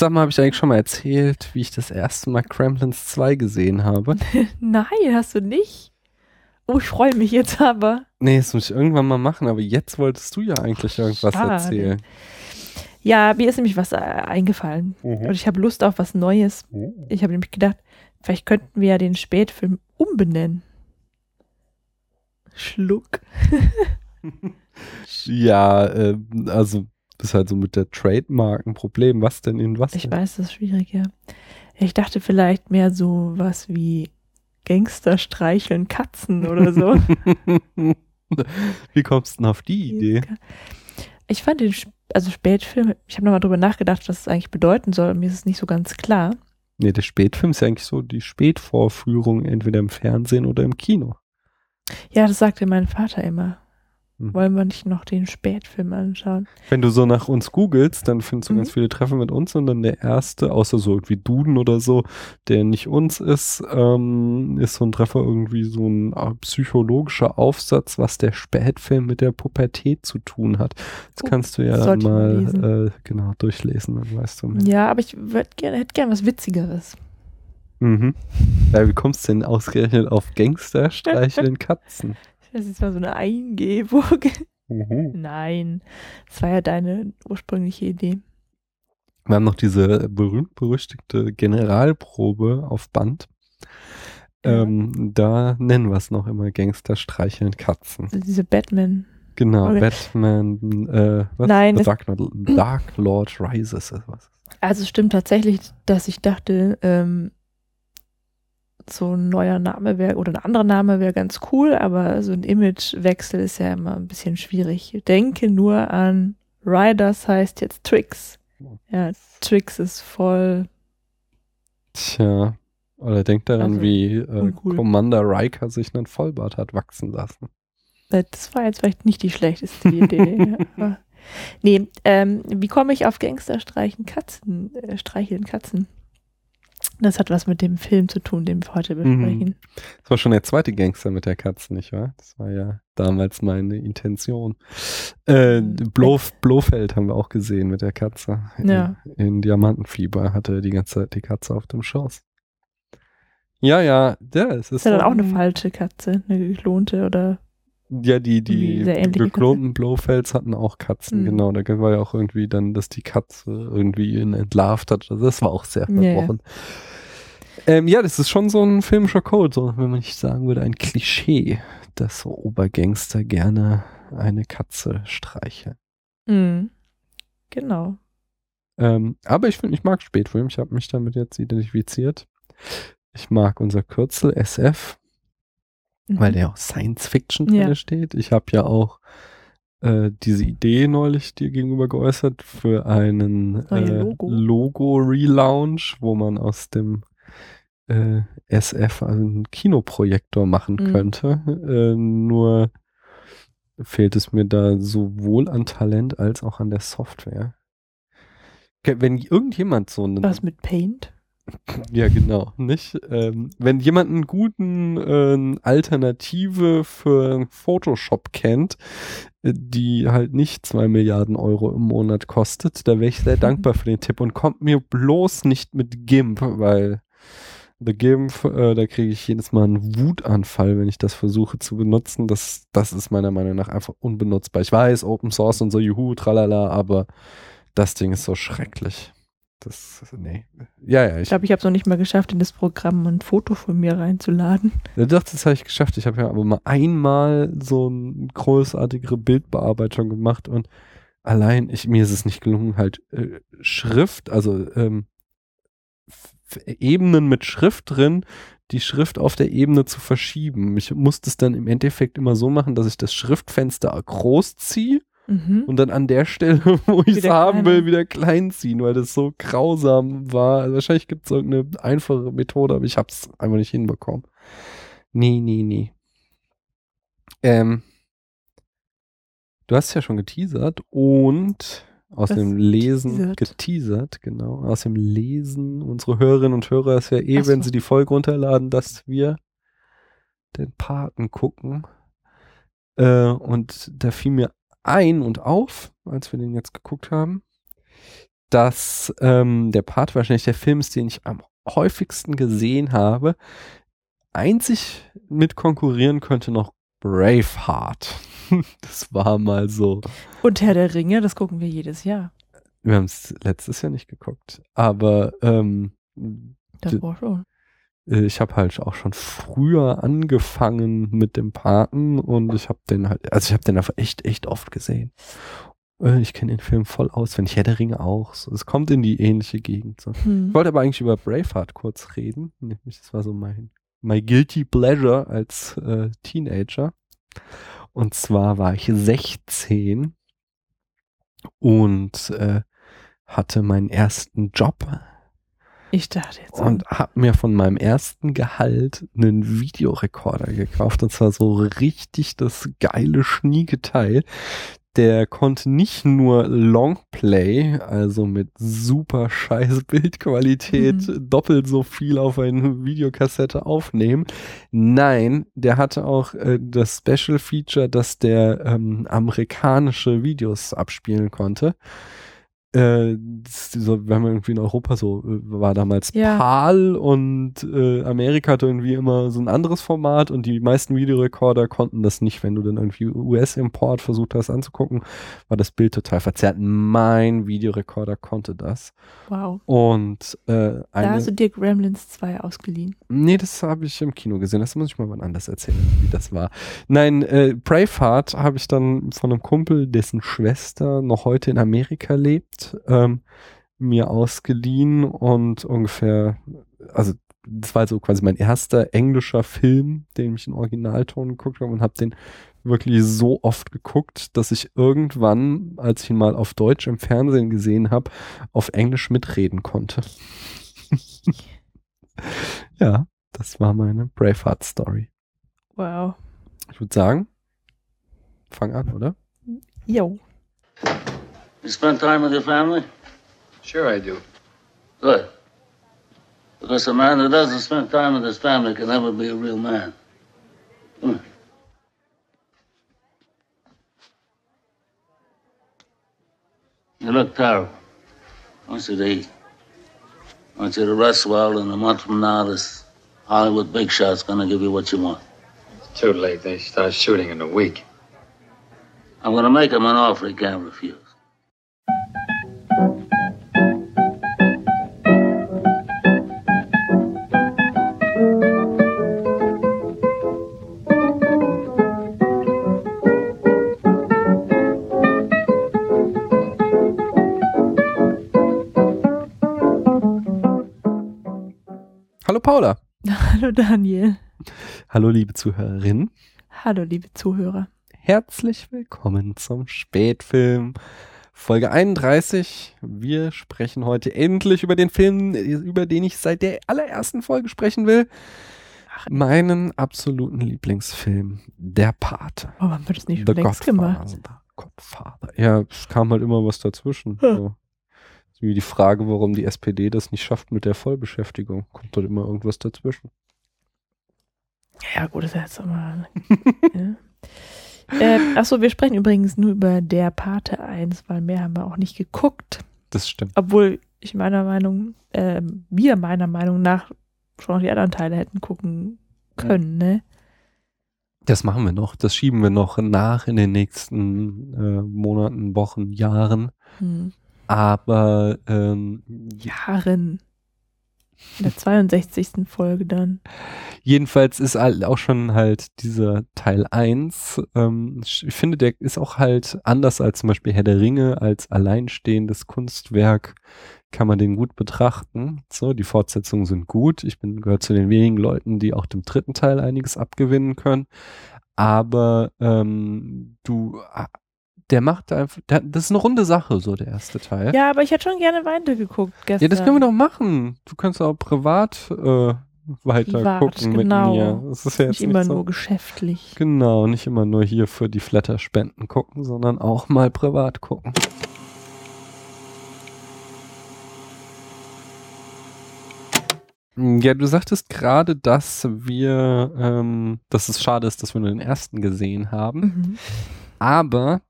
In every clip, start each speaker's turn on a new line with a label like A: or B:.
A: Sag mal, habe ich eigentlich schon mal erzählt, wie ich das erste Mal Kremlins 2 gesehen habe?
B: Nein, hast du nicht. Oh, ich freue mich jetzt aber.
A: Nee, das muss ich irgendwann mal machen, aber jetzt wolltest du ja eigentlich irgendwas
B: Schade.
A: erzählen.
B: Ja, mir ist nämlich was äh, eingefallen. Und ich habe Lust auf was Neues. Ich habe nämlich gedacht, vielleicht könnten wir ja den Spätfilm umbenennen. Schluck.
A: Ja, äh, also das ist halt so mit der Trademark ein Problem. Was denn in was?
B: Ich
A: denn?
B: weiß, das ist schwierig, ja. Ich dachte vielleicht mehr so was wie Gangster streicheln Katzen oder so.
A: Wie kommst du denn auf die Idee?
B: Ich fand den, also Spätfilm, ich habe nochmal drüber nachgedacht, was es eigentlich bedeuten soll. Mir ist es nicht so ganz klar.
A: Nee, der Spätfilm ist ja eigentlich so die Spätvorführung entweder im Fernsehen oder im Kino.
B: Ja, das sagte mein Vater immer.
A: Hm.
B: Wollen wir nicht noch den Spätfilm anschauen?
A: Wenn du so nach uns googelst, dann findest du
B: Mhm.
A: ganz viele Treffen mit uns und dann der erste, außer so irgendwie Duden oder so, der nicht uns ist, ähm, ist so ein Treffer irgendwie so ein äh, psychologischer Aufsatz, was der Spätfilm mit der Pubertät zu tun hat. Das
B: Oh,
A: kannst du ja
B: ich mal
A: äh, genau durchlesen, dann weißt du mehr.
B: Ja, aber ich gerne, hätte gern was Witzigeres.
A: Mhm. Ja, wie kommst du denn ausgerechnet auf Gangster streicheln Katzen?
B: Das ist mal so eine Eingebung.
A: Mhm.
B: Nein, das war ja deine ursprüngliche Idee.
A: Wir haben noch diese berühmt-berüchtigte Generalprobe auf Band.
B: Ja.
A: Ähm, da nennen wir es noch immer Gangster streicheln Katzen.
B: Also diese Batman.
A: Genau,
B: Okay.
A: Batman, äh, was?
B: Nein,
A: The Dark, Lord- Dark Lord Rises. ist Was.
B: Also es stimmt tatsächlich, dass ich dachte, ähm, so ein neuer Name wäre oder ein anderer Name wäre ganz cool, aber so ein Imagewechsel ist ja immer ein bisschen schwierig. Denke nur an Riders heißt jetzt Trix. Ja, Trix ist voll.
A: Tja, oder denk daran,
B: Also,
A: wie äh. Commander Riker sich einen Vollbart hat wachsen lassen.
B: Das war jetzt vielleicht nicht die schlechteste Idee. Nee, ähm, wie komme ich auf Gangster streichen Katzen, äh, streicheln Katzen? Das hat was mit dem Film zu tun, den wir heute
A: Mhm.
B: besprechen.
A: Das war schon der zweite Gangster mit der Katze, nicht wahr? Das war ja damals meine Intention. Äh,
B: Mhm.
A: Blof, Blofeld haben wir auch gesehen mit der Katze. In,
B: Ja.
A: in Diamantenfieber hatte er die ganze Zeit die Katze auf dem Schoß. Ja, ja, ja, es ist.
B: Ist ja dann auch eine
A: ein-
B: falsche Katze, eine geklonte oder
A: Ja, die, die geklonten Blofelds hatten auch Katzen,
B: Mhm.
A: genau. Da war ja auch irgendwie dann, dass die Katze irgendwie ihn entlarvt hat. Also das war auch sehr
B: Ja, ja.
A: Ähm, ja, das ist schon so ein filmischer Code, so, wenn man nicht sagen würde, ein Klischee, dass so Obergangster gerne eine Katze streicheln.
B: Mhm. Genau.
A: Ähm, aber ich finde, ich mag Spätfilm. Ich habe mich damit jetzt identifiziert. Ich mag unser Kürzel SF,
B: Mhm.
A: weil der auch Science Fiction drin
B: Ja.
A: steht. Ich habe ja auch äh, diese Idee neulich dir gegenüber geäußert für einen äh,
B: Logo.
A: Logo-Relaunch, wo man aus dem äh, SF einen Kinoprojektor machen
B: Mhm.
A: könnte. Äh, nur fehlt es mir da sowohl an Talent als auch an der Software. Wenn irgendjemand so einen
B: Was mit Paint?
A: ja, genau, nicht? Ähm, wenn jemand einen guten ähm, Alternative für Photoshop kennt, äh, die halt nicht zwei Milliarden Euro im Monat kostet, da wäre ich sehr dankbar für den Tipp und kommt mir bloß nicht mit GIMP, weil The GIMP, äh, da kriege ich jedes Mal einen Wutanfall, wenn ich das versuche zu benutzen. Das, das ist meiner Meinung nach einfach unbenutzbar. Ich weiß, Open Source und so, juhu, tralala, aber das Ding ist so schrecklich. Das, nee. Ja, ja,
B: Ich
A: ich
B: glaube, ich habe es noch nicht mal geschafft, in das Programm ein Foto von mir reinzuladen.
A: Ja, doch, das habe ich geschafft. Ich habe ja aber mal einmal so eine großartigere Bildbearbeitung gemacht und allein, ich, mir ist es nicht gelungen, halt äh, Schrift, also ähm, Ebenen mit Schrift drin, die Schrift auf der Ebene zu verschieben. Ich musste es dann im Endeffekt immer so machen, dass ich das Schriftfenster groß ziehe
B: Mhm.
A: und dann an der Stelle, wo ich es haben will, wieder klein ziehen, weil das so grausam war. Also wahrscheinlich gibt es irgendeine einfache Methode, aber ich habe es einfach nicht hinbekommen. Nee, nee, nee. Ähm, du hast ja schon geteasert und aus
B: Was?
A: dem Lesen
B: Geteasert?
A: geteasert, genau. Aus dem Lesen, unsere Hörerinnen und Hörer ist ja eh,
B: so.
A: wenn sie die Folge runterladen, dass wir den Paten gucken. Äh, und da fiel mir ein und auf, als wir den jetzt geguckt haben, dass ähm, der Part wahrscheinlich der Film ist, den ich am häufigsten gesehen habe. Einzig mit konkurrieren könnte noch Braveheart. das war mal so.
B: Und Herr der Ringe, das gucken wir jedes Jahr.
A: Wir haben es letztes Jahr nicht geguckt, aber ähm,
B: Das war schon.
A: äh, ich habe halt auch schon früher angefangen mit dem Paten und ich habe den halt, also ich habe den einfach echt, echt oft gesehen. Äh, Ich kenne den Film voll auswendig, Herr der Ringe auch. So, es kommt in die ähnliche Gegend. So.
B: Hm.
A: Ich wollte aber eigentlich über Braveheart kurz reden. Nämlich, das war so mein, my guilty pleasure als äh, Teenager. Und zwar war ich 16 und äh, hatte meinen ersten Job
B: Ich dachte jetzt.
A: und habe mir von meinem ersten Gehalt einen Videorekorder gekauft. Und zwar so richtig das geile, schnieke Teil. Der konnte nicht nur Longplay, also mit super scheiß Bildqualität, doppelt so viel auf eine Videokassette aufnehmen. Nein, der hatte auch äh, das Special Feature, dass der ähm, amerikanische Videos abspielen konnte. Äh, so, wenn man irgendwie in Europa so äh, war damals
B: Ja.
A: PAL und äh, Amerika hatte irgendwie immer so ein anderes Format und die meisten Videorekorder konnten das nicht. Wenn du dann irgendwie US-Import versucht hast anzugucken, war das Bild total verzerrt. Mein Videorekorder konnte das.
B: wow.
A: Und äh,
B: Da
A: eine,
B: hast du dir Gremlins 2 ausgeliehen.
A: Nee, das habe ich im Kino gesehen. Das muss ich mal wann anders erzählen, wie das war. Nein, äh, Braveheart habe ich dann von einem Kumpel, dessen Schwester noch heute in Amerika lebt, ähm, mir ausgeliehen und ungefähr, also das war so quasi mein erster englischer Film, den ich in Originalton geguckt habe und habe den wirklich so oft geguckt, dass ich irgendwann, als ich ihn mal auf Deutsch im Fernsehen gesehen habe, auf Englisch mitreden konnte. ja, das war meine Braveheart-Story.
B: Wow.
A: Ich würde sagen, fang an, oder?
B: Jo.
C: You spend time with your family?
D: Sure, I do.
C: Good. Because a man who doesn't spend time with his family can never be a real man. Hmm. You look terrible. I want you to eat. I want you to rest well, and a month from now, this Hollywood big shot's gonna give you what you want.
D: It's too late. They start shooting in a week.
C: I'm gonna make him an offer he can't refuse.
A: Hallo Paula.
B: Hallo Daniel.
A: Hallo liebe Zuhörerin.
B: Hallo liebe Zuhörer.
A: Herzlich willkommen zum Spätfilm. Folge 31. Wir sprechen heute endlich über den Film, über den ich seit der allerersten Folge sprechen will. Meinen absoluten Lieblingsfilm, Der Pate.
B: oh, man wird es nicht
A: The
B: schon längst gemacht.
A: Godfather. Ja, es kam halt immer was dazwischen.
B: Ja.
A: So. Wie die Frage, warum die SPD das nicht schafft mit der Vollbeschäftigung. Kommt dort immer irgendwas dazwischen.
B: Ja, gut, das ist jetzt aber. ja. äh, achso, wir sprechen übrigens nur über der Pate 1, weil mehr haben wir auch nicht geguckt.
A: Das stimmt.
B: Obwohl ich meiner Meinung, äh, wir meiner Meinung nach schon noch die anderen Teile hätten gucken können, ne?
A: Das machen wir noch. Das schieben wir noch nach in den nächsten äh, Monaten, Wochen, Jahren.
B: Hm.
A: Aber ähm,
B: Jahren. In der 62. Folge dann.
A: jedenfalls ist auch schon halt dieser Teil 1. Ähm, ich finde, der ist auch halt anders als zum Beispiel Herr der Ringe, als alleinstehendes Kunstwerk kann man den gut betrachten. So, die Fortsetzungen sind gut. Ich bin gehört zu den wenigen Leuten, die auch dem dritten Teil einiges abgewinnen können. Aber ähm, du, der macht einfach, der, das ist eine runde Sache, so der erste Teil.
B: Ja, aber ich hätte schon gerne weitergeguckt gestern.
A: Ja, das können wir doch machen. Du kannst auch privat äh, weiter
B: Privat,
A: gucken
B: genau.
A: mit mir. Das ist ja jetzt
B: Nicht immer
A: nicht so,
B: nur geschäftlich.
A: Genau, nicht immer nur hier für die Flatter-Spenden gucken, sondern auch mal privat gucken. Ja, du sagtest gerade, dass wir, ähm, dass es schade ist, dass wir nur den ersten gesehen haben.
B: Mhm.
A: Aber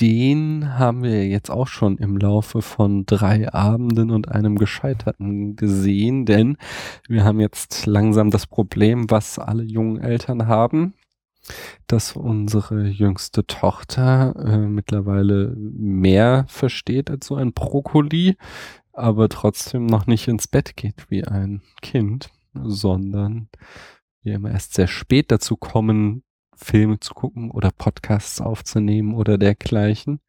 A: den haben wir jetzt auch schon im Laufe von drei Abenden und einem Gescheiterten gesehen, denn wir haben jetzt langsam das Problem, was alle jungen Eltern haben, dass unsere jüngste Tochter äh, mittlerweile mehr versteht als so ein Brokkoli, aber trotzdem noch nicht ins Bett geht wie ein Kind, sondern wir immer erst sehr spät dazu kommen, Filme zu gucken oder Podcasts aufzunehmen oder dergleichen.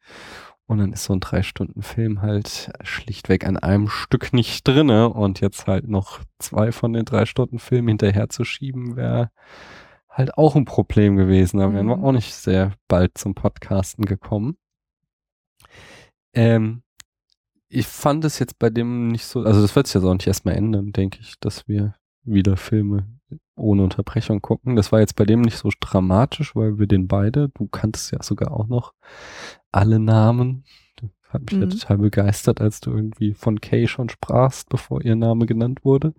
A: Und dann ist so ein drei Stunden Film halt schlichtweg an einem Stück nicht drinne und jetzt halt noch zwei von den drei Stunden Filmen hinterher zu schieben, wäre halt auch ein Problem gewesen. Da wären wir
B: Mhm.
A: auch nicht sehr bald zum Podcasten gekommen. Ähm, ich fand es jetzt bei dem nicht so, also das wird sich ja so auch nicht erstmal ändern, denke ich, dass wir wieder Filme ohne Unterbrechung gucken. Das war jetzt bei dem nicht so dramatisch, weil wir den beide, du kanntest ja sogar auch noch alle Namen. Das hat mich ja
B: Mhm.
A: total begeistert, als du irgendwie von Kay schon sprachst, bevor ihr Name genannt wurde.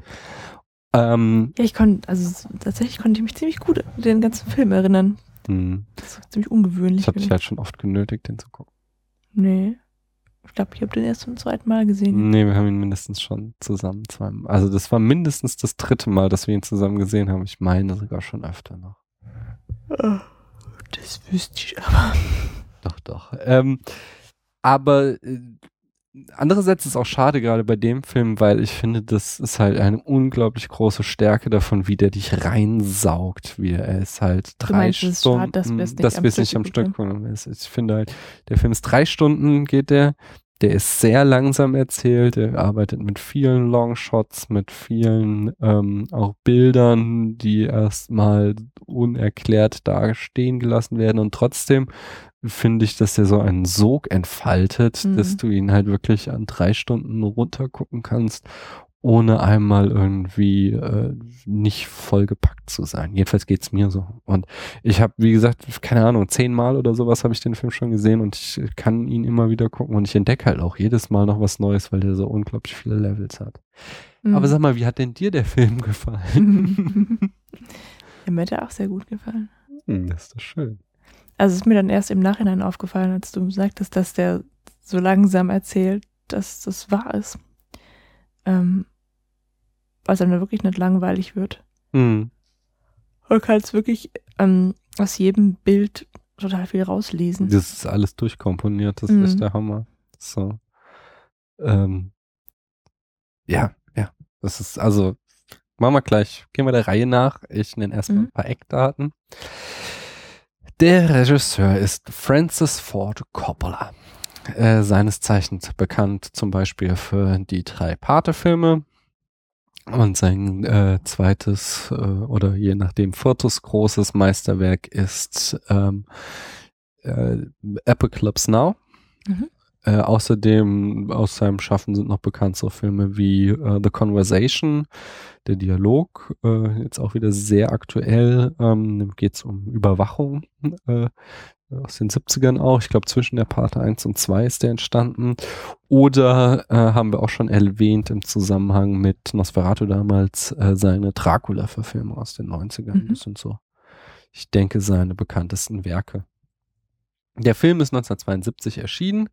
A: Ähm,
B: Ja, ich konnte, also tatsächlich konnte ich mich ziemlich gut an den ganzen Film erinnern.
A: hm,
B: Das war ziemlich ungewöhnlich.
A: das hat dich halt schon oft genötigt, den zu gucken.
B: Nee. Ich glaube, ich habe den erst zum zweiten Mal gesehen.
A: Nee, wir haben ihn mindestens schon zusammen zweimal. Also das war mindestens das dritte Mal, dass wir ihn zusammen gesehen haben. Ich meine sogar schon öfter noch.
B: Ah, Das wüsste ich aber.
A: Doch, doch. Ähm, aber äh, andererseits ist es auch schade gerade bei dem Film, weil ich finde, das ist halt eine unglaublich große Stärke davon, wie der dich reinsaugt, wie er ist halt drei
B: meinst, es ist
A: Stunden,
B: dass wir es nicht am Stück
A: nicht am
B: geguckt
A: Stück gucken. Es- Ich finde halt, der Film ist drei Stunden geht der, der ist sehr langsam erzählt, er arbeitet mit vielen Longshots, mit vielen ähm, auch Bildern, die erstmal unerklärt da stehen gelassen werden. Und trotzdem finde ich, dass der so einen Sog entfaltet,
B: Mhm.
A: dass du ihn halt wirklich an drei Stunden runtergucken kannst, ohne einmal irgendwie äh, nicht vollgepackt zu sein. Jedenfalls geht's mir so. Und ich habe, wie gesagt, keine Ahnung, zehnmal oder sowas habe ich den Film schon gesehen und ich kann ihn immer wieder gucken und ich entdecke halt auch jedes Mal noch was Neues, weil der so unglaublich viele Levels hat.
B: Mhm.
A: Aber sag mal, wie hat denn dir der Film gefallen?
B: ja, mir hat er auch sehr gut gefallen.
A: Hm, das ist doch schön.
B: Also es ist mir dann erst im Nachhinein aufgefallen, als du sagtest, dass der so langsam erzählt, dass das wahr ist. Ähm, weil es dann wirklich nicht langweilig wird.
A: Hm.
B: Man kann es wirklich ähm, aus jedem Bild total viel rauslesen.
A: Das ist alles durchkomponiert, das
B: Mhm.
A: ist der Hammer. So. Ähm, ja, ja. Das ist, also, machen wir gleich, gehen wir der Reihe nach. Ich nenne erstmal
B: Mhm.
A: ein paar Eckdaten. Der Regisseur ist Francis Ford Coppola. Äh, seines Zeichens bekannt zum Beispiel für die drei Pate-Filme. Und sein äh, zweites äh, oder je nachdem viertes großes Meisterwerk ist ähm, äh, Apocalypse Now.
B: Mhm.
A: Äh, außerdem aus seinem Schaffen sind noch bekannt so Filme wie äh, The Conversation, der Dialog, äh, jetzt auch wieder sehr aktuell. Ähm, Geht es um Überwachung äh, aus den 70ern auch. Ich glaube, zwischen der Part 1 und 2 ist der entstanden. Oder äh, haben wir auch schon erwähnt im Zusammenhang mit Nosferatu damals äh, seine Dracula-Verfilmung aus den 90ern.
B: Mhm.
A: Das sind so, ich denke, seine bekanntesten Werke. Der Film ist 1972 erschienen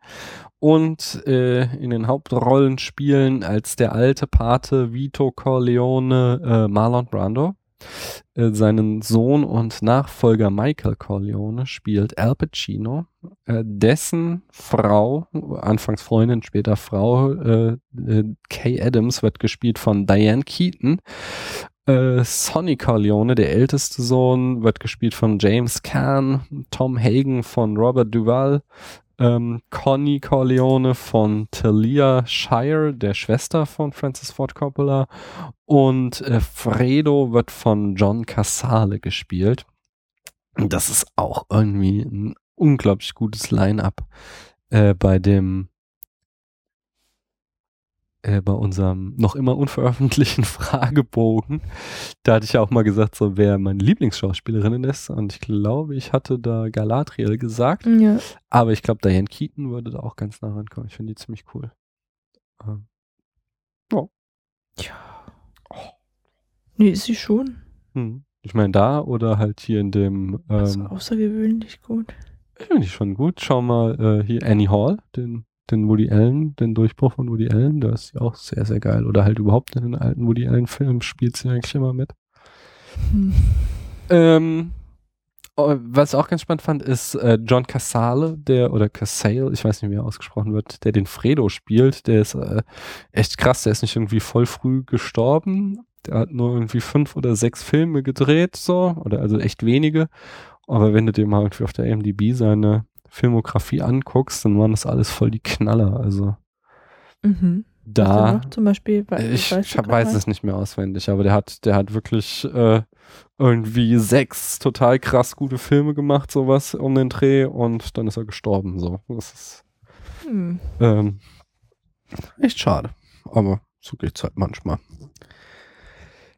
A: und äh, in den Hauptrollen spielen als der alte Pate Vito Corleone äh, Marlon Brando. Äh, seinen Sohn und Nachfolger Michael Corleone spielt Al Pacino. Äh, dessen Frau, anfangs Freundin, später Frau, äh, äh, Kay Adams, wird gespielt von Diane Keaton. Äh, Sonny Corleone, der älteste Sohn, wird gespielt von James Caan, Tom Hagen von Robert Duvall, ähm, Connie Corleone von Talia Shire, der Schwester von Francis Ford Coppola, und äh, Fredo wird von John Casale gespielt. Das ist auch irgendwie ein unglaublich gutes Line-up äh, bei dem äh, bei unserem noch immer unveröffentlichten Fragebogen. Da hatte ich ja auch mal gesagt, so wer meine Lieblingsschauspielerin ist. Und ich glaube, ich hatte da Galadriel gesagt.
B: Ja.
A: Aber ich glaube, Diane Keaton würde da auch ganz nah rankommen. Ich finde die ziemlich cool. Ähm,
B: Nee, ist sie schon.
A: hm. Ich meine da oder halt hier in dem
B: Das ist
A: ähm,
B: außergewöhnlich gut.
A: Finde ich schon gut. Schau mal äh, hier Annie Hall, den, den Woody Allen, den Durchbruch von Woody Allen, der ist ja auch sehr, sehr geil. Oder halt überhaupt in den alten Woody Allen-Filmen spielt sie eigentlich immer mit.
B: Hm.
A: Ähm, oh, was ich auch ganz spannend fand, ist äh, John Casale, der, oder Casale, ich weiß nicht, wie er ausgesprochen wird, der den Fredo spielt. Der ist äh, echt krass, der ist nicht irgendwie voll früh gestorben. Der hat nur irgendwie fünf oder sechs Filme gedreht, so, oder also echt wenige. Aber wenn du dir mal irgendwie auf der IMDb seine Filmografie anguckst, dann waren das alles voll die Knaller. Also
B: Mhm.
A: Da,
B: zum Beispiel, wei-
A: ich, ich hab, weiß es nicht mehr auswendig, aber der hat, der hat wirklich äh, irgendwie sechs total krass gute Filme gemacht, sowas um den Dreh und dann ist er gestorben. So, das ist
B: Hm.
A: ähm, echt schade, aber so geht's halt manchmal.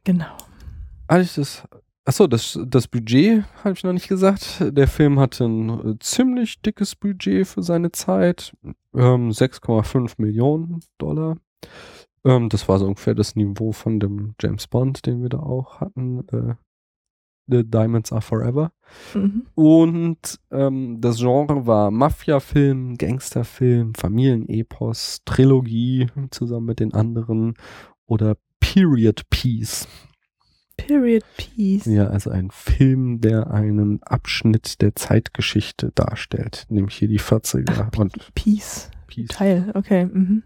B: Genau.
A: Eigentlich das, achso, das, das Budget habe ich noch nicht gesagt. Der Film hatte ein äh, ziemlich dickes Budget für seine Zeit. Ähm, 6,5 Millionen Dollar. Ähm, das war so ungefähr das Niveau von dem James Bond, den wir da auch hatten. Äh, The Diamonds Are Forever.
B: Mhm.
A: Und ähm, das Genre war Mafia-Film, Gangsterfilm, Familienepos, Trilogie zusammen mit den anderen oder Period Piece.
B: Period Piece.
A: Ja, also ein Film, der einen Abschnitt der Zeitgeschichte darstellt, nämlich hier die 40er und
B: Piece.
A: Piece,
B: Teil, okay. Mhm.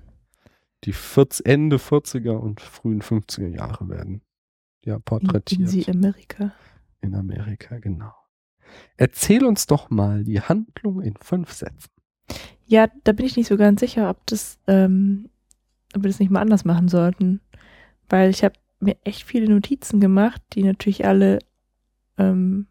A: die 40, Ende 40er und frühen 50er Jahre werden ja
B: In, in
A: porträtiert
B: sie Amerika.
A: in Amerika, genau. Erzähl uns doch mal die Handlung in fünf Sätzen.
B: Ja, da bin ich nicht so ganz sicher, ob das, ähm, ob wir das nicht mal anders machen sollten. Weil ich habe mir echt viele Notizen gemacht, die natürlich alle ähm,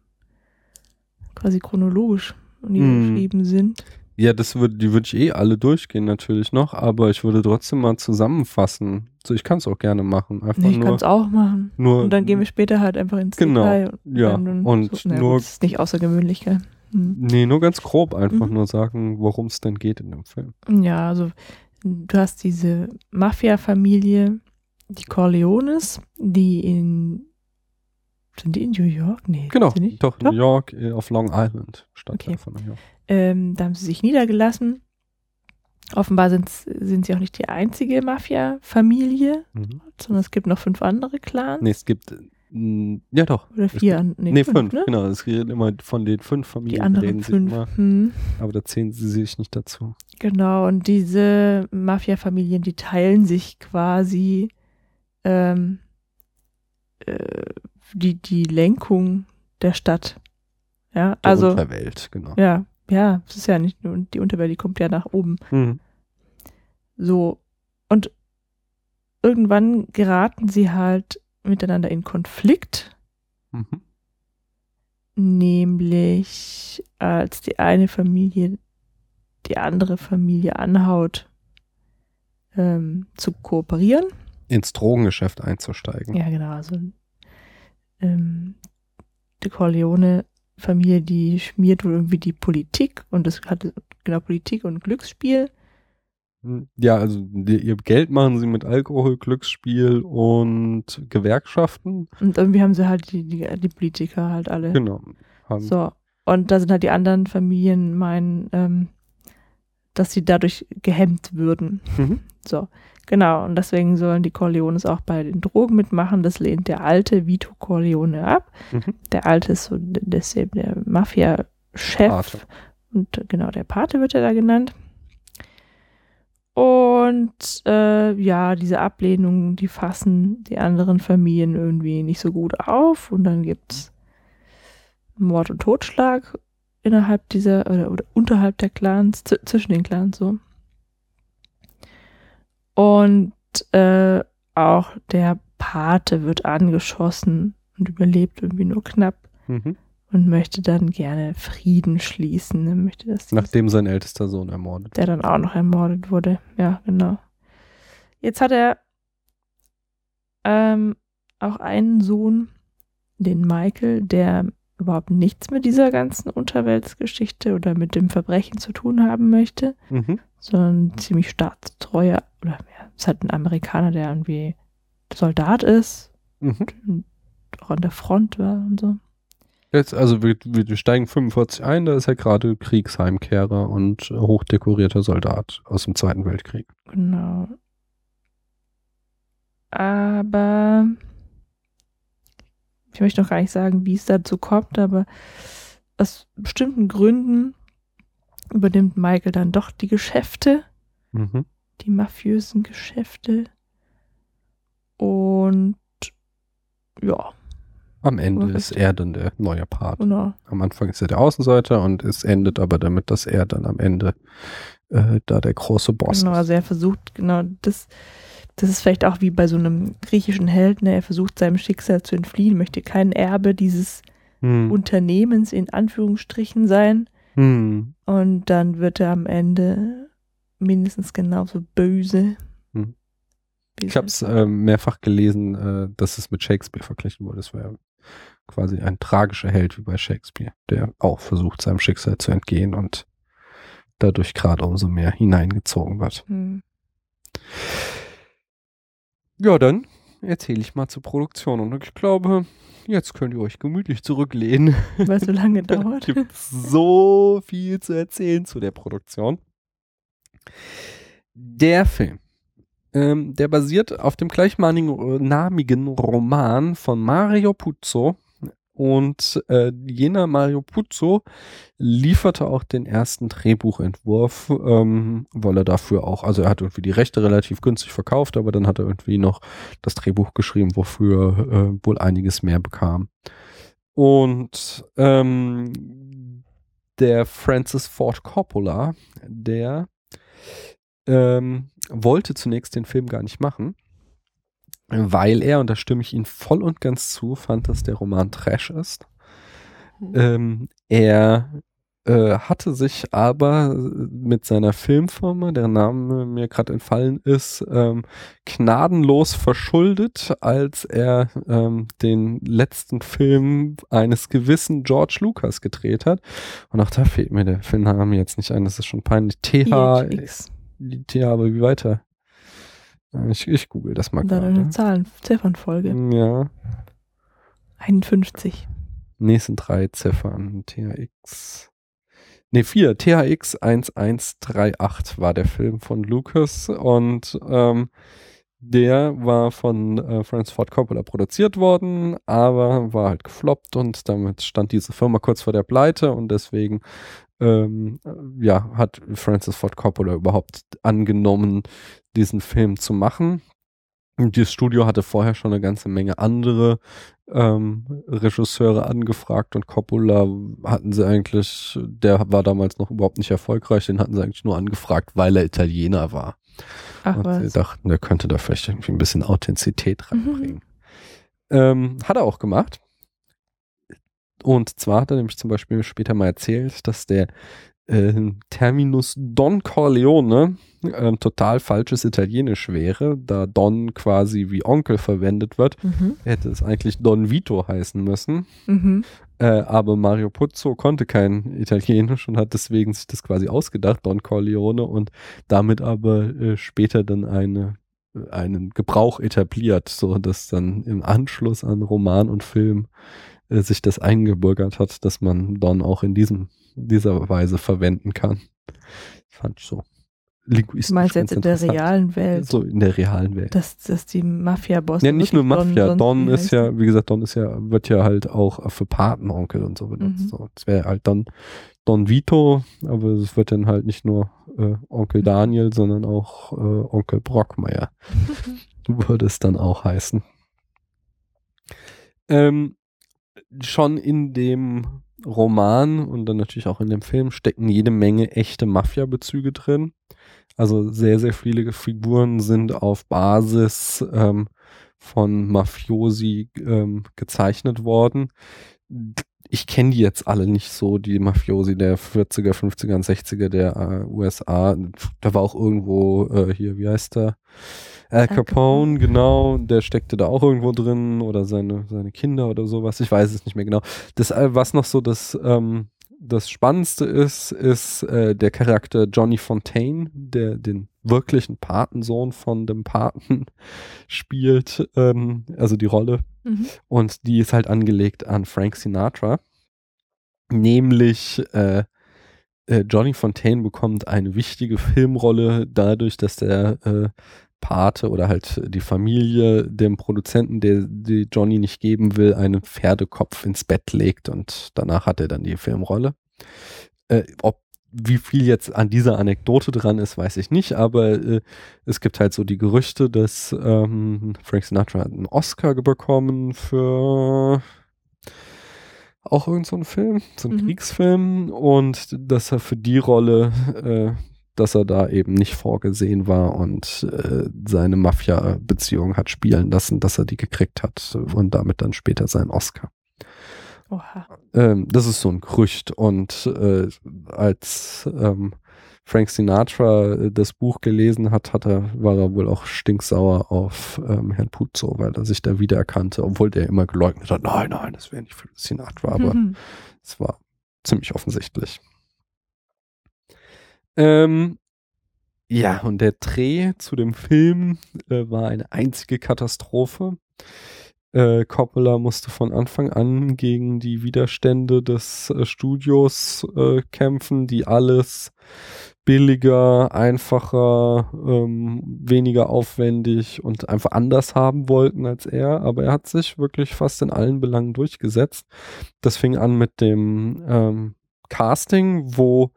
B: quasi chronologisch niedergeschrieben sind.
A: Ja, das würde, die würde ich eh alle durchgehen natürlich noch, aber ich würde trotzdem mal zusammenfassen. So, ich kann es auch gerne machen. Einfach
B: Nee, ich kann es auch machen.
A: nur
B: Und dann gehen wir später halt einfach ins
A: Genau,
B: Detail.
A: ja,
B: dann
A: und
B: so,
A: nur-
B: gut, das ist nicht außergewöhnlich, gell? Hm.
A: Nee, nur ganz grob einfach
B: Mhm.
A: nur sagen, worum es denn geht in dem Film.
B: Ja, also du hast diese Mafia-Familie, die Corleones, die in sind die in New York? Nee,
A: Genau,
B: nicht?
A: doch, New York äh, auf Long Island, Stadtteil
B: Okay.
A: von New York.
B: Ähm, da haben sie sich niedergelassen. Offenbar sind sie auch nicht die einzige Mafia-Familie,
A: Mhm.
B: sondern es gibt noch fünf andere Clans.
A: Nee, es gibt, äh, ja doch.
B: Oder vier,
A: gibt-
B: an- nee,
A: Nee,
B: fünf,
A: fünf,
B: ne?
A: genau. Es redet immer von den fünf Familien,
B: Die anderen
A: reden sie
B: fünf.
A: immer,
B: Hm.
A: aber da zählen sie sich nicht dazu.
B: Genau, und diese Mafia-Familien, die teilen sich quasi ähm, äh, die, die Lenkung der Stadt. Ja,
A: Der
B: also,
A: Unterwelt, genau.
B: ja, ja, es ist ja nicht nur die Unterwelt, die kommt ja nach oben.
A: Mhm.
B: So. Und irgendwann geraten sie halt miteinander in Konflikt,
A: Mhm.
B: nämlich als die eine Familie die andere Familie anhaut, ähm, zu kooperieren.
A: Ins Drogengeschäft einzusteigen.
B: Ja, genau. Also ähm, die Corleone-Familie, die schmiert wohl irgendwie die Politik und das hat genau Politik und Glücksspiel.
A: Hm, Ja, also die, ihr Geld machen sie mit Alkohol, Glücksspiel und Gewerkschaften.
B: Und irgendwie haben sie halt die, die, die Politiker halt alle.
A: Genau.
B: So. Und da sind halt die anderen Familien meinen, ähm, dass sie dadurch gehemmt würden.
A: Mhm.
B: So. Genau. Und deswegen sollen die Corleones auch bei den Drogen mitmachen. Das lehnt der alte Vito Corleone ab.
A: Mhm.
B: Der alte ist so d- das ist der Mafia-Chef. Und äh, genau, der Pate wird er da genannt. Und äh, ja, diese Ablehnung, die fassen die anderen Familien irgendwie nicht so gut auf. Und dann gibt's Mord und Totschlag innerhalb dieser oder, oder unterhalb der Clans, zwischen den Clans so. Und äh, auch der Pate wird angeschossen und überlebt irgendwie nur knapp
A: Mhm.
B: und möchte dann gerne Frieden schließen. Er möchte, die-
A: Nachdem sein ältester Sohn ermordet.
B: der dann auch noch ermordet wurde. Ja, genau. Jetzt hat er ähm, auch einen Sohn, den Michael, der überhaupt nichts mit dieser ganzen Unterweltsgeschichte oder mit dem Verbrechen zu tun haben möchte,
A: Mhm.
B: Sondern ziemlich staatstreuer, oder ja, ist halt ein Amerikaner, der irgendwie Soldat ist
A: Mhm.
B: und auch an der Front war und so.
A: Jetzt, also wir, wir steigen 45 ein, da ist er gerade Kriegsheimkehrer und hochdekorierter Soldat aus dem Zweiten Weltkrieg.
B: Genau. Aber ich möchte noch gar nicht sagen, wie es dazu kommt, aber aus bestimmten Gründen übernimmt Michael dann doch die Geschäfte,
A: Mhm.
B: die mafiösen Geschäfte. Und ja,
A: Am Ende
B: Richtig.
A: ist er dann der neue Part.
B: genau.
A: Am Anfang ist er der Außenseiter und es endet aber damit, dass er dann am Ende äh, da der große Boss
B: Genau,
A: ist.
B: also er versucht, genau, das, das ist vielleicht auch wie bei so einem griechischen Helden, ne? er versucht seinem Schicksal zu entfliehen, möchte kein Erbe dieses
A: Hm.
B: Unternehmens in Anführungsstrichen sein.
A: Hm.
B: Und dann wird er am Ende mindestens genauso böse.
A: Hm.
B: wie
A: Ich habe es äh, mehrfach gelesen, äh, dass es mit Shakespeare verglichen wurde. Das wäre quasi ein tragischer Held wie bei Shakespeare, der auch versucht, seinem Schicksal zu entgehen und dadurch gerade umso mehr hineingezogen wird.
B: Hm.
A: Ja, dann erzähle ich mal zur Produktion. Und ich glaube, jetzt könnt ihr euch gemütlich zurücklehnen.
B: Weil es so lange dauert.
A: gibt so viel zu erzählen zu der Produktion. Der Film, ähm, der basiert auf dem gleichnamigen Roman von Mario Puzo. Und äh, jener Mario Puzo lieferte auch den ersten Drehbuchentwurf, ähm, weil er dafür auch, also er hat irgendwie die Rechte relativ günstig verkauft, aber dann hat er irgendwie noch das Drehbuch geschrieben, wofür äh, wohl einiges mehr bekam. Und ähm, der Francis Ford Coppola, der ähm, wollte zunächst den Film gar nicht machen, weil er, und da stimme ich ihm voll und ganz zu, fand, dass der Roman Trash ist. Ähm, er äh, hatte sich aber mit seiner Filmfirma, deren Name mir gerade entfallen ist, ähm, gnadenlos verschuldet, als er ähm, den letzten Film eines gewissen George Lucas gedreht hat. Und auch da fehlt mir der Filmname jetzt nicht ein, das ist schon peinlich. TH. TH, aber wie weiter? Ich, ich google das mal gerade.
B: eine Zahlen, Ziffernfolge.
A: Ja.
B: 51.
A: nächsten drei Ziffern. THX. Ne, vier. THX 1138 war der Film von Lucas und ähm, der war von äh, Francis Ford Coppola produziert worden, aber war halt gefloppt und damit stand diese Firma kurz vor der Pleite und deswegen ähm, äh, ja, hat Francis Ford Coppola überhaupt angenommen, diesen Film zu machen. Und das Studio hatte vorher schon eine ganze Menge andere ähm, Regisseure angefragt und Coppola hatten sie eigentlich, der war damals noch überhaupt nicht erfolgreich, den hatten sie eigentlich nur angefragt, weil er Italiener war.
B: Ach
A: und sie
B: was.
A: dachten, der könnte da vielleicht irgendwie ein bisschen Authentizität
B: Mhm.
A: reinbringen. Ähm, hat er auch gemacht. Und zwar hat er nämlich zum Beispiel später mal erzählt, dass der äh, Terminus Don Corleone ähm, total falsches Italienisch wäre, da Don quasi wie Onkel verwendet wird.
B: Mhm.
A: Hätte es eigentlich Don Vito heißen müssen.
B: Mhm.
A: Äh, aber Mario Puzo konnte kein Italienisch und hat deswegen sich das quasi ausgedacht, Don Corleone, und damit aber äh, später dann eine, einen Gebrauch etabliert, so dass dann im Anschluss an Roman und Film äh, sich das eingebürgert hat, dass man Don auch in diesem, dieser Weise verwenden kann. Fand ich so linguistisch.
B: Meinst jetzt in der realen Welt,
A: So in der realen Welt.
B: dass, dass die Mafia-Bosse.
A: Ja, nicht nur Mafia. Don
B: wie
A: ist ja, wie gesagt, Don ist ja, wird ja halt auch für Patenonkel und so benutzt.
B: Mhm.
A: So, das wäre halt dann Don Vito, aber es wird dann halt nicht nur äh, Onkel Daniel, sondern auch äh, Onkel Brockmeier. würde es dann auch heißen. Ähm, schon in dem Roman und dann natürlich auch in dem Film stecken jede Menge echte Mafia-Bezüge drin. Also sehr, sehr viele Figuren sind auf Basis ähm, von Mafiosi ähm, gezeichnet worden. Ich kenne die jetzt alle nicht so, die Mafiosi der 40er, 50er und 60er der äh, USA. Da war auch irgendwo äh, hier, wie heißt der? Al Capone. genau, der steckte da auch irgendwo drin oder seine, seine Kinder oder sowas. Ich weiß es nicht mehr genau. Das, äh, was noch so das, ähm, das Spannendste ist, ist äh, der Charakter Johnny Fontaine, der den wirklichen Patensohn von dem Paten spielt, ähm, also die Rolle.
B: Mhm.
A: Und die ist halt angelegt an Frank Sinatra. Nämlich äh, äh, Johnny Fontaine bekommt eine wichtige Filmrolle dadurch, dass der äh, Pate oder halt die Familie dem Produzenten, der die Johnny nicht geben will, einen Pferdekopf ins Bett legt und danach hat er dann die Filmrolle. Äh, ob wie viel jetzt an dieser Anekdote dran ist, weiß ich nicht, aber äh, es gibt halt so die Gerüchte, dass ähm, Frank Sinatra einen Oscar bekommen für auch irgend so Film, so ein
B: Mhm.
A: Kriegsfilm und dass er für die Rolle, äh, dass er da eben nicht vorgesehen war und äh, seine Mafia-Beziehung hat spielen lassen, dass er die gekriegt hat und damit dann später seinen Oscar.
B: Oha.
A: Ähm, das ist so ein Gerücht und äh, als ähm, Frank Sinatra äh, das Buch gelesen hat, hat er, war er wohl auch stinksauer auf ähm, Herrn Puzo, weil er sich da wiedererkannte, obwohl der immer geleugnet hat, nein, nein, das wäre nicht für Sinatra, aber
B: Mhm.
A: es war ziemlich offensichtlich. Ähm, ja, und der Dreh zu dem Film äh, war eine einzige Katastrophe. Äh, Coppola musste von Anfang an gegen die Widerstände des äh, Studios äh, kämpfen, die alles billiger, einfacher, ähm, weniger aufwendig und einfach anders haben wollten als er. Aber er hat sich wirklich fast in allen Belangen durchgesetzt. Das fing an mit dem ähm, Casting, wo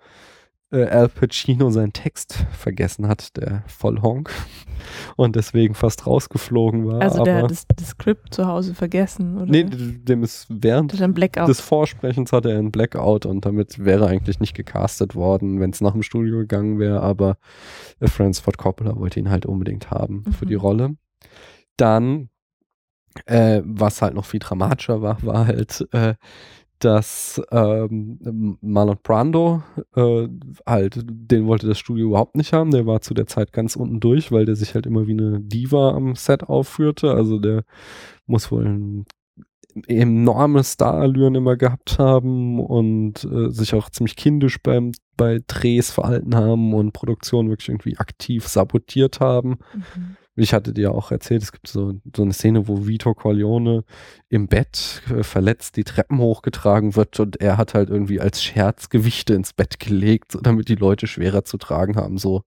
A: äh, Al Pacino seinen Text vergessen hat, der Vollhonk, und deswegen fast rausgeflogen war.
B: Also der hat das, das Skript zu Hause vergessen, oder?
A: nee, dem ist während des Vorsprechens hatte er einen Blackout und damit wäre eigentlich nicht gecastet worden, wenn es nach dem Studio gegangen wäre, aber äh, Francis Ford Coppola wollte ihn halt unbedingt haben für
B: Mhm.
A: die Rolle. Dann, äh, was halt noch viel dramatischer war, war halt, äh, dass ähm, Marlon Brando äh, halt, den wollte das Studio überhaupt nicht haben. Der war zu der Zeit ganz unten durch, weil der sich halt immer wie eine Diva am Set aufführte. Also der muss wohl ein enorme Starallüren immer gehabt haben und äh, sich auch ziemlich kindisch beim bei Drehs verhalten haben und Produktion wirklich irgendwie aktiv sabotiert haben.
B: Mhm.
A: Ich hatte dir auch erzählt, es gibt so, so eine Szene, wo Vito Corleone im Bett äh, verletzt die Treppen hochgetragen wird und er hat halt irgendwie als Scherz Gewichte ins Bett gelegt, so damit die Leute schwerer zu tragen haben. So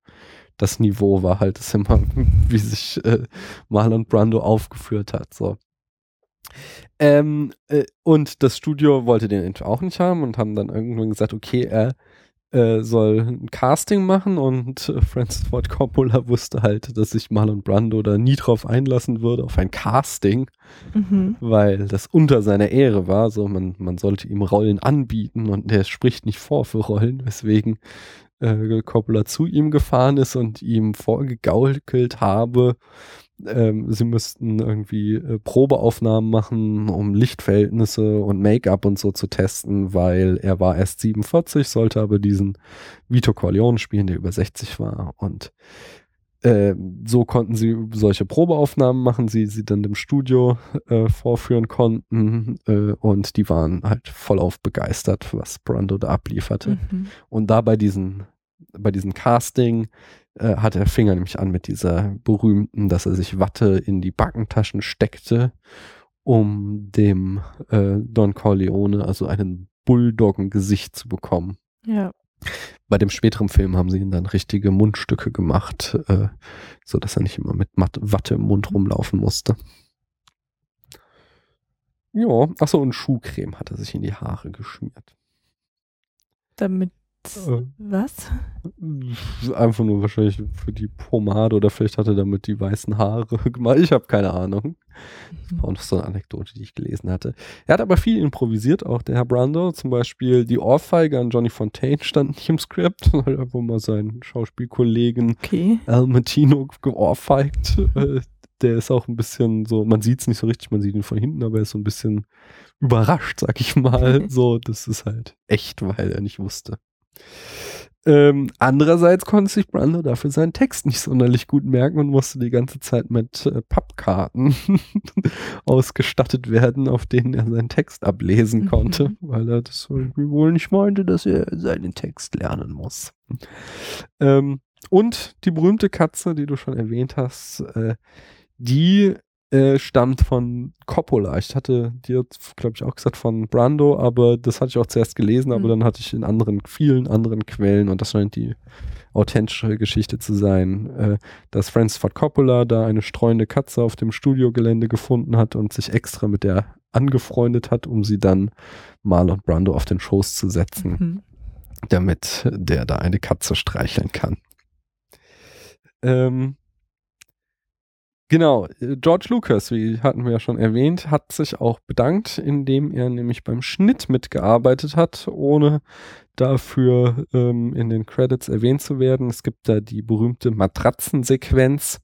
A: das Niveau war halt das immer, wie sich äh, Marlon Brando aufgeführt hat. So. Ähm, äh, und das Studio wollte den auch nicht haben und haben dann irgendwann gesagt, okay, er äh, soll ein Casting machen und äh, Francis Ford Coppola wusste halt, dass sich Marlon Brando da nie drauf einlassen würde, auf ein Casting,
B: Mhm.
A: weil das unter seiner Ehre war. So, man, man sollte ihm Rollen anbieten und der spricht nicht vor für Rollen, weswegen äh, Coppola zu ihm gefahren ist und ihm vorgegaukelt habe, ähm, sie müssten irgendwie äh, Probeaufnahmen machen, um Lichtverhältnisse und Make-up und so zu testen, weil er war erst 47, sollte aber diesen Vito Corleone spielen, der über 60 war. Und äh, so konnten sie solche Probeaufnahmen machen, sie sie dann im Studio äh, vorführen konnten äh, und die waren halt vollauf begeistert, was Brando da ablieferte.
B: Mhm.
A: Und da bei diesen, bei diesem Casting äh, hat er Finger nämlich an mit dieser berühmten, dass er sich Watte in die Backentaschen steckte, um dem äh, Don Corleone also einen Bulldoggen-Gesicht zu bekommen.
B: Ja.
A: Bei dem späteren Film haben sie ihn dann richtige Mundstücke gemacht, äh, so dass er nicht immer mit Watte im Mund rumlaufen musste. Ja, achso, und Schuhcreme hat er sich in die Haare geschmiert.
B: Damit.
A: Äh.
B: Was?
A: Einfach nur wahrscheinlich für die Pomade oder vielleicht hat er damit die weißen Haare gemacht. Ich habe keine Ahnung.
B: Mhm.
A: Auch noch so eine Anekdote, die ich gelesen hatte. Er hat aber viel improvisiert, auch der Herr Brando. Zum Beispiel die Ohrfeige an Johnny Fontaine stand nicht im Skript, er wohl mal seinen Schauspielkollegen
B: Okay.
A: Al Martino geohrfeigt. Äh, der ist auch ein bisschen so, man sieht es nicht so richtig, man sieht ihn von hinten, aber er ist so ein bisschen überrascht, sag ich mal. so, das ist halt echt, weil er nicht wusste. Ähm, andererseits konnte sich Brando dafür seinen Text nicht sonderlich gut merken und musste die ganze Zeit mit äh, Pappkarten ausgestattet werden, auf denen er seinen Text ablesen
B: Mhm.
A: konnte, weil er das irgendwie wohl nicht meinte, dass er seinen Text lernen muss. Ähm, und die berühmte Katze, die du schon erwähnt hast, äh, die äh, stammt von Coppola. Ich hatte dir, glaube ich, auch gesagt von Brando, aber das hatte ich auch zuerst gelesen, aber
B: Mhm.
A: dann hatte ich in anderen, vielen anderen Quellen und das scheint die authentische Geschichte zu sein, äh, dass Francis Ford Coppola da eine streunende Katze auf dem Studiogelände gefunden hat und sich extra mit der angefreundet hat, um sie dann Marlon Brando auf den Schoß zu setzen
B: Mhm.
A: damit der da eine Katze streicheln kann. Ähm, genau, äh, George Lucas, wie hatten wir ja schon erwähnt, hat sich auch bedankt, indem er nämlich beim Schnitt mitgearbeitet hat, ohne dafür ähm, in den Credits erwähnt zu werden. Es gibt da die berühmte Matratzensequenz,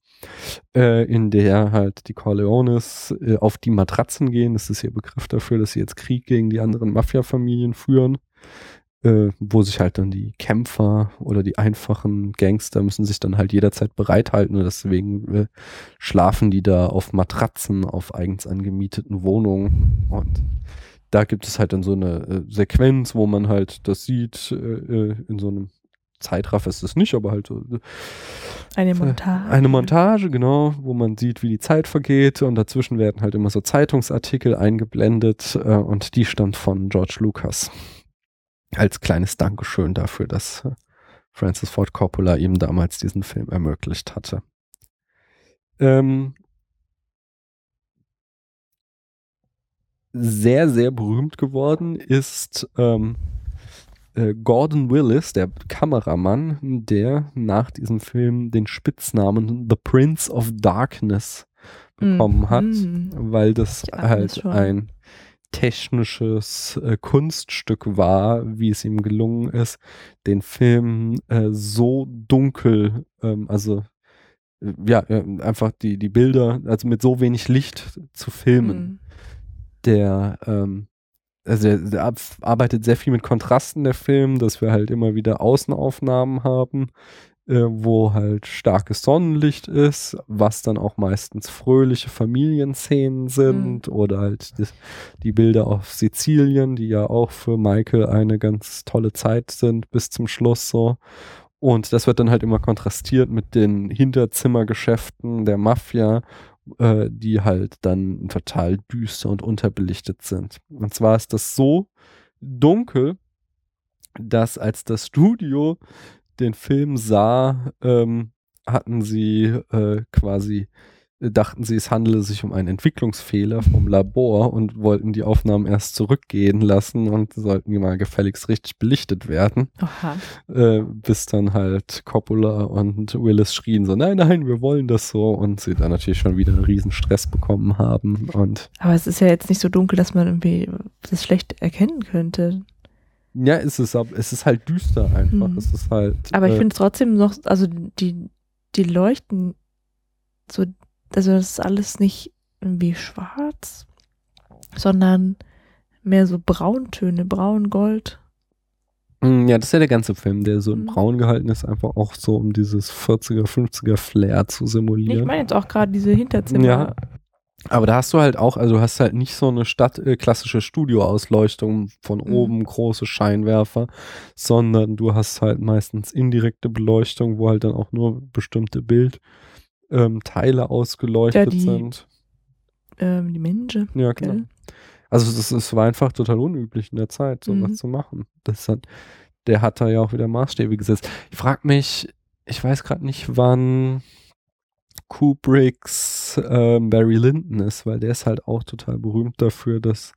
A: äh, in der halt die Corleones äh, auf die Matratzen gehen. Das ist ihr Begriff dafür, dass sie jetzt Krieg gegen die anderen Mafia-Familien führen äh, wo sich halt dann die Kämpfer oder die einfachen Gangster müssen sich dann halt jederzeit bereithalten und deswegen äh, schlafen die da auf Matratzen auf eigens angemieteten Wohnungen und da gibt es halt dann so eine äh, Sequenz, wo man halt das sieht äh, äh, in so einem Zeitraffer ist es nicht, aber halt so äh,
B: Eine Montage.
A: eine Montage, genau, wo man sieht, wie die Zeit vergeht und dazwischen werden halt immer so Zeitungsartikel eingeblendet äh, und die stammt von George Lucas. Als kleines Dankeschön dafür, dass äh, Francis Ford Coppola ihm damals diesen Film ermöglicht hatte. Ähm, sehr, sehr berühmt geworden ist ähm, äh, Gordon Willis, der Kameramann, der nach diesem Film den Spitznamen The Prince of Darkness bekommen hat,
B: Mhm.
A: weil das halt
B: schon.
A: ein technisches äh, Kunststück war, wie es ihm gelungen ist, den Film äh, so dunkel, ähm, also äh, ja, äh, einfach die, die Bilder, also mit so wenig Licht zu filmen
B: Mhm.
A: der, ähm, also der, der arbeitet sehr viel mit Kontrasten der Film, dass wir halt immer wieder Außenaufnahmen haben, wo halt starkes Sonnenlicht ist, was dann auch meistens fröhliche Familienszenen sind oder halt die, die Bilder auf Sizilien, die ja auch für Michael eine ganz tolle Zeit sind bis zum Schluss so. Und das wird dann halt immer kontrastiert mit den Hinterzimmergeschäften der Mafia, äh, die halt dann total düster und unterbelichtet sind. Und zwar ist das so dunkel, dass als das Studio den Film sah, ähm, hatten sie äh, quasi, äh, dachten sie, es handele sich um einen Entwicklungsfehler vom Labor und wollten die Aufnahmen erst zurückgehen lassen und sollten mal gefälligst richtig belichtet werden. Äh, bis dann halt Coppola und Willis schrien so, nein, nein, wir wollen das so. Und sie dann natürlich schon wieder einen riesen Stress bekommen haben und
B: Aber es ist ja jetzt nicht so dunkel, dass man irgendwie das schlecht erkennen könnte.
A: Ja, es ist es ist halt düster einfach,
B: Mhm.
A: es ist halt
B: Aber ich
A: äh,
B: finde es trotzdem noch, also die, die leuchten so, also das ist alles nicht irgendwie schwarz, sondern mehr so Brauntöne, braun, gold.
A: mh, ja, das ist ja der ganze Film, der so in
B: Mhm.
A: braun gehalten ist, einfach auch so um dieses 40er, 50er Flair zu
B: Nee, ich
A: simulieren.
B: meine jetzt auch gerade diese Hinterzimmer.
A: Ja. Aber da hast du halt auch, also du hast halt nicht so eine Stadt, äh, klassische Studioausleuchtung von
B: Mhm.
A: oben, große Scheinwerfer, sondern du hast halt meistens indirekte Beleuchtung, wo halt dann auch nur bestimmte Bildteile ähm, ausgeleuchtet
B: Ja, die-
A: sind.
B: Ähm, die Menschen,
A: Ja, genau.
B: gell?
A: Also das, das war einfach total unüblich in der Zeit, sowas
B: Mhm.
A: zu machen. Das hat, der hat da ja auch wieder Maßstäbe gesetzt. Ich frage mich, ich weiß gerade nicht, wann Kubricks ähm, Barry Lyndon ist, weil der ist halt auch total berühmt dafür, dass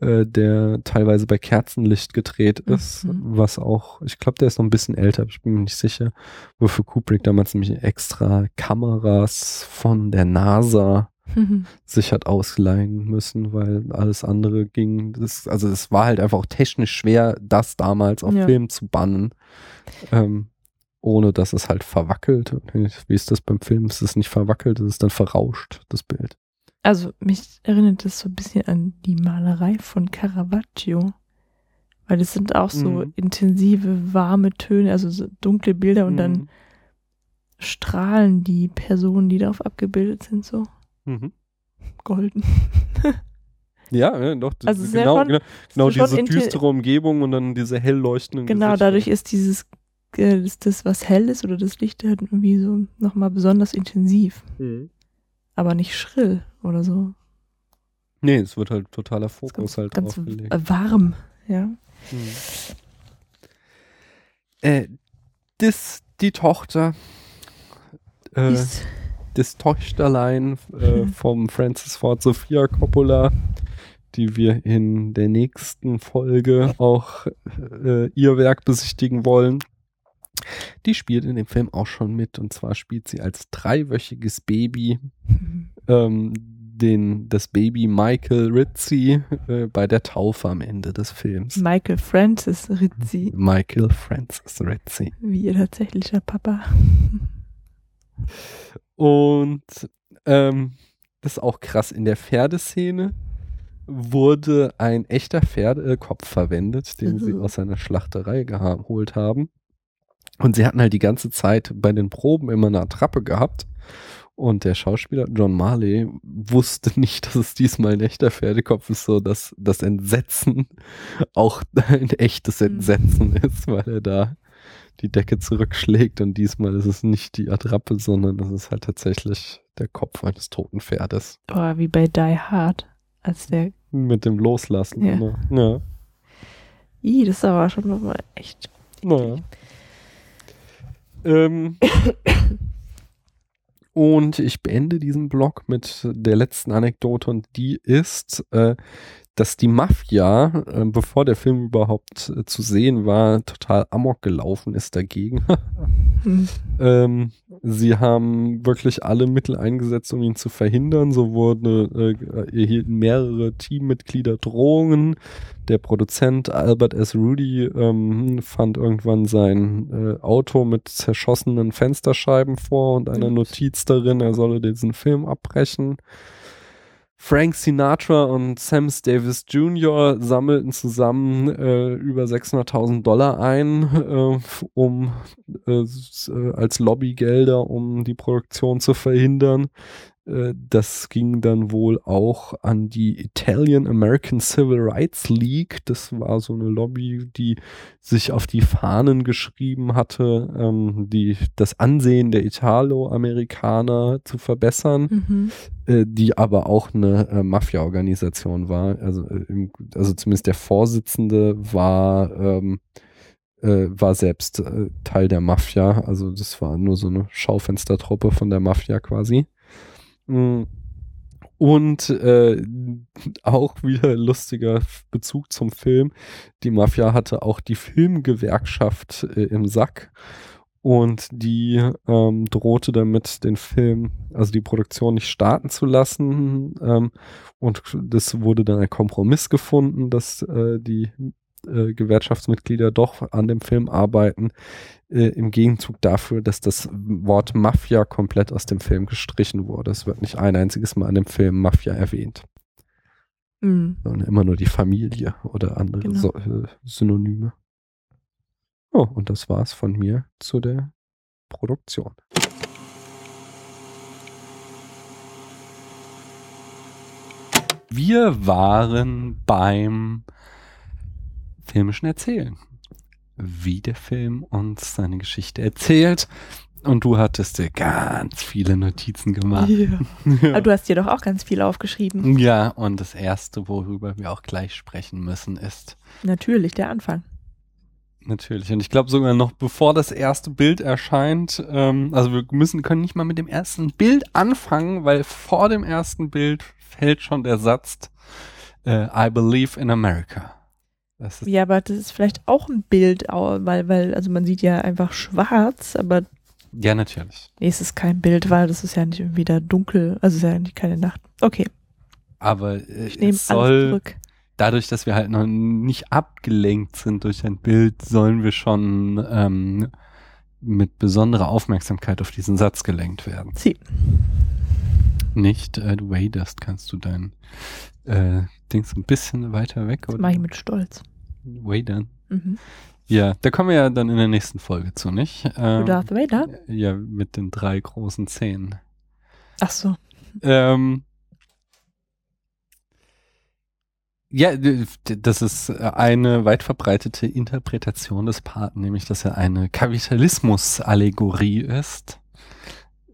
A: äh, der teilweise bei Kerzenlicht gedreht ist,
B: Mhm.
A: was auch, ich glaube, der ist noch ein bisschen älter, ich bin mir nicht sicher, wofür Kubrick damals nämlich extra Kameras von der NASA sich hat ausleihen müssen, weil alles andere ging. Das, also es war halt einfach auch technisch schwer, das damals auf
B: Ja.
A: Film zu bannen, ähm, ohne dass es halt verwackelt. Wie ist das beim Film? Ist es nicht verwackelt, es ist dann verrauscht, das Bild.
B: Also mich erinnert das so ein bisschen an die Malerei von Caravaggio. Weil das sind auch so
A: Mhm.
B: intensive, warme Töne, also so dunkle Bilder und dann
A: Mhm.
B: strahlen die Personen, die darauf abgebildet sind, so
A: Mhm.
B: golden.
A: Ja, ja, doch.
B: Also es ist ja
A: genau,
B: schon-
A: genau, genau diese düstere Umgebung und dann diese hell leuchtenden
B: Genau,
A: Gesichter.
B: dadurch ist dieses, äh, ist das, was hell ist oder das Licht halt irgendwie so nochmal besonders intensiv.
A: Mhm.
B: aber nicht schrill oder so.
A: Nee, es wird halt totaler Fokus
B: ganz,
A: halt
B: ganz
A: drauf gelegt.
B: äh, warm, ja.
A: Hm. Äh, das, die Tochter, äh,
B: Ist,
A: das Töchterlein äh,
B: Mhm.
A: vom Francis Ford Sophia Coppola, die wir in der nächsten Folge auch äh, ihr Werk besichtigen wollen. Die spielt in dem Film auch schon mit und zwar spielt sie als dreiwöchiges Baby
B: Mhm.
A: ähm, den, das Baby Michael Ritzy äh, bei der Taufe am Ende des Films.
B: Michael Francis Rizzi,
A: Michael Francis Ritzy.
B: wie ihr tatsächlicher Papa.
A: Und ähm, das ist auch krass, in der Pferdeszene wurde ein echter Pferdekopf verwendet, den sie
B: Mhm.
A: aus einer Schlachterei geholt haben. Und sie hatten halt die ganze Zeit bei den Proben immer eine Attrappe gehabt. Und der Schauspieler John Marley wusste nicht, dass es diesmal ein echter Pferdekopf ist, so dass das Entsetzen auch ein echtes
B: Mhm.
A: Entsetzen ist, weil er da die Decke zurückschlägt und diesmal ist es nicht die Attrappe, sondern es ist halt tatsächlich der Kopf eines toten Pferdes.
B: Boah, wie bei Die Hard, als der,
A: Mit dem Loslassen.
B: Ja.
A: immer. Ja.
B: ih, das ist aber schon mal echt.
A: Naja. Ähm, und ich beende diesen Blog mit der letzten Anekdote und die ist, äh, dass die Mafia, äh, bevor der Film überhaupt äh, zu sehen war, total amok gelaufen ist dagegen.
B: Hm.
A: Ähm, sie haben wirklich alle Mittel eingesetzt, um ihn zu verhindern. So wurde, äh, erhielten mehrere Teammitglieder Drohungen. Der Produzent Albert S. Rudy ähm, fand irgendwann sein äh, Auto mit zerschossenen Fensterscheiben vor und einer. Notiz darin, er solle diesen Film abbrechen. Frank Sinatra und Sam Davis Jr. sammelten zusammen äh, über 600.000 Dollar ein, äh, um äh, äh, als Lobbygelder, um die Produktion zu verhindern. Äh, das ging dann wohl auch an die Italian American Civil Rights League. Das war so eine Lobby, die sich auf die Fahnen geschrieben hatte, ähm, die das Ansehen der Italo-Amerikaner zu verbessern
B: Mhm.
A: äh, die aber auch eine äh, Mafia-Organisation war. Also, äh, im, also zumindest der Vorsitzende war, ähm, äh, war selbst äh, Teil der Mafia. Also das war nur so eine Schaufenstertruppe von der Mafia quasi. Mm. Und äh, auch wieder lustiger Bezug zum Film. Die Mafia hatte auch die Filmgewerkschaft äh, im Sack und die ähm, drohte damit, den Film, also die Produktion nicht starten zu lassen. Ähm, und das wurde dann ein Kompromiss gefunden, dass äh, die äh, Gewerkschaftsmitglieder doch an dem Film arbeiten, äh, im Gegenzug dafür, dass das Wort Mafia komplett aus dem Film gestrichen wurde. Es wird nicht ein einziges Mal an dem Film Mafia erwähnt,
B: Mhm.
A: sondern immer nur die Familie oder andere
B: Genau.
A: so, äh, Synonyme. Oh, und das war's von mir zu der Produktion. Wir waren beim filmischen Erzählen. Wie der Film uns seine Geschichte erzählt. Und du hattest dir ganz viele Notizen gemacht.
B: Ja.
A: Ja.
B: Aber du hast dir doch auch ganz viel aufgeschrieben.
A: Ja, und das erste, worüber wir auch gleich sprechen müssen, ist
B: Natürlich, der Anfang.
A: natürlich. Und ich glaube sogar noch bevor das erste Bild erscheint, ähm, also wir müssen, können nicht mal mit dem ersten Bild anfangen, weil vor dem ersten Bild fällt schon der Satz, äh, I believe in America.
B: Ja, aber das ist vielleicht auch ein Bild, weil, weil, also man sieht ja einfach schwarz, aber
A: ja, natürlich.
B: nee, es ist kein Bild, weil das ist ja nicht irgendwie da dunkel, also es ist ja nicht keine Nacht. Okay,
A: Aber äh,
B: ich nehme
A: es
B: alles
A: soll,
B: zurück.
A: dadurch, dass wir halt noch nicht abgelenkt sind durch ein Bild, sollen wir schon ähm, mit besonderer Aufmerksamkeit auf diesen Satz gelenkt werden.
B: Sie.
A: Nicht, äh, du waderst, kannst du dein äh, Dings ein bisschen weiter weg
B: Das mache ich mit Stolz.
A: wadern.
B: Mhm.
A: Ja, da kommen wir ja dann in der nächsten Folge zu, nicht? Ähm,
B: Darth Vader?
A: ja, mit den drei großen Zähnen.
B: Ach so.
A: Ähm, ja, das ist eine weit verbreitete Interpretation des Paten, nämlich dass er eine Kapitalismus-Allegorie ist.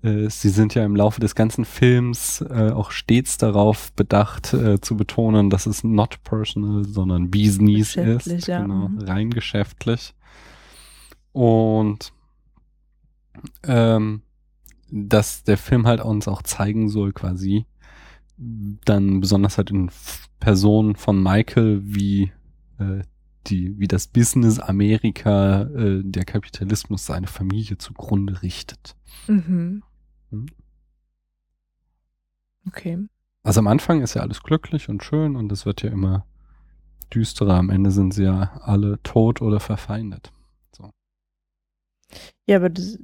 A: Äh, sie sind ja im Laufe des ganzen Films äh, auch stets darauf bedacht äh, zu betonen, dass es not personal, sondern Business ist.
B: ja.
A: Genau,
B: Mhm.
A: rein geschäftlich. Und ähm, dass der Film halt uns auch zeigen soll, quasi, dann besonders halt in F- Person von Michael, wie äh, die, wie das Business Amerika, äh, der Kapitalismus seine Familie zugrunde richtet.
B: Mhm. Okay.
A: Also am Anfang ist ja alles glücklich und schön und es wird ja immer düsterer. Am Ende sind sie ja alle tot oder verfeindet.
B: Ja, aber das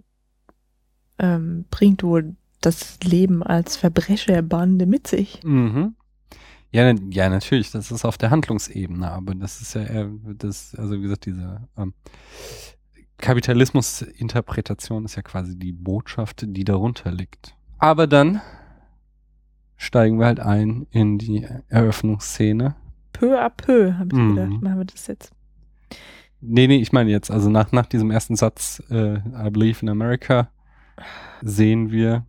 B: ähm, bringt wohl das Leben als Verbrecherbande mit sich.
A: Mhm. Ja, ja, natürlich, das ist auf der Handlungsebene, aber das ist ja eher, das, also wie gesagt, diese ähm, Kapitalismus-Interpretation ist ja quasi die Botschaft, die darunter liegt. Aber dann steigen wir halt ein in die Eröffnungsszene.
B: Peu à peu, habe ich
A: Mhm.
B: gedacht, machen wir das jetzt.
A: Nee, nee, ich meine jetzt, also nach, nach diesem ersten Satz, äh, I believe in America, sehen wir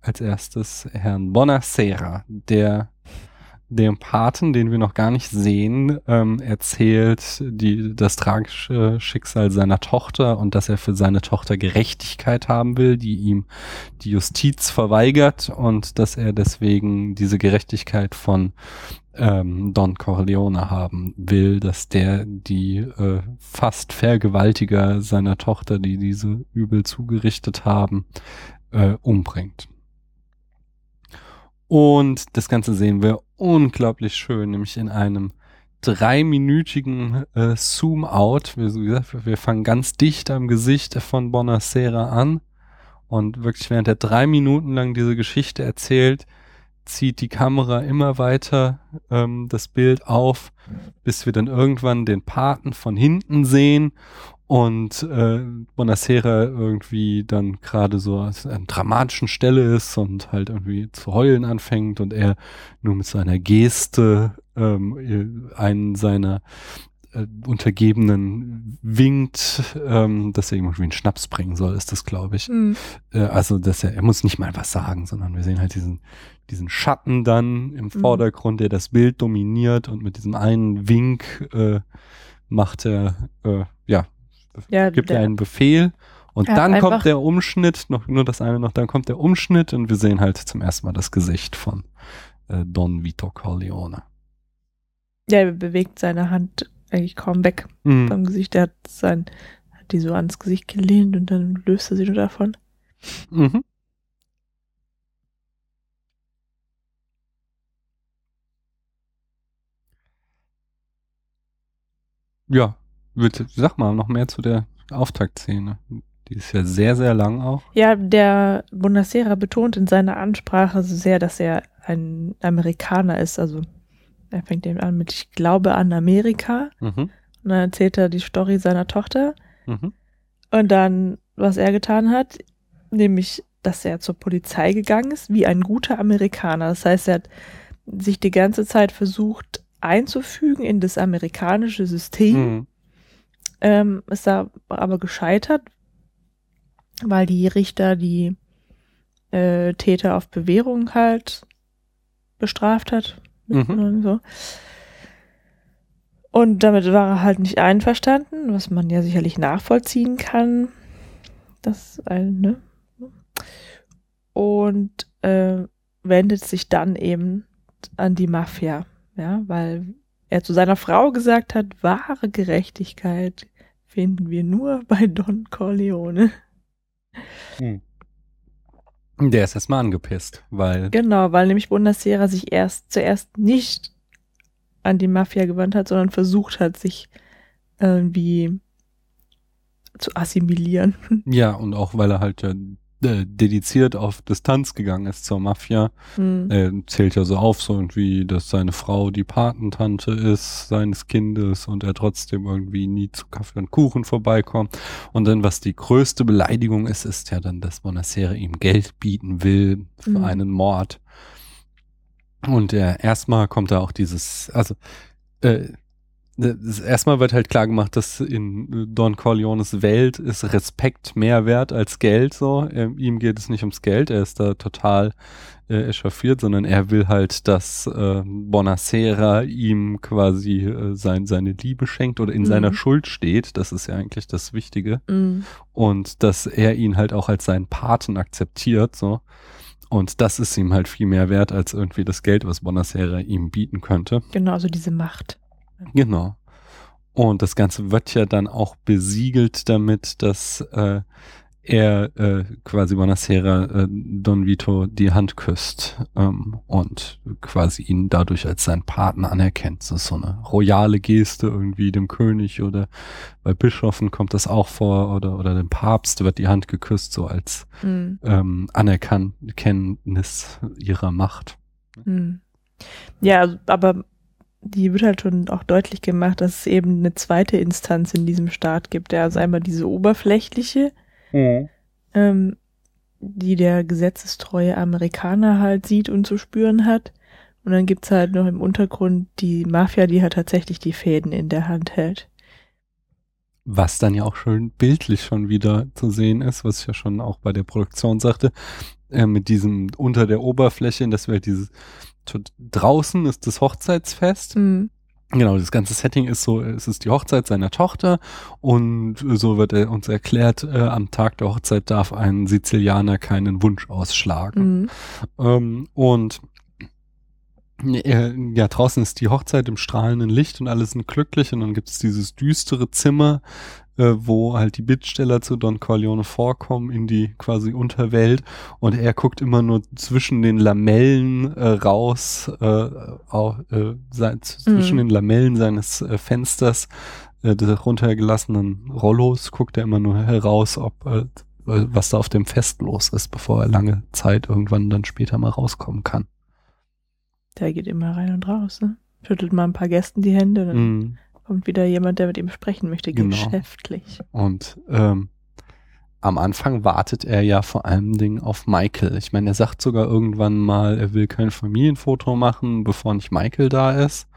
A: als erstes Herrn Bonacera, der dem Paten, den wir noch gar nicht sehen, ähm, erzählt die, das tragische Schicksal seiner Tochter und dass er für seine Tochter Gerechtigkeit haben will, die ihm die Justiz verweigert und dass er deswegen diese Gerechtigkeit von ähm, Don Corleone haben will, dass der die äh, fast Vergewaltiger seiner Tochter, die diese Übel zugerichtet haben, äh, umbringt. Und das Ganze sehen wir unglaublich schön, nämlich in einem dreiminütigen äh, Zoom-Out. Wir, wie wir fangen ganz dicht am Gesicht von Bonacera an und wirklich während er drei Minuten lang diese Geschichte erzählt, zieht die Kamera immer weiter ähm, das Bild auf, bis wir dann irgendwann den Paten von hinten sehen und äh, Bonacera irgendwie dann gerade so an einer dramatischen Stelle ist und halt irgendwie zu heulen anfängt und er nur mit seiner Geste ähm, einen seiner äh, Untergebenen winkt, ähm, dass er ihm irgendwie einen Schnaps bringen soll, ist das, glaube ich.
B: Mhm.
A: Äh, also, dass er, er muss nicht mal was sagen, sondern wir sehen halt diesen, diesen Schatten dann im Vordergrund, der das Bild dominiert und mit diesem einen Wink äh, macht er, äh, ja,
B: Ja,
A: gibt er einen Befehl und
B: hat
A: dann kommt der Umschnitt, noch nur das eine noch, dann kommt der Umschnitt und wir sehen halt zum ersten Mal das Gesicht von äh, Don Vito Corleone.
B: Ja, er bewegt seine Hand eigentlich kaum weg
A: Mhm.
B: beim Gesicht. Er hat, sein, hat die so ans Gesicht gelehnt und dann löst er sie nur davon.
A: Mhm. Ja, bitte, sag mal noch mehr zu der Auftaktszene. Die ist ja sehr, sehr lang auch.
B: Ja, der Bonacera betont in seiner Ansprache so sehr, dass er ein Amerikaner ist. Also er fängt eben an mit Ich glaube an Amerika.
A: Mhm.
B: Und dann erzählt er die Story seiner Tochter.
A: Mhm.
B: Und dann, was er getan hat, nämlich, dass er zur Polizei gegangen ist, wie ein guter Amerikaner. Das heißt, er hat sich die ganze Zeit versucht einzufügen in das amerikanische System.
A: Mhm.
B: Ähm, ist da aber gescheitert, weil die Richter die äh, Täter auf Bewährung halt bestraft hat.
A: Mhm.
B: Und so. Und damit war er halt nicht einverstanden, was man ja sicherlich nachvollziehen kann. Das ein, ne? Und äh, wendet sich dann eben an die Mafia, ja, weil er zu seiner Frau gesagt hat, wahre Gerechtigkeit finden wir nur bei Don Corleone.
A: Der ist erstmal angepisst, weil.
B: Genau, weil nämlich Bundesheer sich erst zuerst nicht an die Mafia gewandt hat, sondern versucht hat, sich irgendwie zu assimilieren.
A: Ja, und auch weil er halt ja äh, dediziert auf Distanz gegangen ist zur Mafia.
B: Hm.
A: Er zählt ja so auf, so irgendwie, dass seine Frau die Patentante ist seines Kindes und er trotzdem irgendwie nie zu Kaffee und Kuchen vorbeikommt. Und dann, was die größte Beleidigung ist, ist ja dann, dass Bonacere ihm Geld bieten will für
B: Mhm.
A: einen Mord. Und äh, erstmal kommt da auch dieses, also äh, erstmal wird halt klar gemacht, dass in äh, Don Corleones Welt ist Respekt mehr wert als Geld so. Ähm, ihm geht es nicht ums Geld, er ist da total äh, echauffiert, sondern er will halt, dass äh, Bonacera ihm quasi äh, sein, seine Liebe schenkt oder in
B: Mhm.
A: seiner Schuld steht. Das ist ja eigentlich das Wichtige.
B: Mhm.
A: Und dass er ihn halt auch als seinen Paten akzeptiert, so. Und das ist ihm halt viel mehr wert als irgendwie das Geld, was Bonacera ihm bieten könnte.
B: Genau, also diese Macht.
A: Genau. Und das Ganze wird ja dann auch besiegelt damit, dass äh, er äh, quasi Bonacera äh, Don Vito die Hand küsst ähm, und quasi ihn dadurch als seinen Partner anerkennt. Das ist so eine royale Geste irgendwie dem König oder bei Bischöfen kommt das auch vor oder oder dem Papst wird die Hand geküsst so als
B: Mhm.
A: ähm, Anerkenntnis ihrer Macht.
B: Mhm. Ja, also, aber die wird halt schon auch deutlich gemacht, dass es eben eine zweite Instanz in diesem Staat gibt. Ja, also einmal diese oberflächliche, ähm, die der gesetzestreue Amerikaner halt sieht und zu spüren hat. Und dann gibt's halt noch im Untergrund die Mafia, die halt tatsächlich die Fäden in der Hand hält.
A: Was dann ja auch schön bildlich schon wieder zu sehen ist, was ich ja schon auch bei der Produktion sagte, äh, mit diesem unter der Oberfläche, dass wir halt dieses draußen ist das Hochzeitsfest.
B: Mhm.
A: Genau, das ganze Setting ist so, es ist die Hochzeit seiner Tochter und so wird er uns erklärt, äh, am Tag der Hochzeit darf ein Sizilianer keinen Wunsch ausschlagen.
B: Mhm.
A: Ähm, und äh, ja, draußen ist die Hochzeit im strahlenden Licht und alle sind glücklich und dann gibt es dieses düstere Zimmer, äh, wo halt die Bittsteller zu Don Corleone vorkommen in die quasi Unterwelt und er guckt immer nur zwischen den Lamellen äh, raus, äh, auch, äh, sein, zwischen
B: Mhm.
A: den Lamellen seines äh, Fensters äh, des runtergelassenen Rollos guckt er immer nur heraus, ob äh, was da auf dem Fest los ist, bevor er lange Zeit irgendwann dann später mal rauskommen kann.
B: Der geht immer rein und raus, ne? Schüttelt mal ein paar Gästen die Hände, dann
A: Mhm.
B: Kommt wieder jemand, der mit ihm sprechen möchte,
A: Genau.
B: geschäftlich.
A: Und ähm, am Anfang wartet er ja vor allen Dingen auf Michael. Ich meine, er sagt sogar irgendwann mal, er will kein Familienfoto machen, bevor nicht Michael da ist.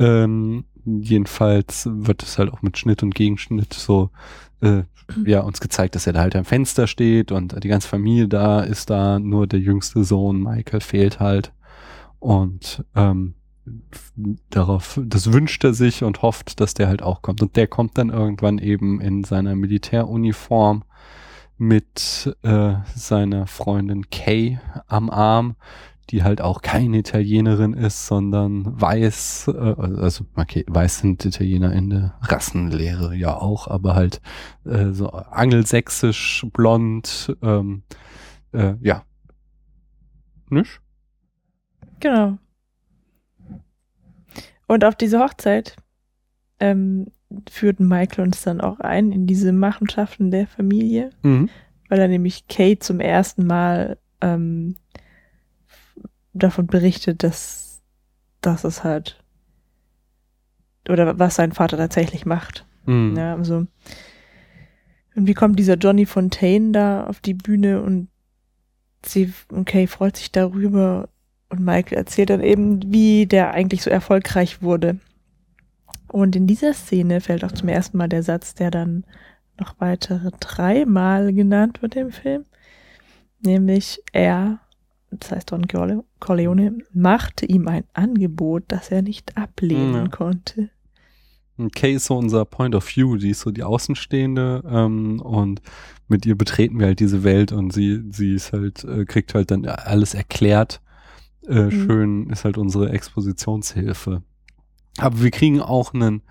A: Ähm, jedenfalls wird es halt auch mit Schnitt und Gegenschnitt so äh, ja uns gezeigt, dass er da halt am Fenster steht und die ganze Familie da ist da, nur der jüngste Sohn Michael fehlt halt und ähm, darauf, das wünscht er sich und hofft, dass der halt auch kommt. Und der kommt dann irgendwann eben in seiner Militäruniform mit äh, seiner Freundin Kay am Arm, die halt auch keine Italienerin ist, sondern weiß, äh, also okay, weiß sind Italiener in der Rassenlehre ja auch, aber halt äh, so angelsächsisch, blond, ähm, äh, ja. Nicht?
B: Genau. Und auf diese Hochzeit ähm, führt Michael uns dann auch ein in diese Machenschaften der Familie,
A: Mhm.
B: weil er nämlich Kate zum ersten Mal ähm, davon berichtet, dass, dass es halt oder was sein Vater tatsächlich macht.
A: Mhm.
B: Ja, also und wie kommt dieser Johnny Fontaine da auf die Bühne und sie und Kay freut sich darüber und Michael erzählt dann eben, wie der eigentlich so erfolgreich wurde. Und in dieser Szene fällt auch zum ersten Mal der Satz, der dann noch weitere dreimal genannt wird im Film. Nämlich er, das heißt Don Corle- Corleone, machte ihm ein Angebot, das er nicht ablehnen
A: Ja.
B: konnte.
A: Kay ist so unser Point of View, die ist so die Außenstehende ähm, und mit ihr betreten wir halt diese Welt und sie, sie ist halt, äh, kriegt halt dann alles erklärt. Äh,
B: Mhm.
A: Schön ist halt unsere Expositionshilfe. Aber wir kriegen auch einen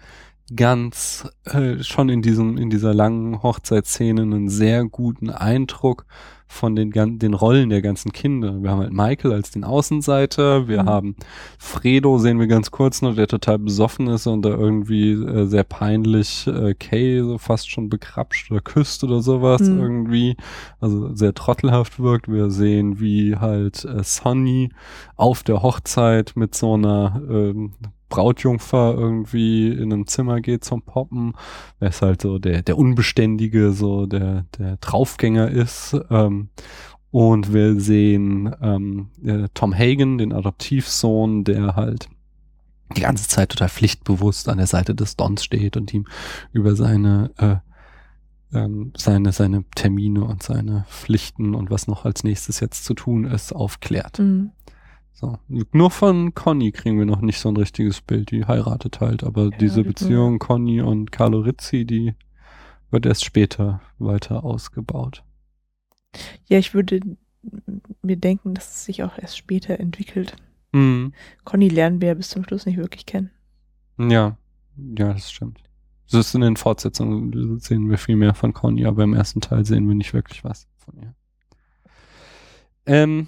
A: ganz, äh, schon in diesem, in dieser langen Hochzeitsszene einen sehr guten Eindruck von den, den Rollen der ganzen Kinder. Wir haben halt Michael als den Außenseiter, wir
B: Mhm.
A: haben Fredo, sehen wir ganz kurz noch, der total besoffen ist und da irgendwie äh, sehr peinlich äh, Kay so fast schon bekrapscht oder küsst oder sowas
B: Mhm.
A: irgendwie. Also sehr trottelhaft wirkt. Wir sehen, wie halt äh, Sonny auf der Hochzeit mit so einer ähm, Brautjungfer irgendwie in ein Zimmer geht zum Poppen. Er ist halt so der, der Unbeständige, so der, der Draufgänger ist. Ähm, und wir sehen ähm, äh, Tom Hagen, den Adoptivsohn, der halt die ganze Zeit total pflichtbewusst an der Seite des Dons steht und ihm über seine äh, ähm, seine seine Termine und seine Pflichten und was noch als nächstes jetzt zu tun ist aufklärt.
B: Mhm.
A: So. Nur von Conny kriegen wir noch nicht so ein richtiges Bild. Die heiratet halt, aber
B: Ja,
A: diese
B: die-
A: Beziehung Conny und Carlo Rizzi, die wird erst später weiter ausgebaut.
B: Ja, ich würde mir denken, dass es sich auch erst später entwickelt.
A: Mhm.
B: Conny lernen wir ja bis zum Schluss nicht wirklich kennen.
A: Ja, ja, das stimmt. So ist in den Fortsetzungen sehen wir viel mehr von Conny, aber im ersten Teil sehen wir nicht wirklich was von ihr. Ähm,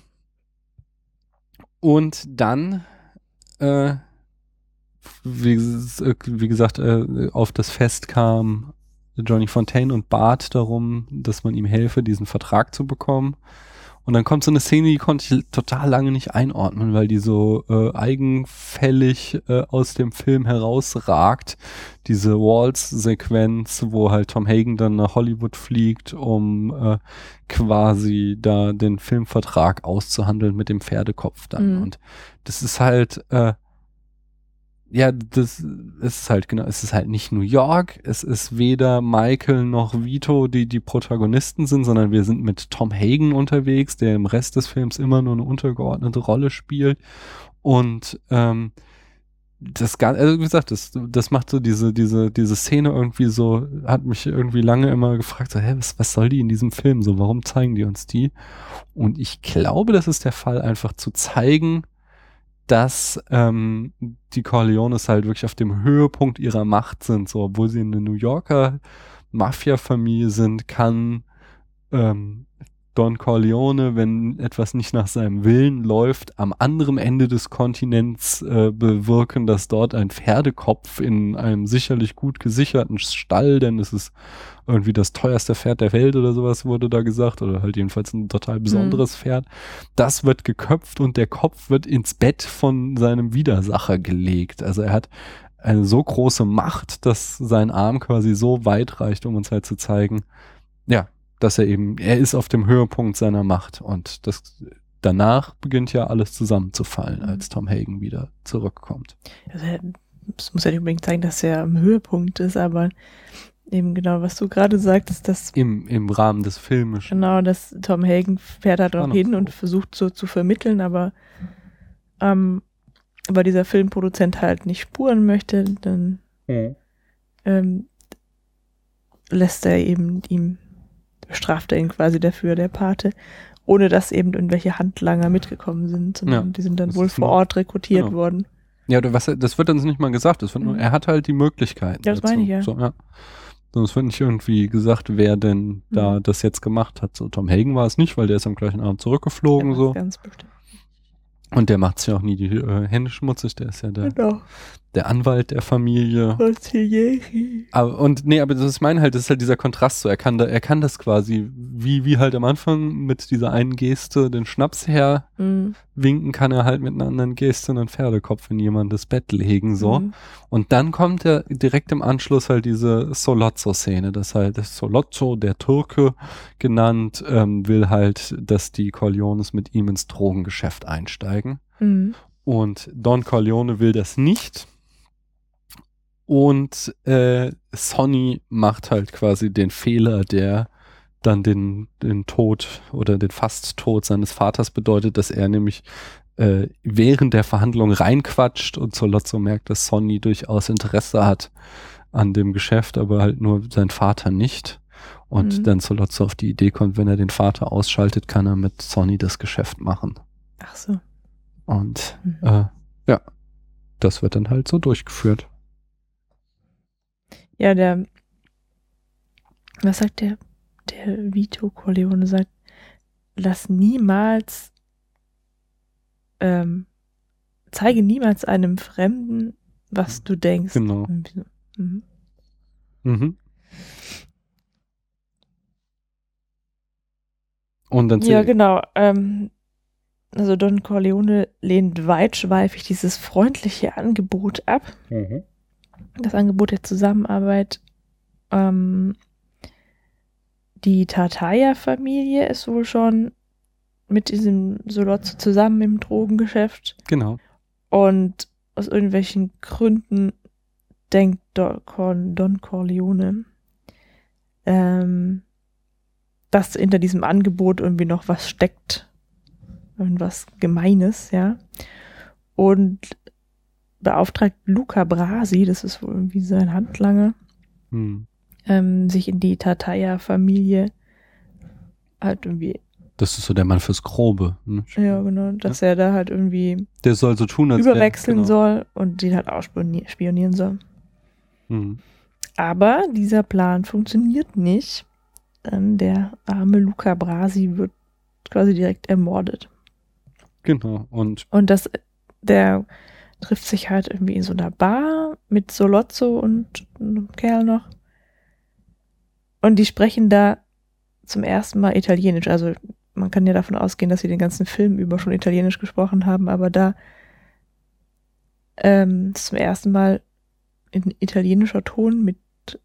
A: und dann, äh, wie, wie gesagt, äh, auf das Fest kam Johnny Fontaine und bat darum, dass man ihm helfe, diesen Vertrag zu bekommen. Und dann kommt so eine Szene, die konnte ich total lange nicht einordnen, weil die so äh, eigenfällig äh, aus dem Film herausragt. Diese Waltz-Sequenz, wo halt Tom Hagen dann nach Hollywood fliegt, um äh, quasi da den Filmvertrag auszuhandeln mit dem Pferdekopf dann.
B: Mhm.
A: Und das ist halt, äh, ja, das ist halt genau, es ist halt nicht New York, es ist weder Michael noch Vito, die die Protagonisten sind, sondern wir sind mit Tom Hagen unterwegs, der im Rest des Films immer nur eine untergeordnete Rolle spielt. Und ähm, das gar, also wie gesagt, das, das macht so diese, diese, diese Szene irgendwie so, hat mich irgendwie lange immer gefragt, so, hä, was, was soll die in diesem Film? So, warum zeigen die uns die? Und ich glaube, das ist der Fall, einfach zu zeigen, dass ähm, die Corleones halt wirklich auf dem Höhepunkt ihrer Macht sind. So, obwohl sie eine New Yorker Mafia-Familie sind, kann ähm, Don Corleone, wenn etwas nicht nach seinem Willen läuft, am anderen Ende des Kontinents äh, bewirken, dass dort ein Pferdekopf in einem sicherlich gut gesicherten Stall, denn es ist irgendwie das teuerste Pferd der Welt oder sowas wurde da gesagt, oder halt jedenfalls ein total besonderes Pferd, das wird geköpft und der Kopf wird ins Bett von seinem Widersacher gelegt. Also er hat eine so große Macht, dass sein Arm quasi so weit reicht, um uns halt zu zeigen, dass er eben, er ist auf dem Höhepunkt seiner Macht und das danach beginnt ja alles zusammenzufallen,
B: Mhm.
A: als Tom Hagen wieder zurückkommt.
B: Also, es muss ja nicht unbedingt zeigen, dass er am Höhepunkt ist, aber eben genau, was du gerade sagtest, dass
A: Im, im Rahmen des Filmischen.
B: genau, dass Tom Hagen fährt da
A: war
B: drauf hin und versucht so zu vermitteln, aber ähm, weil dieser Filmproduzent halt nicht spuren möchte, dann ähm, lässt er eben ihm, bestraft er ihn quasi dafür, der Pate, ohne dass eben irgendwelche Handlanger mitgekommen sind, sondern
A: Ja,
B: die sind dann wohl vor Ort rekrutiert
A: genau.
B: worden.
A: Ja, was, das wird uns nicht mal gesagt. Das wird nur,
B: Mhm.
A: er hat halt die Möglichkeiten.
B: Ja, das meine ich, ja.
A: So, ja. So, es wird nicht irgendwie gesagt, wer denn da
B: Mhm.
A: das jetzt gemacht hat. So, Tom Hagen war es nicht, weil der ist am gleichen Abend zurückgeflogen,
B: Ja,
A: so.
B: Ganz bestimmt.
A: Und der macht sich auch nie die äh, Hände schmutzig. Der ist ja der,
B: Genau.
A: Der Anwalt der Familie.
B: Consiglieri.
A: Aber, und nee, aber das ist mein halt, das ist halt dieser Kontrast so. Er kann da, er kann das quasi, wie, wie halt am Anfang mit dieser einen Geste den Schnaps her
B: Mhm.
A: winken, kann er halt mit einer anderen Geste einen Pferdekopf in jemandes Bett legen, so.
B: Mhm.
A: Und dann kommt ja direkt im Anschluss halt diese Solozzo-Szene, das halt das Solozzo, der Türke genannt, ähm, will halt, dass die Corleones mit ihm ins Drogengeschäft einsteigen.
B: Mhm.
A: Und Don Corleone will das nicht. Und äh, Sonny macht halt quasi den Fehler, der dann den, den Tod oder den Fast-Tod seines Vaters bedeutet, dass er nämlich äh, während der Verhandlung reinquatscht und Solozzo merkt, dass Sonny durchaus Interesse hat an dem Geschäft, aber halt nur sein Vater nicht. Und
B: Mhm.
A: dann Solozzo auf die Idee kommt, wenn er den Vater ausschaltet, kann er mit Sonny das Geschäft machen.
B: Ach so.
A: Und
B: Mhm.
A: äh, ja, das wird dann halt so durchgeführt.
B: Ja, der, was sagt der, der Vito Corleone sagt, lass niemals, ähm, zeige niemals einem Fremden, was du denkst.
A: Genau.
B: Mhm.
A: Mhm. Und dann
B: Ja, genau. Ähm, also Don Corleone lehnt weitschweifig dieses freundliche Angebot ab.
A: Mhm.
B: Das Angebot der Zusammenarbeit. Ähm, die Tartaya-Familie ist wohl schon mit diesem Solozzo zusammen im Drogengeschäft.
A: Genau.
B: Und aus irgendwelchen Gründen denkt Don, Corleone, ähm, dass hinter diesem Angebot irgendwie noch was steckt. Irgendwas Gemeines, ja. Und beauftragt Luca Brasi, das ist wohl irgendwie sein Handlanger,
A: Hm.
B: ähm, sich in die Tataya-Familie halt irgendwie,
A: Das ist so der Mann fürs Grobe. Ne?
B: ja genau, dass er da halt irgendwie
A: Der soll so tun, als
B: überwechseln
A: genau.
B: soll und die halt auch spioni- spionieren soll.
A: Hm.
B: Aber dieser Plan funktioniert nicht. Denn der arme Luca Brasi wird quasi direkt ermordet.
A: Genau. Und
B: Und das, der trifft sich halt irgendwie in so einer Bar mit Solozzo und einem Kerl noch. Und die sprechen da zum ersten Mal Italienisch. Also man kann ja davon ausgehen, dass sie den ganzen Film über schon Italienisch gesprochen haben, aber da ähm, zum ersten Mal in italienischer Ton mit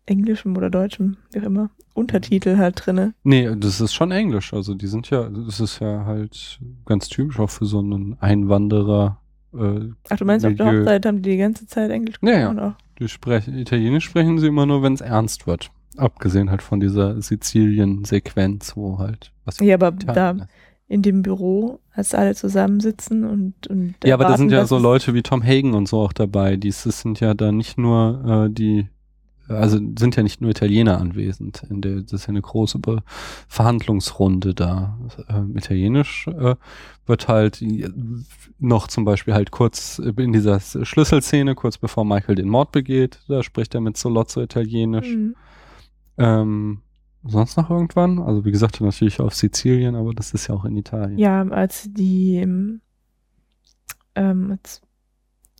B: englischem oder deutschem, wie auch immer, Untertitel halt drinne.
A: nee, das ist schon Englisch. Also die sind ja, das ist ja halt ganz typisch auch für so einen Einwanderer. Äh,
B: Ach, du meinst, auf der
A: Milieu.
B: Hochzeit haben die die ganze Zeit Englisch
A: Ja, ja.
B: gesprochen? auch?
A: die sprechen, Italienisch sprechen sie immer nur, wenn es ernst wird. Abgesehen halt von dieser Sizilien-Sequenz, wo halt was
B: Ja, aber da
A: ist.
B: in dem Büro, als alle zusammensitzen und, und
A: Ja, aber da sind ja so Leute wie Tom Hagen und so auch dabei. Dies das sind ja da nicht nur äh, die, also sind ja nicht nur Italiener anwesend. In der, das ist ja eine große Be Verhandlungsrunde da. Ähm, Italienisch äh, wird halt äh, noch zum Beispiel halt kurz in dieser Schlüsselszene, kurz bevor Michael den Mord begeht, da spricht er mit Solozzo Italienisch.
B: Mhm.
A: Ähm, sonst noch irgendwann? Also wie gesagt, natürlich auf Sizilien, aber das ist ja auch in Italien.
B: Ja, als die ähm, ähm, als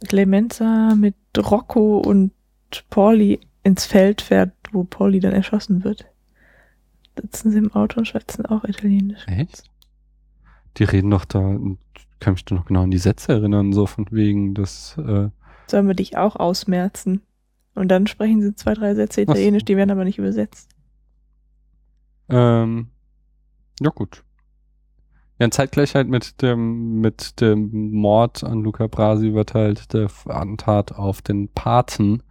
B: Clemenza mit Rocco und Pauli ins Feld fährt, wo Pauli dann erschossen wird. Sitzen sie im Auto und schwätzen auch Italienisch.
A: Echt? Die reden doch da, ich kann mich doch noch genau an die Sätze erinnern, so von wegen, dass, äh,
B: Sollen wir dich auch ausmerzen? Und dann sprechen sie zwei, drei Sätze
A: Ach so.
B: Italienisch, die werden aber nicht übersetzt.
A: ähm, ja gut. Ja, in Zeitgleichheit mit dem, mit dem Mord an Luca Brasi wird halt der Attentat auf den Paten,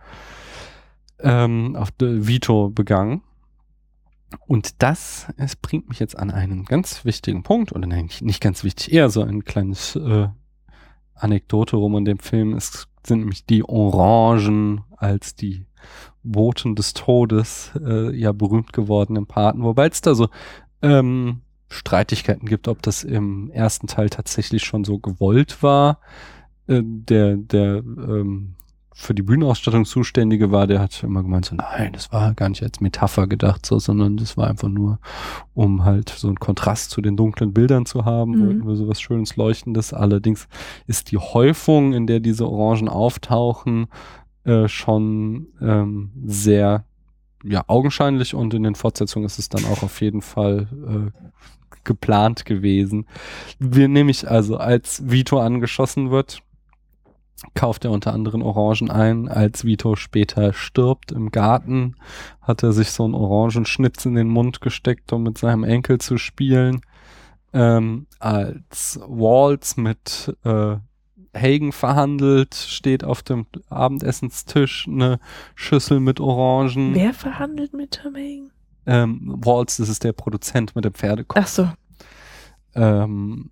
A: ähm, auf Vito begangen. Und das, es bringt mich jetzt an einen ganz wichtigen Punkt, oder nein, nicht- nicht ganz wichtig, eher so ein kleines äh, Anekdote rum in dem Film. Es sind nämlich die Orangen als die Boten des Todes äh, ja berühmt geworden im Paten, wobei es da so ähm, Streitigkeiten gibt, ob das im ersten Teil tatsächlich schon so gewollt war. Äh, der, der ähm, für die Bühnenausstattung zuständige war, der hat immer gemeint, so nein, das war gar nicht als Metapher gedacht, so, sondern das war einfach nur, um halt so einen Kontrast zu den dunklen Bildern zu haben,
B: Mhm.
A: so was Schönes Leuchtendes. Allerdings ist die Häufung, in der diese Orangen auftauchen, äh, schon ähm, sehr ja, augenscheinlich und in den Fortsetzungen ist es dann auch auf jeden Fall äh, geplant gewesen. Wir nämlich also, als Vito angeschossen wird, kauft er unter anderem Orangen ein. Als Vito später stirbt im Garten, hat er sich so einen Orangenschnitz in den Mund gesteckt, um mit seinem Enkel zu spielen. Ähm, als Waltz mit äh, Hagen verhandelt, steht auf dem Abendessenstisch eine Schüssel mit Orangen.
B: Wer verhandelt mit Tom Hagen?
A: Ähm, Waltz, das ist der Produzent mit dem Pferdekopf.
B: Ach so.
A: Ähm,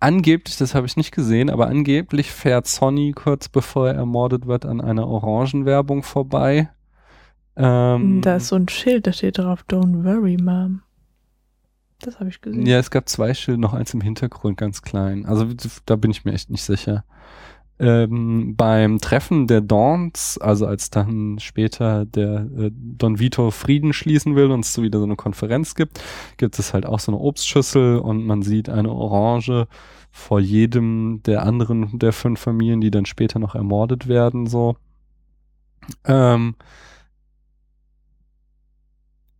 A: angeblich, das habe ich nicht gesehen, aber angeblich fährt Sonny kurz bevor er ermordet wird an einer Orangenwerbung vorbei. Ähm,
B: Da ist so ein Schild, da steht drauf, Don't worry, Mom. Das habe ich gesehen.
A: ja, es gab zwei Schilder, noch eins im Hintergrund, ganz klein. Also da bin ich mir echt nicht sicher. Ähm, beim Treffen der Dawns, also als dann später der äh, Don Vito Frieden schließen will und es so wieder so eine Konferenz gibt, gibt es halt auch so eine Obstschüssel und man sieht eine Orange vor jedem der anderen der fünf Familien, die dann später noch ermordet werden, so. Ähm, äh,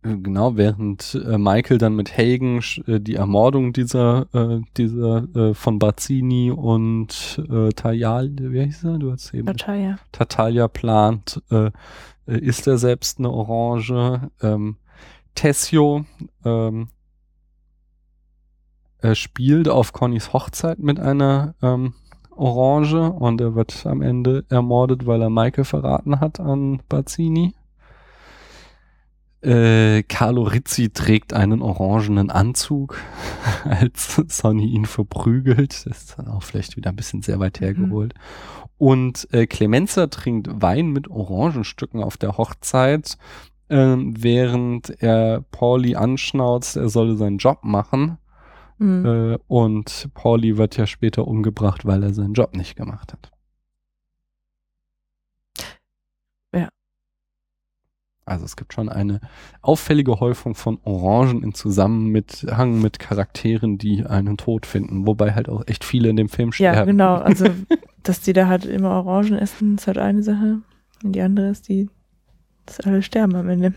A: Genau, während äh, Michael dann mit Hagen äh, die Ermordung dieser, äh, dieser äh, von Bazzini und äh, Tajal, wie hieß er? Du hast eben
B: Tataya.
A: Tatalia plant, äh, äh, isst er selbst eine Orange. Ähm, Tessio ähm, äh, spielt auf Connys Hochzeit mit einer ähm, Orange und er wird am Ende ermordet, weil er Michael verraten hat an Bazzini. Äh, Carlo Rizzi trägt einen orangenen Anzug, als Sonny ihn verprügelt. Das ist dann auch vielleicht wieder ein bisschen sehr weit hergeholt. Und äh, Clemenza trinkt Wein mit Orangenstücken auf der Hochzeit, ähm, während er Pauli anschnauzt, er solle seinen Job machen.
B: Mhm.
A: Äh, und Pauli wird ja später umgebracht, weil er seinen Job nicht gemacht hat. Also es gibt schon eine auffällige Häufung von Orangen in Zusammenhang mit Charakteren, die einen Tod finden, wobei halt auch echt viele in dem Film sterben.
B: Ja, genau. Also, dass die da halt immer Orangen essen, ist halt eine Sache. Und die andere ist die, dass alle sterben am Ende.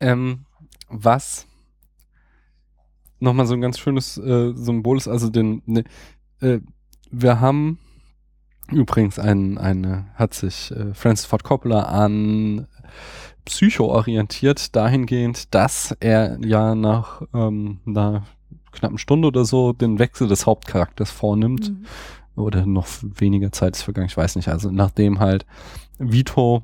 A: Ähm, was nochmal so ein ganz schönes äh, Symbol ist, also den, ne, äh, wir haben übrigens ein, eine, hat sich äh, Francis Ford Coppola an Psycho orientiert, dahingehend, dass er ja nach ähm, einer knappen Stunde oder so den Wechsel des Hauptcharakters vornimmt
B: Mhm.
A: oder noch weniger Zeit ist vergangen, ich weiß nicht. Also nachdem halt Vito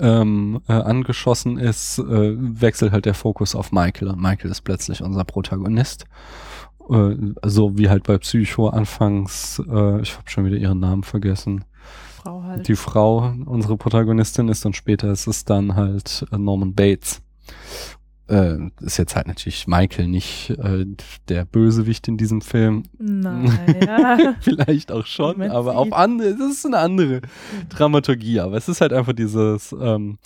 A: ähm, äh, angeschossen ist, äh, wechselt halt der Fokus auf Michael und Michael ist plötzlich unser Protagonist. Äh, so wie halt bei Psycho anfangs, äh, ich habe schon wieder ihren Namen vergessen,
B: Frau halt.
A: die Frau unsere Protagonistin ist und später ist es dann halt äh, Norman Bates. Äh, ist jetzt halt natürlich Michael nicht äh, der Bösewicht in diesem Film.
B: Naja.
A: Vielleicht auch schon,
B: Moment,
A: aber
B: sie-
A: auf andere, das ist eine andere Dramaturgie, aber es ist halt einfach dieses ähm,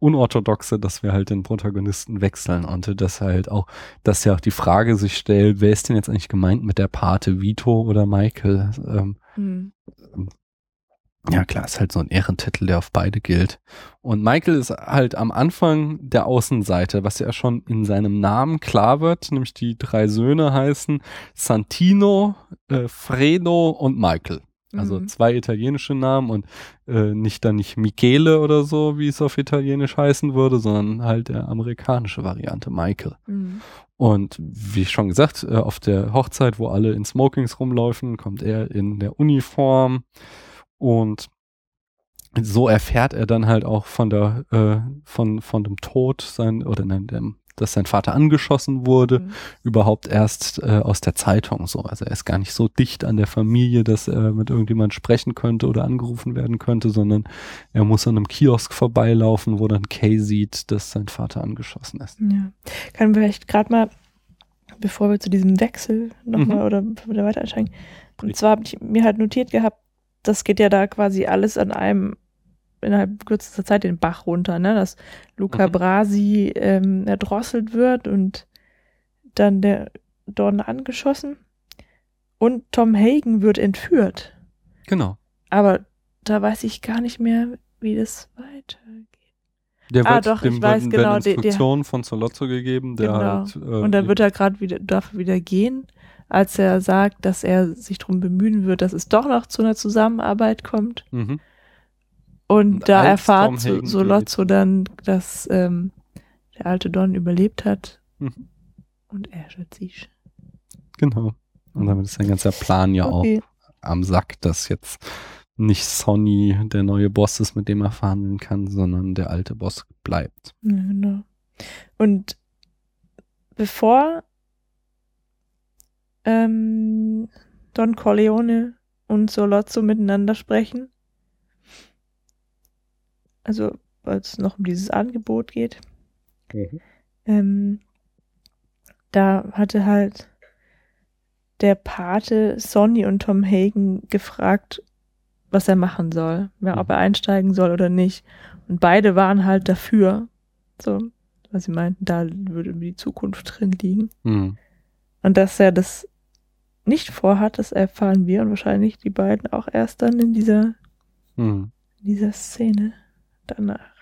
A: Unorthodoxe, dass wir halt den Protagonisten wechseln und das halt auch, dass ja auch die Frage sich stellt, wer ist denn jetzt eigentlich gemeint mit der Pate, Vito oder Michael? Ähm,
B: Hm.
A: Ja, klar, ist halt so ein Ehrentitel, der auf beide gilt. Und Michael ist halt am Anfang der Außenseite, was ja schon in seinem Namen klar wird, nämlich die drei Söhne heißen Santino, äh, Fredo und Michael. Also
B: Mhm.
A: zwei italienische Namen und äh, nicht dann nicht Michele oder so, wie es auf Italienisch heißen würde, sondern halt der amerikanische Variante Michael.
B: Mhm.
A: Und wie schon gesagt, äh, auf der Hochzeit, wo alle in Smokings rumlaufen, kommt er in der Uniform und so erfährt er dann halt auch von der äh, von von dem Tod sein oder nein, dem, dass sein Vater angeschossen wurde,
B: Mhm.
A: überhaupt erst äh, aus der Zeitung so. Also er ist gar nicht so dicht an der Familie, dass er mit irgendjemand sprechen könnte oder angerufen werden könnte, sondern er muss an einem Kiosk vorbeilaufen, wo dann Kay sieht, dass sein Vater angeschossen ist.
B: Ja. Kann vielleicht gerade mal, bevor wir zu diesem Wechsel nochmal
A: Mhm.
B: oder bevor wir weiter einsteigen. Und zwar habe ich mir halt notiert gehabt, das geht ja da quasi alles an einem innerhalb kürzester Zeit den Bach runter, ne? Dass Luca
A: Mhm.
B: Brasi ähm, erdrosselt wird und dann der Don angeschossen und Tom Hagen wird entführt.
A: Genau.
B: Aber da weiß ich gar nicht mehr, wie das weitergeht.
A: Der
B: Ah,
A: wird,
B: doch,
A: dem
B: ich weiß
A: werden,
B: genau,
A: werden
B: der- der-
A: Instruktionen von Zolotto gegeben, der
B: Genau.
A: halt. Äh,
B: Und dann wird er gerade wieder, darf er wieder gehen, als er sagt, dass er sich darum bemühen wird, dass es doch noch zu einer Zusammenarbeit kommt.
A: mhm.
B: Und,
A: Und
B: da erfahrt Solozzo dann, dass ähm, der alte Don überlebt hat.
A: Mhm.
B: Und er schützt sich.
A: Genau. Und damit ist sein ganzer Plan ja
B: Okay.
A: auch am Sack, dass jetzt nicht Sonny der neue Boss ist, mit dem er verhandeln kann, sondern der alte Boss bleibt.
B: Ja, genau. Und bevor ähm, Don Corleone und Solozzo miteinander sprechen, also weil es noch um dieses Angebot geht, ähm, da hatte halt der Pate Sonny und Tom Hagen gefragt, was er machen soll, ja, ob er einsteigen soll oder nicht. Und beide waren halt dafür. So, weil sie meinten, da würde die Zukunft drin liegen.
A: Hm.
B: Und dass er das nicht vorhat, das erfahren wir und wahrscheinlich die beiden auch erst dann in dieser,
A: Hm.
B: in dieser Szene danach.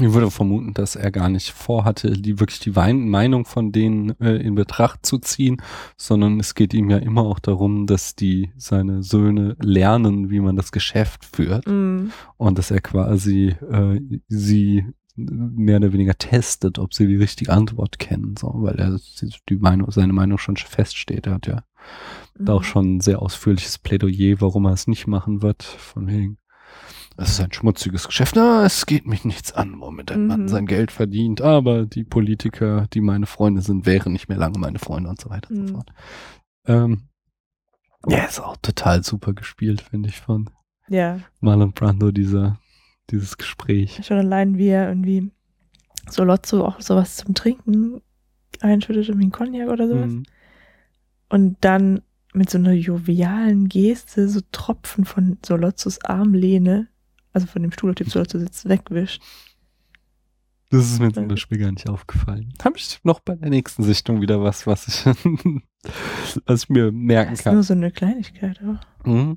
A: Ich würde vermuten, dass er gar nicht vorhatte, die wirklich die Wein Meinung von denen äh, in Betracht zu ziehen, sondern es geht ihm ja immer auch darum, dass die seine Söhne lernen, wie man das Geschäft führt
B: Mm,
A: und dass er quasi äh, sie mehr oder weniger testet, ob sie die richtige Antwort kennen, so, weil er die Meinung, seine Meinung schon feststeht. Er hat ja da auch
B: Mhm.
A: schon ein sehr ausführliches Plädoyer, warum er es nicht machen wird, von wegen. Es ist ein schmutziges Geschäft. Na, es geht mich nichts an, womit ein Mann
B: Mhm.
A: sein Geld verdient. Aber die Politiker, die meine Freunde sind, wären nicht mehr lange meine Freunde und so weiter und
B: Mhm.
A: so fort. Ähm, ja, ist auch total super gespielt, finde ich, von
B: Ja,
A: Marlon Brando, dieser, dieses Gespräch.
B: schon allein wie er irgendwie so Lotso auch sowas zum Trinken einschüttet, irgendwie einen Cognac oder sowas.
A: Mhm.
B: Und dann mit so einer jovialen Geste so Tropfen von Solozos Armlehne, also von dem Stuhl, auf dem Solozzo sitzt, wegwischt.
A: Das ist mir zum Beispiel gar nicht aufgefallen. Habe ich noch bei der nächsten Sichtung wieder was, was ich, was ich mir merken
B: Das ist
A: kann.
B: nur so eine Kleinigkeit. Aber.
A: Mhm.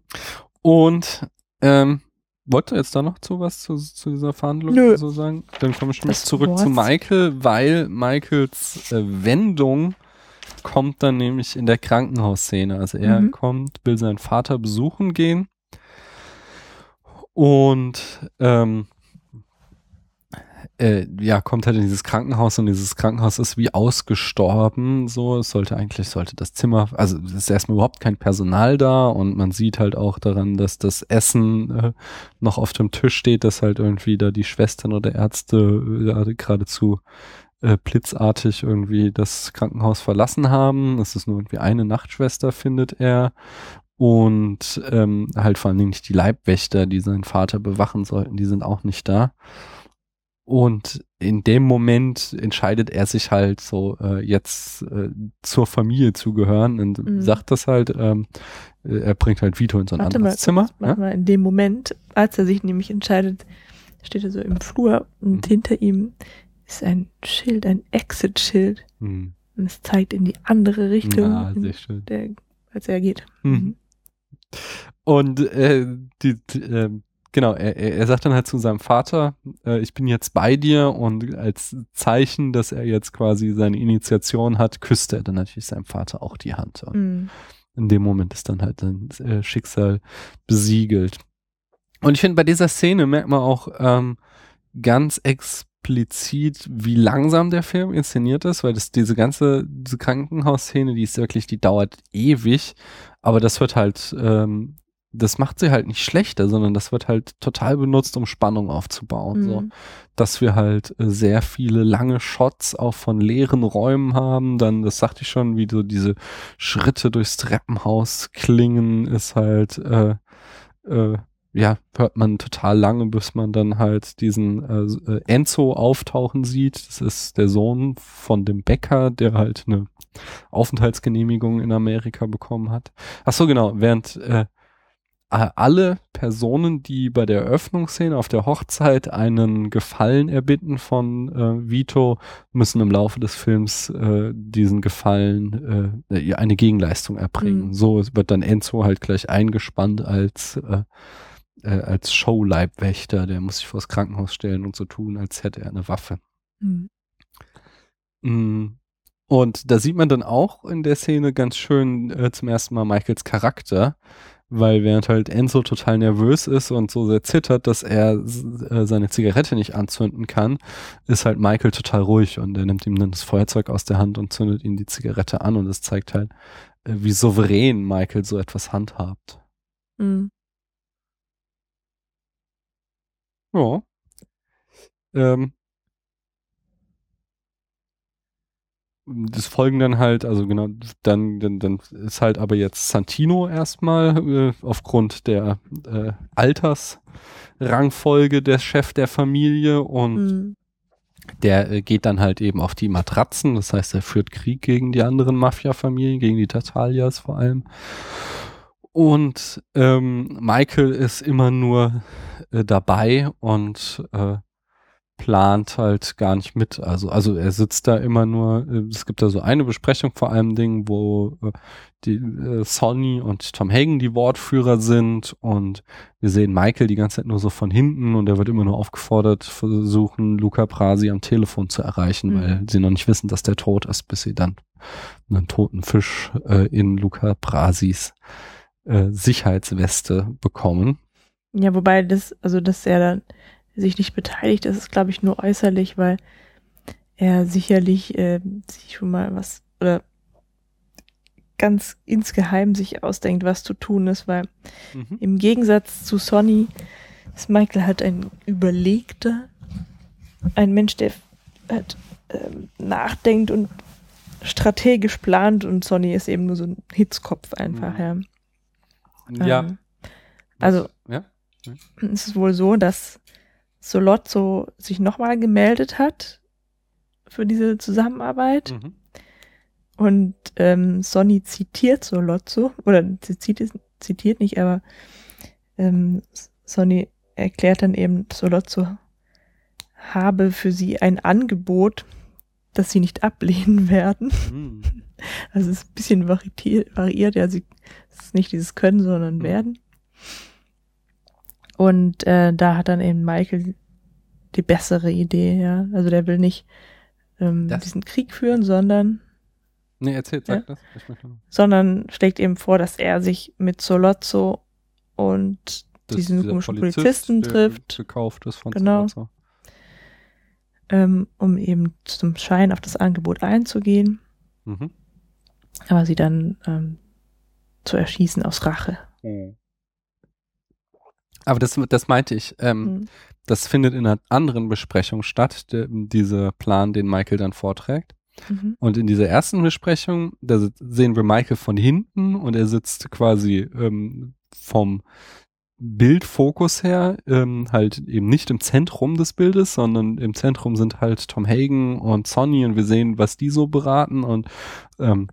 A: Und ähm, wollt ihr jetzt da noch zu was zu, zu dieser Verhandlung
B: Nö.
A: so sagen? Dann komme ich nämlich zurück
B: Wort.
A: zu Michael, weil Michaels äh, Wendung kommt dann nämlich in der Krankenhausszene. Also er
B: Mhm.
A: kommt, will seinen Vater besuchen gehen und ähm, äh, ja, kommt halt in dieses Krankenhaus und dieses Krankenhaus ist wie ausgestorben. So, es sollte eigentlich, sollte das Zimmer, also es ist erstmal überhaupt kein Personal da und man sieht halt auch daran, dass das Essen äh, noch auf dem Tisch steht, dass halt irgendwie da die Schwestern oder Ärzte äh, geradezu äh, blitzartig irgendwie das Krankenhaus verlassen haben. Es ist nur irgendwie eine Nachtschwester, findet er. Und ähm, halt vor allen Dingen nicht die Leibwächter, die seinen Vater bewachen sollten, die sind auch nicht da. Und in dem Moment entscheidet er sich halt so, äh, jetzt äh, zur Familie zu gehören und
B: Mhm.
A: sagt das halt, ähm, äh, er bringt halt Vito in so ein
B: Warte
A: anderes
B: mal,
A: Zimmer.
B: warte mal, in dem Moment, als er sich nämlich entscheidet, steht er so im Flur und
A: Mhm.
B: hinter ihm ist ein Schild, ein Exit-Schild.
A: Hm.
B: Und es zeigt in die andere Richtung,
A: Ja, schön.
B: der, als er geht.
A: Mhm. Und äh, die, die, äh, genau, er, er sagt dann halt zu seinem Vater, äh, ich bin jetzt bei dir und als Zeichen, dass er jetzt quasi seine Initiation hat, küsst er dann natürlich seinem Vater auch die Hand. Und
B: Mhm.
A: in dem Moment ist dann halt sein äh, Schicksal besiegelt. Und ich finde, bei dieser Szene merkt man auch ähm, ganz explizit, wie langsam der Film inszeniert ist, weil das diese ganze diese Krankenhausszene, die ist wirklich, die dauert ewig, aber das wird halt, ähm, das macht sie halt nicht schlechter, sondern das wird halt total benutzt, um Spannung aufzubauen. So
B: Mhm.
A: dass wir halt äh, sehr viele lange Shots auch von leeren Räumen haben. Dann, das sagte ich schon, wie so diese Schritte durchs Treppenhaus klingen, ist halt, äh, äh, ja, hört man total lange, bis man dann halt diesen äh, äh, Enzo auftauchen sieht. Das ist der Sohn von dem Bäcker, der halt eine Aufenthaltsgenehmigung in Amerika bekommen hat. Ach so, genau, während äh, alle Personen, die bei der Eröffnungsszene auf der Hochzeit einen Gefallen erbitten von äh, Vito, müssen im Laufe des Films äh, diesen Gefallen äh, eine Gegenleistung erbringen.
B: Mhm.
A: So wird dann Enzo halt gleich eingespannt als äh, äh, als Showleibwächter, der muss sich vors Krankenhaus stellen und so tun, als hätte er eine Waffe.
B: Mhm.
A: Mm. Und da sieht man dann auch in der Szene ganz schön äh, zum ersten Mal Michaels Charakter, weil während halt Enzo total nervös ist und so sehr zittert, dass er äh, seine Zigarette nicht anzünden kann, ist halt Michael total ruhig und er nimmt ihm dann das Feuerzeug aus der Hand und zündet ihm die Zigarette an und es zeigt halt, äh, wie souverän Michael so etwas handhabt.
B: Mhm.
A: Ja. Ähm, das folgen dann halt, also genau, dann, dann, dann ist halt aber jetzt Santino erstmal äh, aufgrund der äh, Altersrangfolge der Chef der Familie und
B: Mhm.
A: der äh, geht dann halt eben auf die Matratzen, das heißt, er führt Krieg gegen die anderen Mafia-Familien, gegen die Tatalias vor allem. Und ähm, Michael ist immer nur äh, dabei und äh, plant halt gar nicht mit. Also, also er sitzt da immer nur, äh, es gibt da so eine Besprechung vor allem Dingen, wo äh, die äh, Sonny und Tom Hagen die Wortführer sind und wir sehen Michael die ganze Zeit nur so von hinten und er wird immer nur aufgefordert, versuchen, Luca Prasi am Telefon zu erreichen,
B: Mhm.
A: weil sie noch nicht wissen, dass der tot ist, bis sie dann einen toten Fisch äh, in Luca Prasis äh, Sicherheitsweste bekommen.
B: Ja, wobei das, also dass er dann sich nicht beteiligt. Das ist, glaube ich, nur äußerlich, weil er sicherlich äh, sich schon mal was oder ganz insgeheim sich ausdenkt, was zu tun ist, weil
A: Mhm.
B: im Gegensatz zu Sonny ist Michael halt ein überlegter, ein Mensch, der halt ähm, nachdenkt und strategisch plant und Sonny ist eben nur so ein Hitzkopf einfach, ja.
A: Ja.
B: Ähm, also
A: Ja.
B: es ist wohl so, dass Solozzo sich nochmal gemeldet hat für diese Zusammenarbeit
A: Mhm.
B: und ähm, Sonny zitiert Solozzo, oder sie zitiert, zitiert nicht, aber ähm, Sonny erklärt dann eben, Solozzo habe für sie ein Angebot, das sie nicht ablehnen werden.
A: Mhm.
B: Also es ist ein bisschen variiert, variiert ja, sie, es ist nicht dieses Können, sondern
A: Mhm.
B: Werden. Und äh, da hat dann eben Michael die bessere Idee, ja. Also der will nicht ähm,
A: Das-
B: diesen Krieg führen, sondern
A: Nee, erzähl, sag das. Ich möchte noch-
B: sondern schlägt eben vor, dass er sich mit Solozzo und
A: Das
B: diesen komischen
A: Polizist,
B: Polizisten
A: der
B: trifft,
A: Gekauft ist von
B: Genau.
A: Salazar.
B: ähm, um eben zum Schein auf das Angebot einzugehen,
A: Mhm.
B: aber sie dann ähm, zu erschießen aus Rache.
A: Aber das, das meinte ich. Ähm,
B: Mhm.
A: Das findet in einer anderen Besprechung statt, der, dieser Plan, den Michael dann vorträgt.
B: Mhm.
A: Und in dieser ersten Besprechung, da sehen wir Michael von hinten und er sitzt quasi ähm, vom Bildfokus her ähm, halt eben nicht im Zentrum des Bildes, sondern im Zentrum sind halt Tom Hagen und Sonny und wir sehen, was die so beraten und ähm,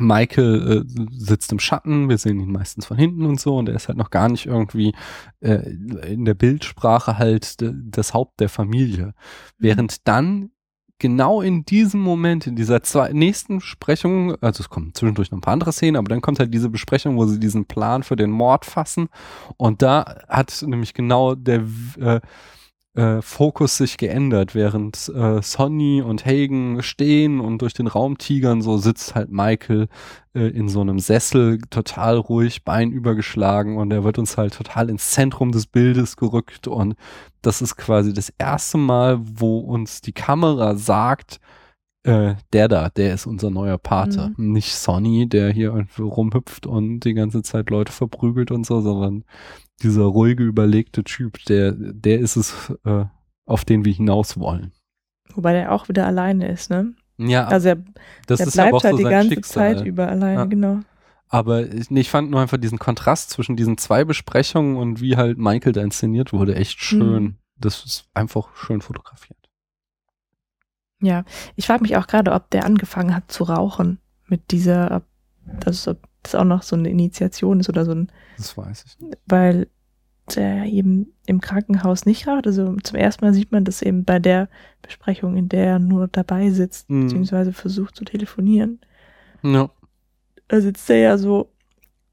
A: Michael äh, sitzt im Schatten, wir sehen ihn meistens von hinten und so und er ist halt noch gar nicht irgendwie äh, in der Bildsprache halt das Haupt der Familie. Während dann genau in diesem Moment, in dieser zwei, nächsten Besprechung, also es kommen zwischendurch noch ein paar andere Szenen, aber dann kommt halt diese Besprechung, wo sie diesen Plan für den Mord fassen und da hat nämlich genau der äh, äh, Fokus sich geändert, während äh, Sonny und Hagen stehen und durch den Raum tigern, so sitzt halt Michael äh, in so einem Sessel, total ruhig, Bein übergeschlagen und er wird uns halt total ins Zentrum des Bildes gerückt und das ist quasi das erste Mal, wo uns die Kamera sagt, äh, der da, der ist unser neuer Pate. Nicht Sonny, der hier rumhüpft und die ganze Zeit Leute verprügelt und so, sondern dieser ruhige, überlegte Typ, der, der ist es, äh, auf den wir hinaus wollen.
B: Wobei der auch wieder alleine ist, ne?
A: Ja,
B: Also er,
A: das
B: er
A: ist aber
B: bleibt
A: auch
B: halt
A: so
B: die ganze
A: Schicksal.
B: Zeit über alleine,
A: Ja.
B: genau.
A: Aber ich, ich fand nur einfach diesen Kontrast zwischen diesen zwei Besprechungen und wie halt Michael da inszeniert wurde, echt schön.
B: Mhm.
A: Das ist einfach schön fotografiert.
B: Ja, ich frage mich auch gerade, ob der angefangen hat zu rauchen mit dieser, ob das, ob das auch noch so eine Initiation ist oder so ein,
A: Das weiß ich. nicht.
B: weil der eben im Krankenhaus nicht raucht. Also zum ersten Mal sieht man das eben bei der Besprechung, in der er nur dabei sitzt,
A: Mhm.
B: beziehungsweise versucht zu telefonieren.
A: Ja.
B: Da sitzt er ja so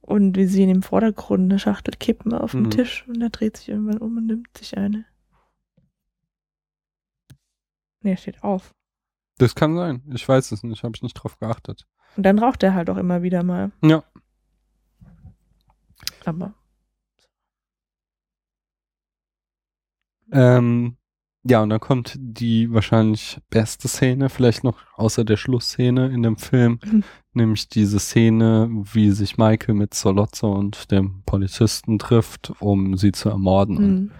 B: und wir sehen im Vordergrund eine Schachtel Kippen auf dem
A: Mhm.
B: Tisch und er dreht sich irgendwann um und nimmt sich eine. Nee, er steht auf.
A: Das kann sein. Ich weiß es nicht, habe ich nicht drauf geachtet.
B: Und dann raucht er halt auch immer wieder mal.
A: Ja.
B: Aber
A: Ähm, ja, und dann kommt die wahrscheinlich beste Szene, vielleicht noch außer der Schlussszene in dem Film,
B: Mhm.
A: nämlich diese Szene, wie sich Michael mit Solozzo und dem Polizisten trifft, um sie zu ermorden. Und
B: mh,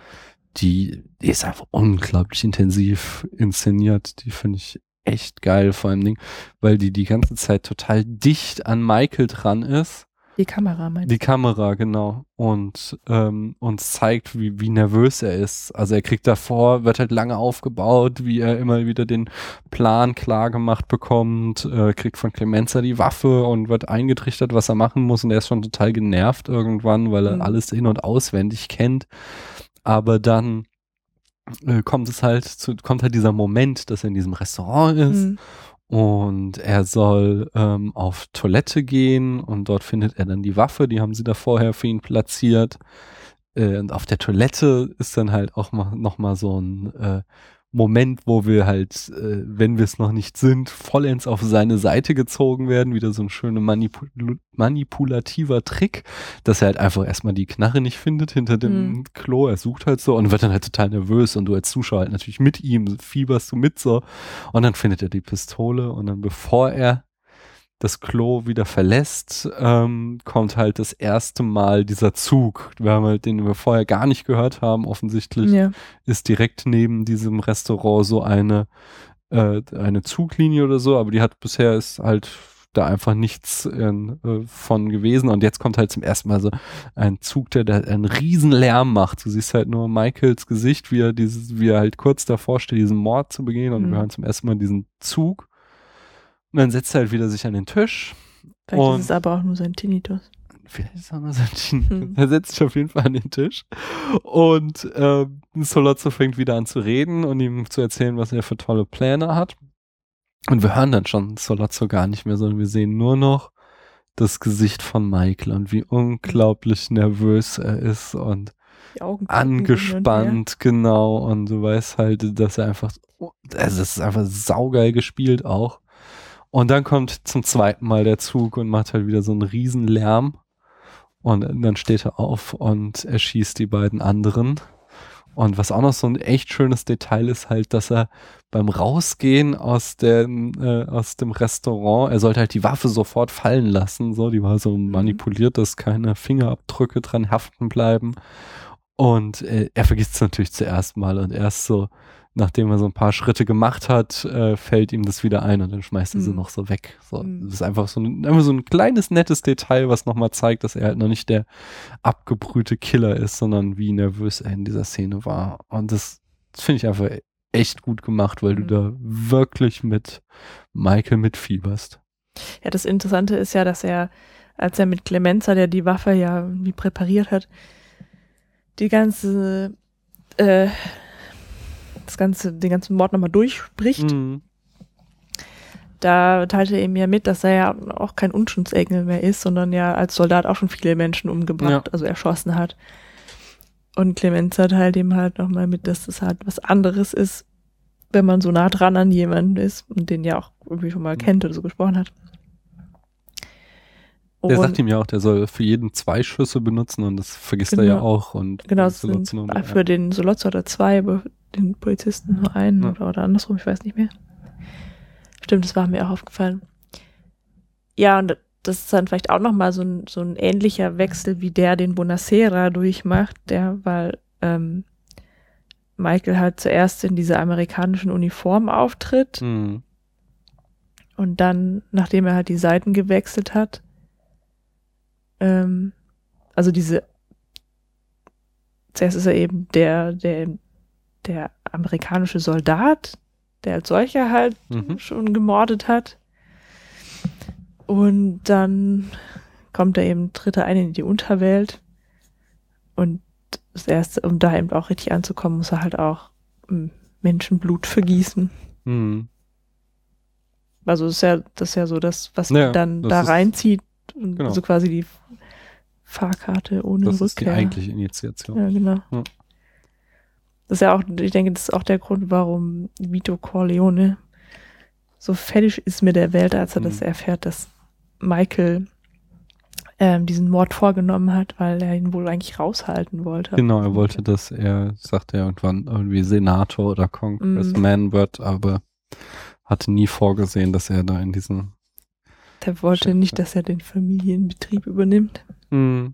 A: die, die ist einfach unglaublich intensiv inszeniert. Die finde ich echt geil vor allem Ding, weil die die ganze Zeit total dicht an Michael dran ist.
B: die Kamera meint.
A: Die Kamera, genau. Und ähm, uns zeigt, wie, wie nervös er ist. Also er kriegt davor, wird halt lange aufgebaut, wie er immer wieder den Plan klar gemacht bekommt, äh, kriegt von Clemenza die Waffe und wird eingetrichtert, was er machen muss. Und er ist schon total genervt irgendwann, weil er
B: Mhm.
A: alles in- und auswendig kennt. Aber dann äh, kommt es halt zu, kommt halt dieser Moment, dass er in diesem Restaurant ist
B: Mhm.
A: und er soll ähm, auf Toilette gehen und dort findet er dann die Waffe, die haben sie da vorher für ihn platziert. Äh, und auf der Toilette ist dann halt auch mal, noch mal so ein äh, Moment, wo wir halt, äh, wenn wir es noch nicht sind, vollends auf seine Seite gezogen werden. Wieder so ein schöner Manipul manipulativer Trick, dass er halt einfach erstmal die Knarre nicht findet hinter dem
B: Mhm.
A: Klo. Er sucht halt so und wird dann halt total nervös und du als Zuschauer halt natürlich mit ihm, fieberst du mit so. Und dann findet er die Pistole und dann bevor er das Klo wieder verlässt, ähm, kommt halt das erste Mal dieser Zug. Wir haben halt, den wir vorher gar nicht gehört haben, offensichtlich
B: Ja.
A: ist direkt neben diesem Restaurant so eine, äh, eine Zuglinie oder so, aber die hat bisher ist halt da einfach nichts äh, äh, von gewesen und jetzt kommt halt zum ersten Mal so ein Zug, der, der einen riesen Lärm macht. Du siehst halt nur Michaels Gesicht, wie er dieses, wie er halt kurz davor steht, diesen Mord zu begehen und
B: Mhm.
A: wir hören zum ersten Mal diesen Zug. Und dann setzt er halt wieder sich an den Tisch.
B: Vielleicht
A: Und-
B: ist es aber auch nur sein Tinnitus.
A: Vielleicht ist er nur sein Team.
B: Hm.
A: Er setzt sich auf jeden Fall an den Tisch und ähm, Solozzo fängt wieder an zu reden und ihm zu erzählen, was er für tolle Pläne hat. Und wir hören dann schon Solozzo gar nicht mehr, sondern wir sehen nur noch das Gesicht von Michael und wie unglaublich nervös er ist und
B: hin und
A: angespannt, genau. Und du weißt halt, dass er einfach, also es ist einfach saugeil gespielt auch. Und dann kommt zum zweiten Mal der Zug und macht halt wieder so einen riesen Lärm. Und dann steht er auf und erschießt die beiden anderen. Und was auch noch so ein echt schönes Detail ist halt, dass er beim Rausgehen aus dem, äh, aus dem Restaurant, er sollte halt die Waffe sofort fallen lassen, so, die war so manipuliert, dass keine Fingerabdrücke dran haften bleiben. Und äh, er vergisst es natürlich zuerst mal und erst so, nachdem er so ein paar Schritte gemacht hat, äh, fällt ihm das wieder ein und dann schmeißt er sie
B: Mhm.
A: noch so weg. So,
B: Mhm.
A: Das ist einfach so ein, einfach so ein kleines, nettes Detail, was nochmal zeigt, dass er halt noch nicht der abgebrühte Killer ist, sondern wie nervös er in dieser Szene war. Und das, das finde ich einfach echt gut gemacht, weil du
B: Mhm.
A: da wirklich mit Michael mitfieberst.
B: Ja, das Interessante ist ja, dass er, als er mit Clemenza, der die Waffe ja wie präpariert hat, die ganze, äh, das ganze, den ganzen Mord nochmal durchspricht,
A: Mhm.
B: da teilte er ihm ja mit, dass er ja auch kein Unschuldsengel mehr ist, sondern ja als Soldat auch schon viele Menschen umgebracht,
A: Ja.
B: also erschossen hat. Und Clemenza teilt ihm halt nochmal mit, dass das halt was anderes ist, wenn man so nah dran an jemanden ist und den ja auch irgendwie schon mal
A: Mhm.
B: kennt oder so gesprochen hat.
A: Der
B: Und-
A: sagt ihm ja auch, der soll für jeden zwei Schüsse benutzen und das vergisst er
B: Genau.
A: ja auch. Und
B: Genau, es sind, für den Solozzo hat er zwei, den Polizisten nur einen
A: Ja.
B: oder, oder andersrum, ich weiß nicht mehr. Stimmt, das war mir auch aufgefallen. Ja, und das ist dann vielleicht auch nochmal so ein, so ein ähnlicher Wechsel, wie der, den Bonacera durchmacht, der, weil ähm, Michael halt zuerst in dieser amerikanischen Uniform auftritt
A: Mhm.
B: und dann, nachdem er halt die Seiten gewechselt hat, ähm, also diese, zuerst ist er eben der, der, der amerikanische Soldat, der als solcher halt
A: Mhm.
B: schon gemordet hat. Und dann kommt er eben, tritt er ein in die Unterwelt. Und das erste, um da eben auch richtig anzukommen, muss er halt auch mm, Menschenblut vergießen.
A: Mhm.
B: Also das ist ja, das ist ja so das, was
A: Ja,
B: dann
A: das
B: da reinzieht. Und
A: genau.
B: So quasi die Fahrkarte ohne
A: Das ist die
B: Rückkehr.
A: eigentliche Initiation.
B: Ja, genau.
A: Ja.
B: Das ist ja auch, ich denke, das ist auch der Grund, warum Vito Corleone so fertig ist mit der Welt, als er
A: Mhm.
B: das erfährt, dass Michael ähm, diesen Mord vorgenommen hat, weil er ihn wohl eigentlich raushalten wollte.
A: Genau, er wollte, dass er, sagt er irgendwann, irgendwie Senator oder Congressman wird, aber hatte nie vorgesehen, dass er da in diesen.
B: Der wollte nicht, dass er den Familienbetrieb übernimmt.
A: Mhm.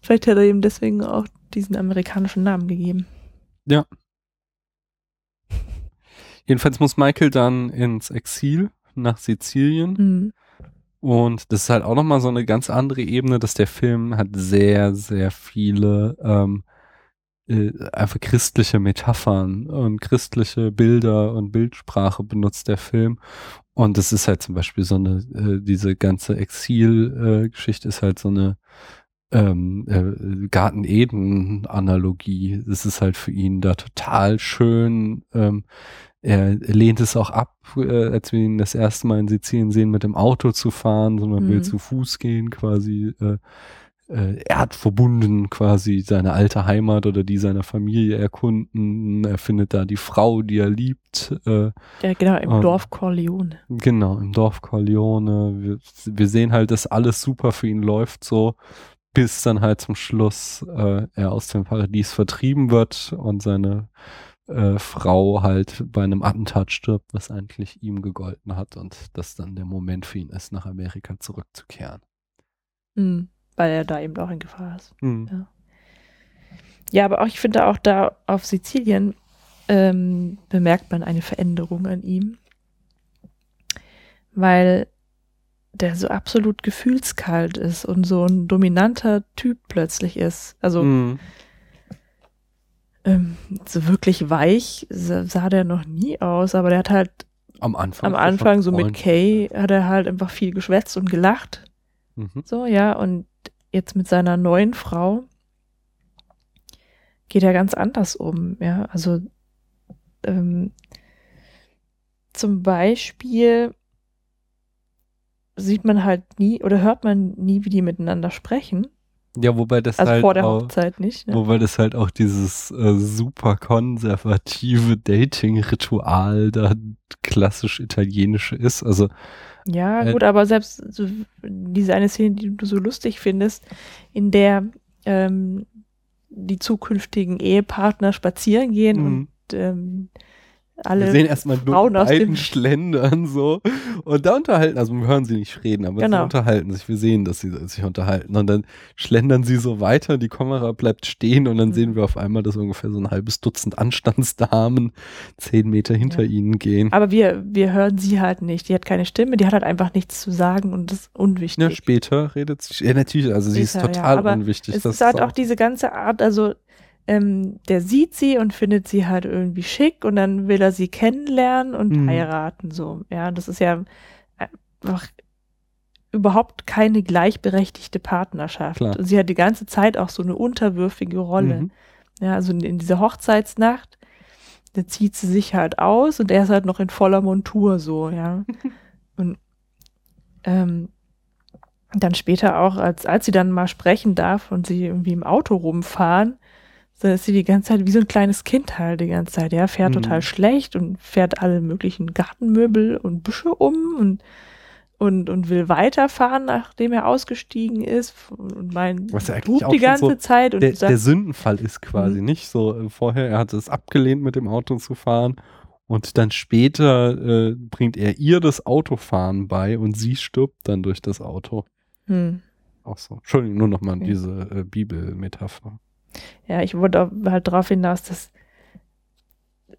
B: Vielleicht hat er ihm deswegen auch diesen amerikanischen Namen gegeben.
A: Jedenfalls muss Michael dann ins Exil nach Sizilien.
B: Mhm.
A: Und das ist halt auch nochmal so eine ganz andere Ebene, dass der Film hat sehr, sehr viele ähm, äh, einfach christliche Metaphern und christliche Bilder und Bildsprache benutzt der Film. Und das ist halt zum Beispiel so eine, äh, diese ganze Exil-Geschichte ist halt so eine ähm, äh, Garten Eden-Analogie. Das ist halt für ihn da total schön. Ähm, er lehnt es auch ab, äh, als wir ihn das erste Mal in Sizilien sehen, mit dem Auto zu fahren, sondern
B: Mhm.
A: will zu Fuß gehen quasi. Äh, äh, erdverbunden quasi seine alte Heimat oder die seiner Familie erkunden. Er findet da die Frau, die er liebt. Äh,
B: Ja, genau, im
A: Ähm,
B: Dorf Corleone.
A: Genau, im Dorf Corleone. Wir, wir sehen halt, dass alles super für ihn läuft, so bis dann halt zum Schluss äh, er aus dem Paradies vertrieben wird und seine äh, Frau halt bei einem Attentat stirbt, was eigentlich ihm gegolten hat und das dann der Moment für ihn ist, nach Amerika zurückzukehren.
B: Mhm. Weil er da eben auch in Gefahr ist.
A: Hm.
B: Ja, aber auch, ich finde auch da auf Sizilien ähm, bemerkt man eine Veränderung an ihm. Weil der so absolut gefühlskalt ist und so ein dominanter Typ plötzlich ist. Also
A: Hm.
B: ähm, so wirklich weich sah, sah der noch nie aus, aber der hat halt
A: Am Anfang.
B: am Anfang so mit. Kay hat er halt einfach viel geschwätzt und gelacht.
A: Mhm.
B: So, ja, und jetzt mit seiner neuen Frau geht er ganz anders um, ja. Also ähm, zum Beispiel sieht man halt nie oder hört man nie, wie die miteinander sprechen.
A: Ja, wobei das
B: Also
A: halt
B: vor der
A: auch,
B: Hochzeit nicht. Ne?
A: Wobei das halt auch dieses äh, super konservative Dating-Ritual da klassisch italienische ist. Also,
B: Ja,
A: Äh,
B: gut, aber selbst so, diese eine Szene, die du so lustig findest, in der ähm, die zukünftigen Ehepartner spazieren gehen
A: Mhm.
B: und ähm, alle
A: wir sehen erstmal nur beiden Schlendern so. Und da unterhalten, also wir hören sie nicht reden, aber sie
B: Genau.
A: unterhalten sich. Wir sehen, dass sie sich unterhalten. Und dann schlendern sie so weiter, die Kamera bleibt stehen und dann
B: Mhm.
A: sehen wir auf einmal, dass ungefähr so ein halbes Dutzend Anstandsdamen zehn Meter hinter
B: Ja.
A: ihnen gehen.
B: Aber wir, wir hören sie halt nicht. Die hat keine Stimme, die hat halt einfach nichts zu sagen und das ist
A: Ja,
B: unwichtig.
A: später redet sie. Ja, natürlich, also sie ist
B: Später, ja,
A: total
B: aber
A: unwichtig.
B: es
A: das
B: ist halt auch diese ganze Art, also ähm, der sieht sie und findet sie halt irgendwie schick und dann will er sie kennenlernen und
A: Mhm.
B: heiraten, so. Ja, das ist ja einfach überhaupt keine gleichberechtigte Partnerschaft.
A: Klar.
B: Und sie hat die ganze Zeit auch so eine unterwürfige Rolle.
A: Mhm.
B: Ja, also in, in dieser Hochzeitsnacht, da zieht sie sich halt aus und er ist halt noch in voller Montur so, ja. und ähm, dann später auch, als, als sie dann mal sprechen darf und sie irgendwie im Auto rumfahren, so ist sie die ganze Zeit wie so ein kleines Kind halt die ganze Zeit. Ja, fährt
A: Mhm.
B: total schlecht und fährt alle möglichen Gartenmöbel und Büsche um und und, und will weiterfahren, nachdem er ausgestiegen ist und mein
A: Was ja auch
B: die ganze
A: so
B: Zeit und
A: der,
B: sagt,
A: der Sündenfall ist quasi
B: Mhm.
A: nicht so. äh, Vorher, er hatte es abgelehnt, mit dem Auto zu fahren. Und dann später äh, bringt er ihr das Autofahren bei und sie stirbt dann durch das Auto.
B: hm.
A: Auch so. Entschuldigung, nur nochmal
B: Okay.
A: diese äh, Bibelmetapher.
B: Ja, ich wollte auch halt darauf hinaus, dass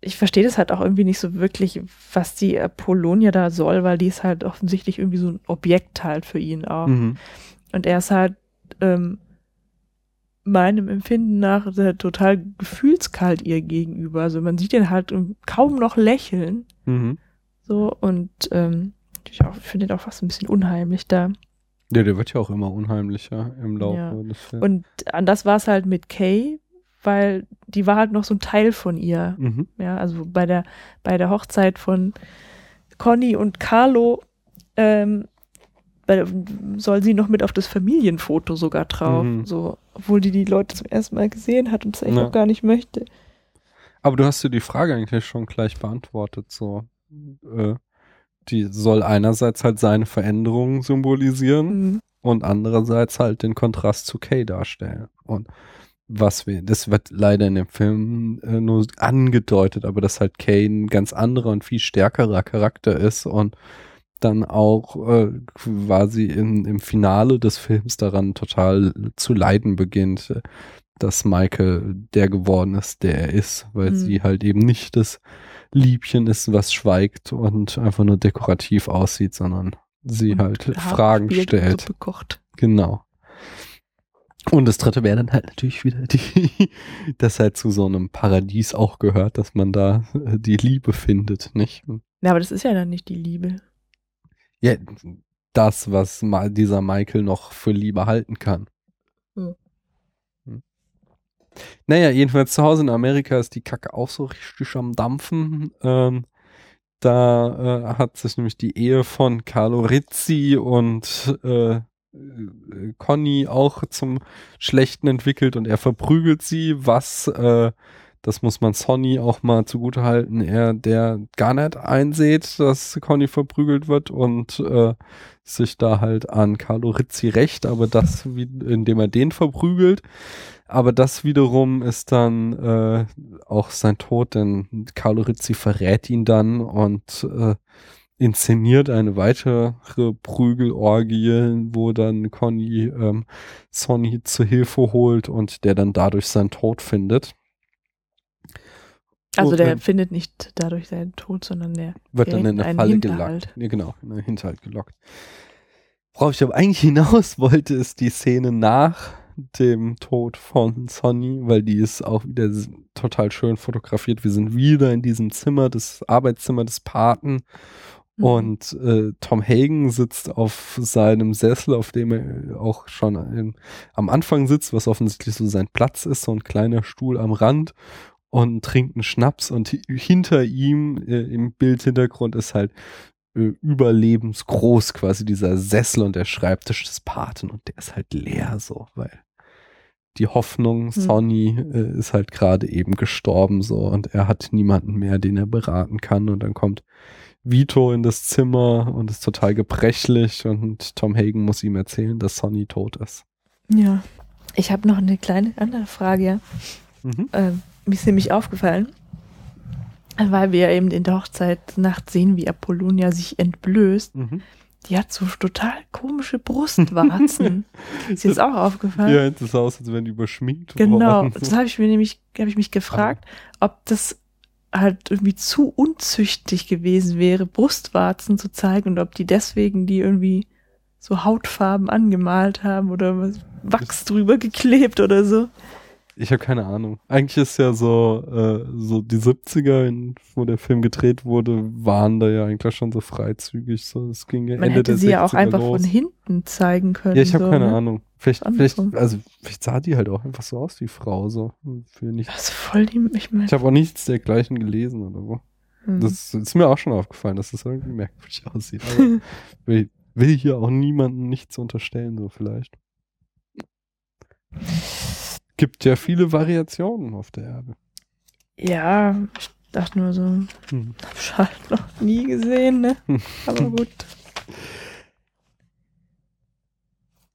B: ich verstehe das halt auch irgendwie nicht so wirklich, was die Apollonia da soll, weil die ist halt offensichtlich irgendwie so ein Objekt halt für ihn auch.
A: Mhm.
B: Und er ist halt ähm, meinem Empfinden nach total gefühlskalt ihr gegenüber. Also man sieht ihn halt kaum noch lächeln.
A: Mhm.
B: So und ähm, ich finde ihn auch fast ein bisschen unheimlich da.
A: Ja, der wird ja auch immer unheimlicher im Laufe
B: Ja.
A: des Films.
B: Und anders war es halt mit Kay, weil die war halt noch so ein Teil von ihr.
A: Mhm.
B: Ja, also bei der, bei der Hochzeit von Conny und Carlo ähm, bei, soll sie noch mit auf das Familienfoto sogar drauf.
A: Mhm.
B: So, obwohl die die Leute zum ersten Mal gesehen hat und es eigentlich
A: Ja.
B: auch gar nicht möchte.
A: Aber du hast dir die Frage eigentlich schon gleich beantwortet. So, äh, die soll einerseits halt seine Veränderungen symbolisieren.
B: Mhm.
A: und andererseits halt den Kontrast zu Kay darstellen. Und was wir, das wird leider in dem Film äh, nur angedeutet, aber dass halt Kay ein ganz anderer und viel stärkerer Charakter ist und dann auch äh, quasi in, im Finale des Films daran total zu leiden beginnt, äh, dass Michael der geworden ist, der er ist, weil
B: Mhm.
A: sie halt eben nicht das Liebchen ist, was schweigt und einfach nur dekorativ aussieht, sondern sie
B: Und
A: halt Fragen
B: spielt und
A: stellt.
B: Suppe kocht.
A: Genau. Und das dritte wäre dann halt natürlich wieder die, dass halt zu so einem Paradies auch gehört, dass man da äh, die Liebe findet, nicht?
B: Ja, aber das ist ja dann nicht die Liebe.
A: Ja, das, was dieser Michael noch für Liebe halten kann.
B: Hm.
A: Naja, jedenfalls zu Hause in Amerika ist die Kacke auch so richtig am Dampfen. Ähm, da äh, hat sich nämlich die Ehe von Carlo Rizzi und äh, Conny auch zum Schlechten entwickelt und er verprügelt sie, was, äh, das muss man Sonny auch mal zugute halten, er, der gar nicht einsieht, dass Conny verprügelt wird und äh, sich da halt an Carlo Rizzi rächt, aber das, wie, indem er den verprügelt. Aber das wiederum ist dann äh, auch sein Tod, denn Carlo Rizzi verrät ihn dann und äh, inszeniert eine weitere Prügelorgie, wo dann Conny ähm, Sonny zu Hilfe holt und der dann dadurch seinen Tod findet.
B: Also
A: Und
B: der
A: dann
B: findet nicht dadurch seinen Tod, sondern der
A: wird dann in eine
B: einen
A: Falle gelockt. Ja, genau, in einen Hinterhalt gelockt. Worauf ich aber eigentlich hinaus wollte, ist die Szene nach dem Tod von Sonny, weil die ist auch wieder total schön fotografiert. Wir sind wieder in diesem Zimmer, das Arbeitszimmer des Paten.
B: Mhm.
A: Und äh, Tom Hagen sitzt auf seinem Sessel, auf dem er auch schon im, am Anfang sitzt, was offensichtlich so sein Platz ist, so ein kleiner Stuhl am Rand und trinkt einen Schnaps und hi- hinter ihm äh, im Bildhintergrund ist halt äh, überlebensgroß quasi dieser Sessel und der Schreibtisch des Paten und der ist halt leer so, weil die Hoffnung, Sonny äh, ist halt gerade eben gestorben so und er hat niemanden mehr, den er beraten kann und dann kommt Vito in das Zimmer und ist total gebrechlich und Tom Hagen muss ihm erzählen, dass Sonny tot ist.
B: Ja. Ich habe noch eine kleine andere Frage, ja.
A: Mhm.
B: Ähm, mir ist nämlich aufgefallen, weil wir eben in der Hochzeitsnacht sehen, wie Apollonia sich entblößt.
A: Mhm.
B: Die hat so total komische Brustwarzen. ist dir das auch aufgefallen?
A: Ja, das sah aus, als wären die überschminkt
B: Genau,
A: worden.
B: das habe ich mir nämlich, habe ich mich gefragt, ob das halt irgendwie zu unzüchtig gewesen wäre, Brustwarzen zu zeigen und ob die deswegen die irgendwie so Hautfarben angemalt haben oder was, Wachs drüber geklebt oder so.
A: Ich habe keine Ahnung. Eigentlich ist ja so, äh, so die 70er, in, wo der Film gedreht wurde, waren da ja eigentlich schon so freizügig. So, es ging ja
B: Man
A: Ende
B: hätte sie ja auch
A: 60er
B: einfach
A: los.
B: von hinten zeigen können.
A: Ja, ich habe
B: so,
A: keine
B: ne?
A: Ahnung. Vielleicht, vielleicht, also vielleicht sah die halt auch einfach so aus, die Frau. So. Für nicht.
B: Das ist voll die, ich meine.
A: Ich habe auch nichts dergleichen gelesen oder so.
B: hm.
A: Das ist mir auch schon aufgefallen, dass das irgendwie merkwürdig aussieht. Aber will, will hier auch niemandem nichts unterstellen, so vielleicht. Gibt ja viele Variationen auf der Erde.
B: ja, ich dachte nur so,
A: Hm.
B: hab ich halt noch nie gesehen, ne? Aber gut.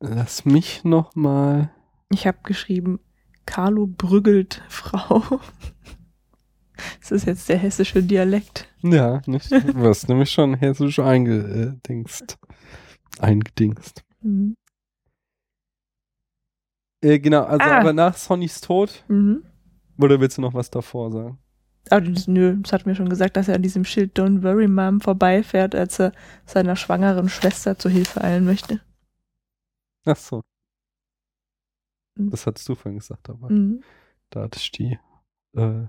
A: Lass mich noch mal.
B: Ich habe geschrieben, Carlo brügelt Frau. Das ist jetzt der hessische Dialekt.
A: Ja, nicht? Du hast nämlich schon hessisch eingedingst. Eingedingst.
B: Mhm.
A: Äh, genau, also
B: Ah.
A: aber nach Sonnys Tod,
B: Mhm.
A: oder willst du noch was davor sagen?
B: Aber das, nö, das hat mir schon gesagt, dass er an diesem Schild Don't Worry Mom vorbeifährt, als er seiner schwangeren Schwester zur Hilfe eilen möchte.
A: Ach so.
B: Mhm.
A: Das hattest du vorhin gesagt, aber
B: Mhm.
A: da hatte ich die äh,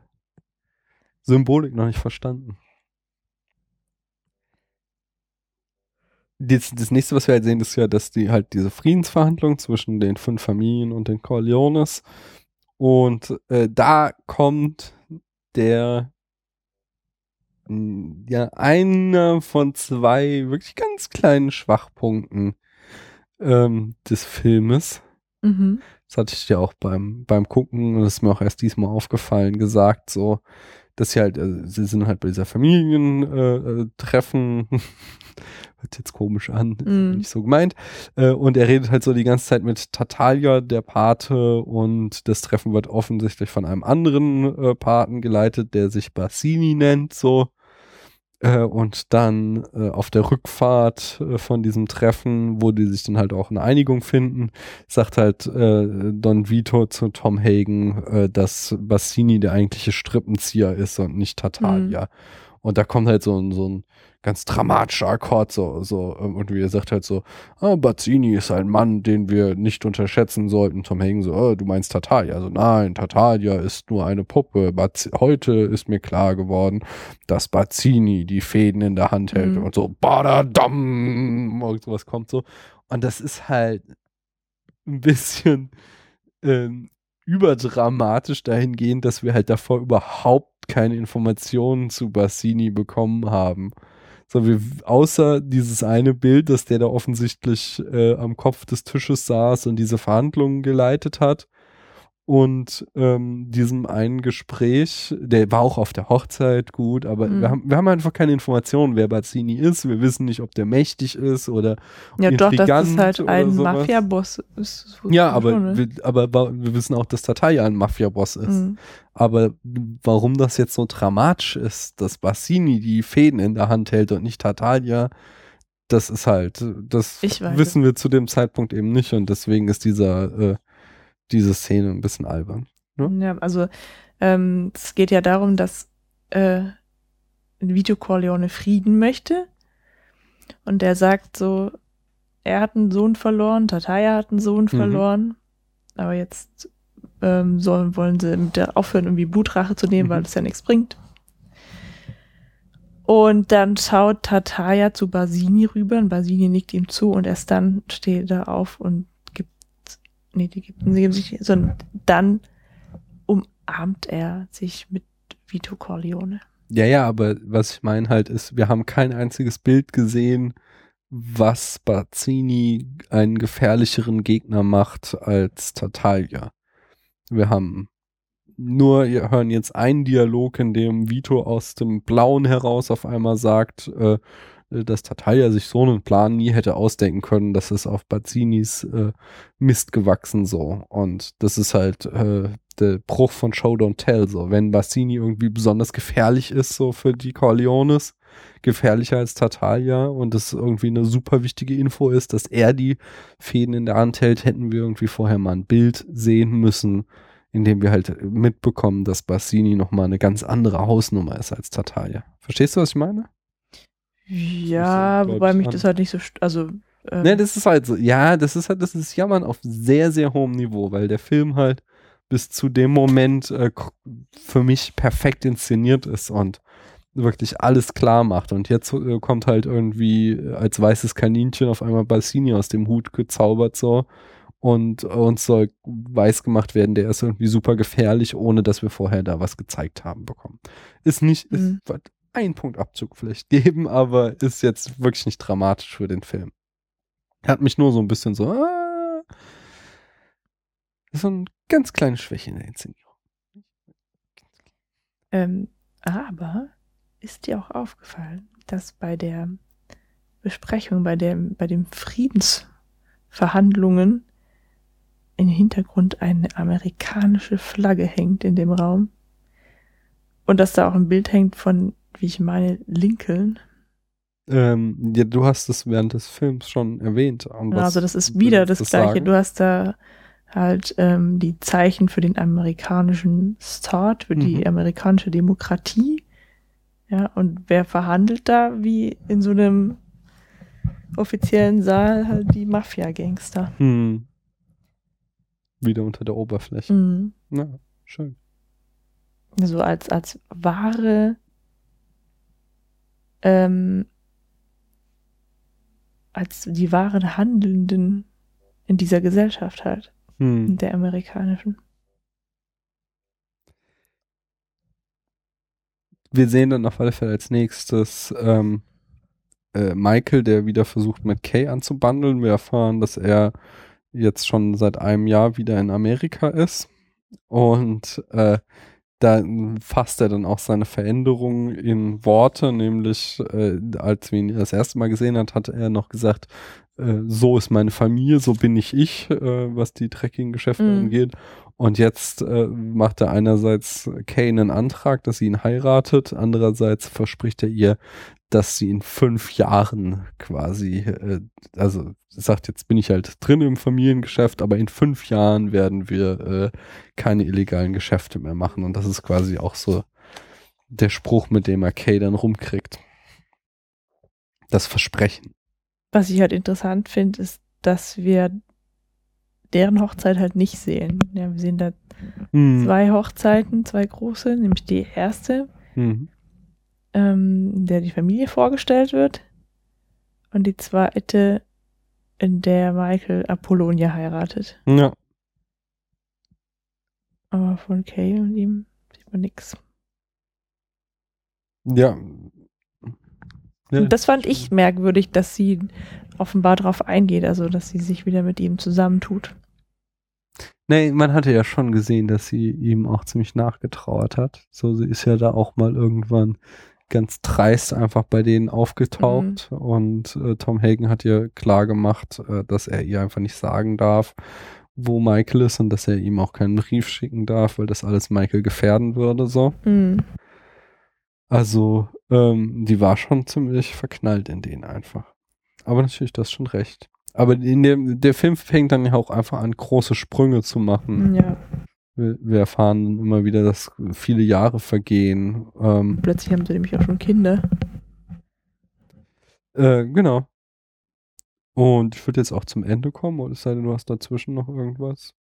A: Symbolik noch nicht verstanden. Das, das nächste, was wir halt sehen, ist ja, dass die halt diese Friedensverhandlungen zwischen den fünf Familien und den Corleones und äh, da kommt der mh, ja einer von zwei wirklich ganz kleinen Schwachpunkten ähm, des Filmes.
B: Mhm.
A: Das hatte ich dir auch beim, beim Gucken, und das ist mir auch erst diesmal aufgefallen, gesagt, so, dass sie halt, also, sie sind halt bei dieser Familientreffen, äh, Treffen. hört jetzt komisch an,
B: Mm.
A: nicht so gemeint, äh, und er redet halt so die ganze Zeit mit Tatalia, der Pate, und das Treffen wird offensichtlich von einem anderen äh, Paten geleitet, der sich Bassini nennt, so. Äh, und dann äh, auf der Rückfahrt äh, von diesem Treffen, wo die sich dann halt auch eine Einigung finden, sagt halt äh, Don Vito zu Tom Hagen, äh, dass Bassini der eigentliche Strippenzieher ist und nicht Tatalia. Und da kommt halt so ein, so ein ganz dramatischer Akkord, so, so, ähm, und wie er sagt halt so, ah, Bazzini ist ein Mann, den wir nicht unterschätzen sollten. Tom Hagen so, oh, du meinst Tatalia. Also nein, Tatalia ist nur eine Puppe. Bazz heute ist mir klar geworden, dass Bazzini die Fäden in der Hand hält
B: Mhm.
A: und so, badadam, und sowas kommt so. Und das ist halt ein bisschen ähm, überdramatisch dahingehend, dass wir halt davor überhaupt keine Informationen zu Bassini bekommen haben. So wie außer dieses eine Bild, dass der da offensichtlich äh, am Kopf des Tisches saß und diese Verhandlungen geleitet hat. Und ähm, diesem einen Gespräch, der war auch auf der Hochzeit gut, aber
B: Mhm.
A: wir, haben, wir haben einfach keine Informationen, wer Bazzini ist. Wir wissen nicht, ob der mächtig ist oder
B: Ja, doch, das ist
A: intrigant
B: halt ein. Mafia-Boss. ist-
A: Ja, aber,
B: schon, ne?
A: wir, aber wir wissen auch, dass Tataya ein Mafia-Boss ist.
B: Mhm.
A: Aber warum das jetzt so dramatisch ist, dass Bassini die Fäden in der Hand hält und nicht Tatalia, das ist halt, das wissen wir zu dem Zeitpunkt eben nicht und deswegen ist dieser, äh, diese Szene ein bisschen albern. Ja.
B: Ja, also ähm, es geht ja darum, dass äh, Vito Corleone Frieden möchte. Und der sagt so, er hat einen Sohn verloren, Tataya hat einen Sohn
A: Mhm.
B: verloren. Aber jetzt ähm, sollen, wollen sie mit der aufhören, irgendwie Blutrache zu nehmen,
A: Mhm.
B: weil das ja nichts bringt. Und dann schaut Tataya zu Basini rüber und Basini nickt ihm zu und erst dann steht er auf und nee, die gibt, sie geben sich, sondern dann umarmt er sich mit Vito Corleone.
A: Ja, ja, aber was ich meine halt ist, wir haben kein einziges Bild gesehen, was Bazzini einen gefährlicheren Gegner macht als Tatalia. Wir haben nur, wir hören jetzt einen Dialog, in dem Vito aus dem Blauen heraus auf einmal sagt, äh, dass Tatalia sich so einen Plan nie hätte ausdenken können, das ist auf Bazzinis äh, Mist gewachsen so. Und das ist halt äh, der Bruch von Show Don't Tell so. Wenn Bazzini irgendwie besonders gefährlich ist so für die Corleones, gefährlicher als Tatalia und das irgendwie eine super wichtige Info ist, dass er die Fäden in der Hand hält, hätten wir irgendwie vorher mal ein Bild sehen müssen, in dem wir halt mitbekommen, dass Bassini nochmal eine ganz andere Hausnummer ist als Tatalia. Verstehst du, was ich meine?
B: Ja,
A: glaub
B: wobei
A: ich,
B: mich das halt nicht so, also ähm,
A: Ne, das ist halt so, ja, das ist halt, das ist Jammern auf sehr, sehr hohem Niveau, weil der Film halt bis zu dem Moment äh, für mich perfekt inszeniert ist und wirklich alles klar macht. Und jetzt äh, kommt halt irgendwie äh, als weißes Kaninchen auf einmal Bassini aus dem Hut gezaubert so und uns soll weiß gemacht werden, der ist irgendwie super gefährlich, ohne dass wir vorher da was gezeigt haben bekommen. Ist nicht, ist,
B: Mhm.
A: Wird ein Punkt Abzug vielleicht geben, aber ist jetzt wirklich nicht dramatisch für den Film. Hat mich nur so ein bisschen so, ah, so eine ganz kleine Schwäche in der Inszenierung.
B: Ähm, aber ist dir auch aufgefallen, dass bei der Besprechung, bei dem, bei den Friedensverhandlungen im Hintergrund eine amerikanische Flagge hängt in dem Raum? Und dass da auch ein Bild hängt von, wie ich meine, Lincoln.
A: Ähm, ja, du hast es während des Films schon erwähnt. Was
B: also das ist wieder das,
A: das
B: gleiche.
A: sagen?
B: Du hast da halt ähm, die Zeichen für den amerikanischen Staat, für die
A: Mhm.
B: amerikanische Demokratie. Ja, und wer verhandelt da wie in so einem offiziellen Saal halt die Mafia-Gangster.
A: Hm. Wieder unter der Oberfläche.
B: Mhm.
A: Ja, schön.
B: So als, als wahre ähm, als die wahren Handelnden in dieser Gesellschaft halt,
A: Hm.
B: der amerikanischen.
A: Wir sehen dann auf alle Fälle als nächstes ähm, äh, Michael, der wieder versucht mit Kay anzubandeln. Wir erfahren, dass er jetzt schon seit einem Jahr wieder in Amerika ist. Und äh, da fasst er dann auch seine Veränderungen in Worte, nämlich äh, als wir ihn das erste Mal gesehen hat, hat er noch gesagt, äh, so ist meine Familie, so bin ich ich, äh, was die Trekking-Geschäfte
B: Mhm.
A: angeht. Und jetzt äh, macht er einerseits Kay einen Antrag, dass sie ihn heiratet, andererseits verspricht er ihr, dass sie in fünf Jahren quasi, äh, also sagt, jetzt bin ich halt drin im Familiengeschäft, aber in fünf Jahren werden wir äh, keine illegalen Geschäfte mehr machen. Und das ist quasi auch so der Spruch, mit dem er Kay dann rumkriegt. Das Versprechen.
B: Was ich halt interessant finde, ist, dass wir deren Hochzeit halt nicht sehen. Ja, wir sehen da
A: Hm.
B: zwei Hochzeiten, zwei große, nämlich die erste,
A: Mhm.
B: Ähm, in der die Familie vorgestellt wird und die zweite, in der Michael Apollonia heiratet.
A: Ja.
B: Aber von Kay und ihm sieht man nix.
A: Ja. Ja,
B: Und das fand ich merkwürdig, dass sie offenbar darauf eingeht, also dass sie sich wieder mit ihm zusammentut.
A: Nee, man hatte ja schon gesehen, dass sie ihm auch ziemlich nachgetrauert hat. So, sie ist ja da auch mal irgendwann ganz dreist einfach bei denen aufgetaucht und äh, Tom Hagen hat ihr klar gemacht, äh, dass er ihr einfach nicht sagen darf, wo Michael ist und dass er ihm auch keinen Brief schicken darf, weil das alles Michael gefährden würde, so.
B: Mhm.
A: Also, ähm, die war schon ziemlich verknallt in den einfach. Aber natürlich, das schon recht. Aber in dem, der Film fängt dann ja auch einfach an, große Sprünge zu machen.
B: Ja,
A: Wir, wir erfahren immer wieder, dass viele Jahre vergehen. Ähm,
B: plötzlich haben sie nämlich auch schon Kinder.
A: äh, genau. Und ich würde jetzt auch zum Ende kommen, oder es sei denn, du hast dazwischen noch irgendwas?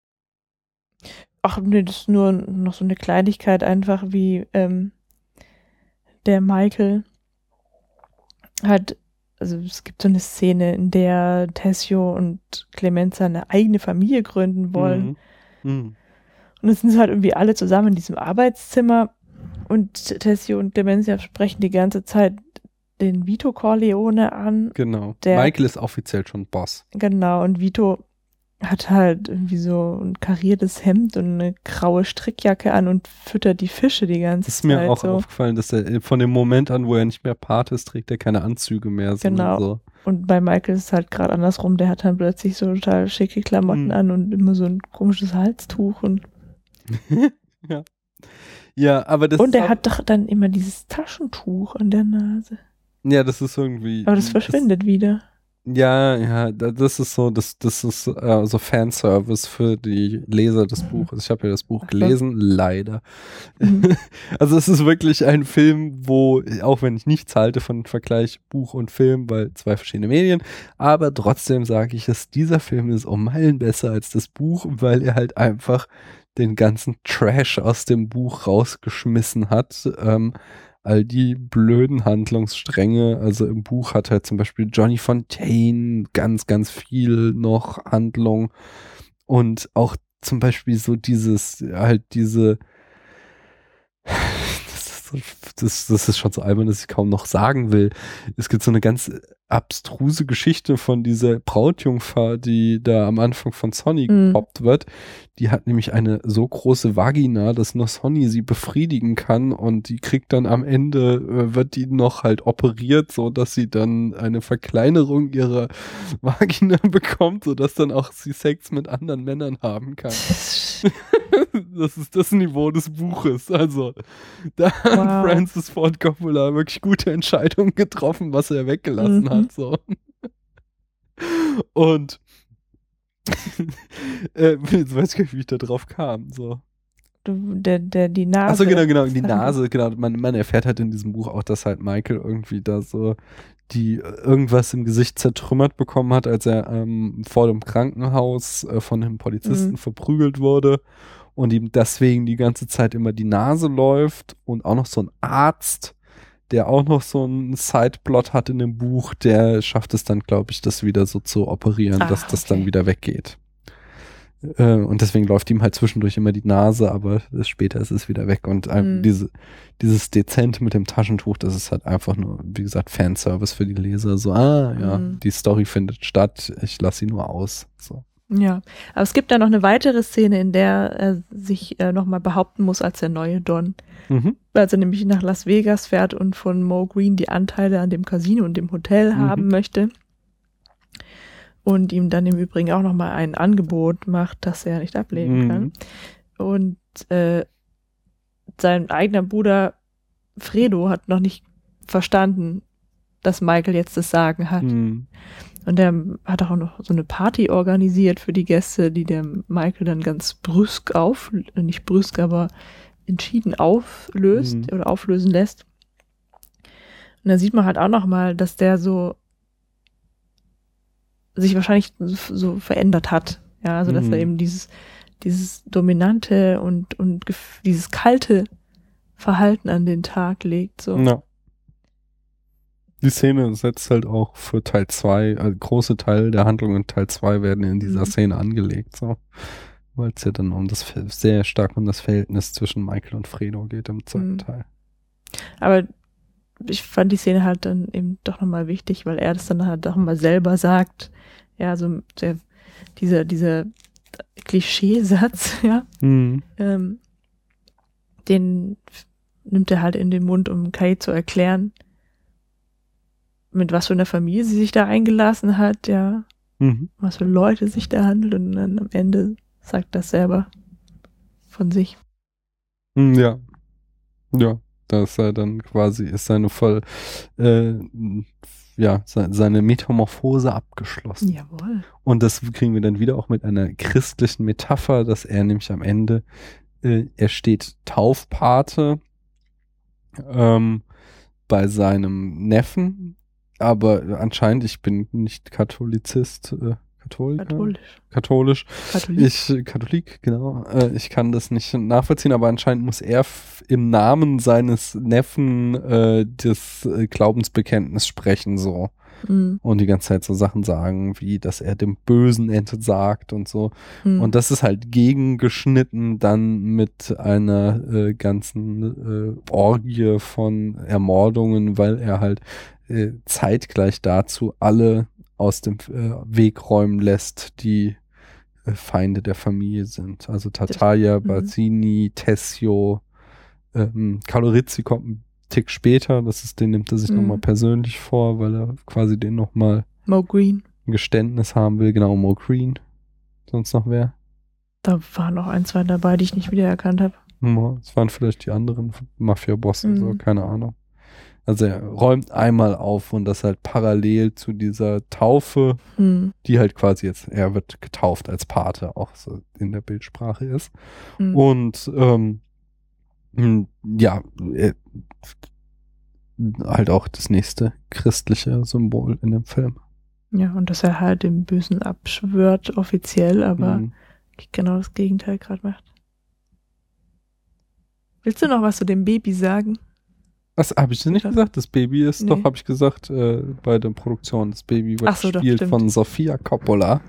B: Ach nee, das ist nur noch so eine Kleinigkeit, einfach wie ähm, der Michael hat, also es gibt so eine Szene, in der Tessio und Clemenza eine eigene Familie gründen wollen.
A: Mhm. Mhm.
B: Und dann sind sie halt irgendwie alle zusammen in diesem Arbeitszimmer und Tessio und Clemenza sprechen die ganze Zeit den Vito Corleone an.
A: Genau. Michael ist offiziell schon Boss.
B: Genau, und Vito hat halt irgendwie so ein kariertes Hemd und eine graue Strickjacke an und füttert die Fische die ganze
A: Das ist mir
B: Zeit
A: auch
B: so.
A: aufgefallen, dass er von dem Moment an, wo er nicht mehr Part ist, trägt er keine Anzüge mehr.
B: Genau.
A: So.
B: Und bei Michael ist es halt gerade andersrum, der hat dann plötzlich so total schicke Klamotten
A: Mhm.
B: an und immer so ein komisches Halstuch und,
A: ja. ja, aber das
B: und er hat doch dann immer dieses Taschentuch an der Nase.
A: Ja, das ist irgendwie.
B: Aber das verschwindet wieder.
A: Ja, ja, da- das ist so, das, das ist äh, so Fanservice für die Leser des Buches. Ich habe ja das Buch gelesen, leider.
B: Mhm.
A: Also es ist wirklich ein Film, wo, auch wenn ich nichts halte von Vergleich Buch und Film, weil zwei verschiedene Medien, aber trotzdem sage ich es, dieser Film ist um Meilen besser als das Buch, weil er halt einfach den ganzen Trash aus dem Buch rausgeschmissen hat. Ähm, all die blöden Handlungsstränge, also im Buch hat halt zum Beispiel Johnny Fontaine ganz, ganz viel noch Handlung. Und auch zum Beispiel so dieses, halt diese, das das, das ist schon so albern, dass ich kaum noch sagen will. Es gibt so eine ganz abstruse Geschichte von dieser Brautjungfer, die da am Anfang von Sonny
B: Mhm.
A: gepoppt wird. Die hat nämlich eine so große Vagina, dass nur Sonny sie befriedigen kann und die kriegt dann am Ende, äh, wird die noch halt operiert, so dass sie dann eine Verkleinerung ihrer Vagina bekommt, so dass dann auch sie Sex mit anderen Männern haben kann. Das ist das Niveau des Buches. Also, da hat
B: Wow.
A: Francis Ford Coppola wirklich gute Entscheidungen getroffen, was er weggelassen
B: Mhm.
A: hat. So. Und äh, jetzt weiß ich gar nicht, wie ich da drauf kam. So.
B: Der, der, die Nase.
A: Achso, genau, genau, die Nase, genau. Man, man erfährt halt in diesem Buch auch, dass halt Michael irgendwie da so die irgendwas im Gesicht zertrümmert bekommen hat, als er ähm, vor dem Krankenhaus äh, von einem Polizisten
B: Mhm.
A: verprügelt wurde und ihm deswegen die ganze Zeit immer die Nase läuft und auch noch so ein Arzt, der auch noch so einen Sideplot hat in dem Buch, der schafft es dann, glaube ich, das wieder so zu operieren,
B: Ah,
A: dass das
B: okay.
A: dann wieder weggeht. Äh, und deswegen läuft ihm halt zwischendurch immer die Nase, aber später ist es wieder weg. Und
B: Mhm.
A: diese, dieses Dezent mit dem Taschentuch, das ist halt einfach nur, wie gesagt, Fanservice für die Leser. So, ah, ja,
B: Mhm.
A: die Story findet statt, ich lasse sie nur aus. So.
B: Ja, aber es gibt da noch eine weitere Szene, in der er sich äh, nochmal behaupten muss als der neue Don.
A: Mhm.
B: Als er nämlich nach Las Vegas fährt und von Mo Green die Anteile an dem Casino und dem Hotel
A: Mhm.
B: haben möchte. Und ihm dann im Übrigen auch nochmal ein Angebot macht, das er nicht ablehnen
A: Mhm.
B: kann. Und äh, sein eigener Bruder Fredo hat noch nicht verstanden, dass Michael jetzt das Sagen hat.
A: Mhm.
B: Und er hat auch noch so eine Party organisiert für die Gäste, die der Michael dann ganz brüsk auf, nicht brüsk, aber entschieden auflöst
A: Mhm.
B: oder auflösen lässt. Und da sieht man halt auch noch mal, dass der so sich wahrscheinlich so verändert hat. Ja, also dass
A: Mhm.
B: er eben dieses, dieses dominante und, und dieses kalte Verhalten an den Tag legt. So.
A: Ja. Die Szene setzt halt auch für Teil 2, also große Teil der Handlung in Teil 2 werden in dieser
B: Mhm.
A: Szene angelegt, so. Weil es ja dann um das, sehr stark um das Verhältnis zwischen Michael und Fredo geht im zweiten
B: Mhm.
A: Teil.
B: Aber ich fand die Szene halt dann eben doch nochmal wichtig, weil er das dann halt doch mal selber sagt. Ja, so der, dieser, dieser Klischeesatz, ja,
A: Mhm.
B: ähm, den nimmt er halt in den Mund, um Kai zu erklären, mit was für einer Familie sie sich da eingelassen hat, ja,
A: Mhm.
B: was für Leute sich da handelt und dann am Ende sagt das selber von sich.
A: Hm, Ja. Ja, das sei dann quasi, ist seine voll, äh, ja, se- seine Metamorphose abgeschlossen.
B: Jawohl.
A: Und das kriegen wir dann wieder auch mit einer christlichen Metapher, dass er nämlich am Ende, äh, er steht Taufpate ähm, bei seinem Neffen, aber anscheinend, ich bin nicht Katholizist, äh, Katholiker?
B: Katholisch.
A: katholisch,
B: Katholik.
A: ich, Katholik, genau. Äh, ich kann das nicht nachvollziehen, aber anscheinend muss er im Namen seines Neffen äh, das äh, Glaubensbekenntnis sprechen, so.
B: Mhm.
A: Und die ganze Zeit so Sachen sagen, wie, dass er dem Bösen entsagt und so.
B: Mhm.
A: Und das ist halt gegengeschnitten dann mit einer äh, ganzen äh, Orgie von Ermordungen, weil er halt äh, zeitgleich dazu alle aus dem äh, Weg räumen lässt, die äh, Feinde der Familie sind. Also Tartaglia,
B: mhm.
A: Bazzini, Tessio, ähm, Calorizzi kommt ein Tick später, das ist, den nimmt er sich
B: Mhm.
A: nochmal persönlich vor, weil er quasi den nochmal
B: Mo Green.
A: ein Geständnis haben will, genau, Mo Green. Sonst noch wer?
B: Da waren noch ein, zwei dabei, die ich nicht wiedererkannt habe.
A: Es waren vielleicht die anderen Mafia-Bosse,
B: Mhm.
A: so, keine Ahnung. Also er räumt einmal auf und das halt parallel zu dieser Taufe,
B: Mhm.
A: die halt quasi jetzt, er wird getauft als Pate, auch so in der Bildsprache ist.
B: Mhm.
A: Und ähm, mh, ja, äh, halt auch das nächste christliche Symbol in dem Film.
B: Ja, und dass er halt dem Bösen abschwört, offiziell, aber
A: Mhm.
B: genau das Gegenteil gerade macht. Willst du noch was zu dem Baby sagen?
A: Was habe ich denn nicht gesagt? Das Baby ist
B: Nee.
A: doch, habe ich gesagt, äh, bei der Produktion. Das Baby wird
B: so, doch,
A: gespielt
B: stimmt.
A: von Sofia Coppola,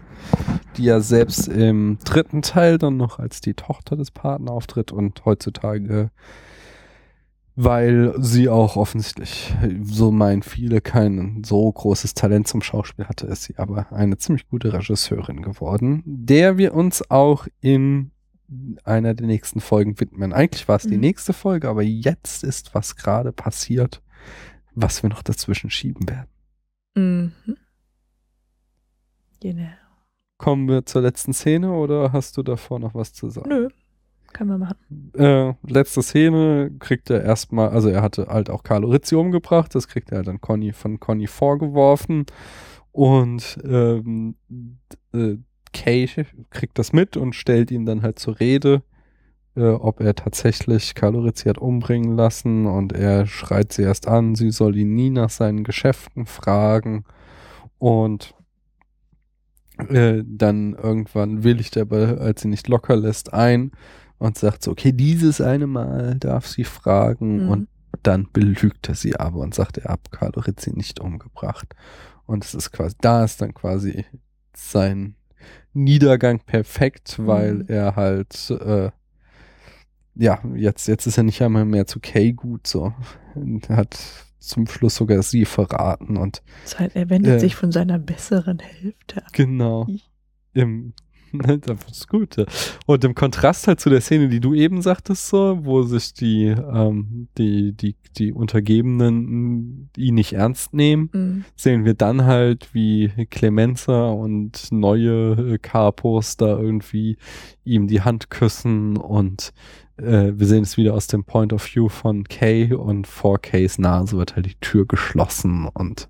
A: die ja selbst im dritten Teil dann noch als die Tochter des Paten auftritt und heutzutage, weil sie auch offensichtlich, so meinen viele, kein so großes Talent zum Schauspiel hatte, ist sie aber eine ziemlich gute Regisseurin geworden, der wir uns auch in einer der nächsten Folgen widmen. Eigentlich war es die
B: Mhm.
A: nächste Folge, aber jetzt ist was gerade passiert, was wir noch dazwischen schieben werden.
B: Mhm. Genau.
A: Kommen wir zur letzten Szene oder hast du davor noch was zu sagen?
B: Nö, kann man machen.
A: Äh, letzte Szene kriegt er erstmal, also er hatte halt auch Carlo Rizzi umgebracht, das kriegt er dann Conny von Conny vorgeworfen und ähm, äh, Kay kriegt das mit und stellt ihn dann halt zur Rede, äh, ob er tatsächlich Carlo Rizzi hat umbringen lassen und er schreit sie erst an, sie soll ihn nie nach seinen Geschäften fragen und äh, dann irgendwann willigt er, aber als sie nicht locker lässt, ein und sagt so, okay, dieses eine Mal darf sie fragen
B: Mhm.
A: und dann belügt er sie aber und sagt, er hat Carlo Rizzi nicht umgebracht. Und es ist quasi, da ist dann quasi sein Niedergang perfekt, weil
B: Mhm.
A: er halt, äh, ja, jetzt, jetzt ist er nicht einmal mehr zu Kay gut, so. Er hat zum Schluss sogar sie verraten und
B: Zeit, er wendet
A: Äh.
B: sich von seiner besseren Hälfte ab.
A: Genau. Im, das ist gut. ja. Und im Kontrast halt zu der Szene, die du eben sagtest, so, wo sich die, ähm, die, die, die Untergebenen ihn nicht ernst nehmen,
B: Mhm.
A: sehen wir dann halt, wie Clemenza und neue äh, Capos da irgendwie ihm die Hand küssen und äh, wir sehen es wieder aus dem Point of View von Kay und vor Kays Nase wird halt die Tür geschlossen und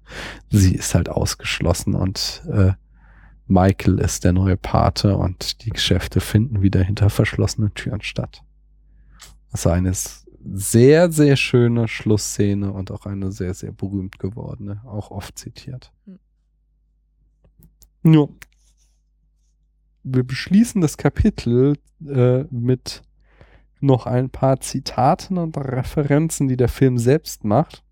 A: sie ist halt ausgeschlossen und äh, Michael ist der neue Pate und die Geschäfte finden wieder hinter verschlossenen Türen statt. Also eine sehr, sehr schöne Schlussszene und auch eine sehr, sehr berühmt gewordene, auch oft zitiert. Ja. Wir beschließen das Kapitel äh, mit noch ein paar Zitaten und Referenzen, die der Film selbst macht.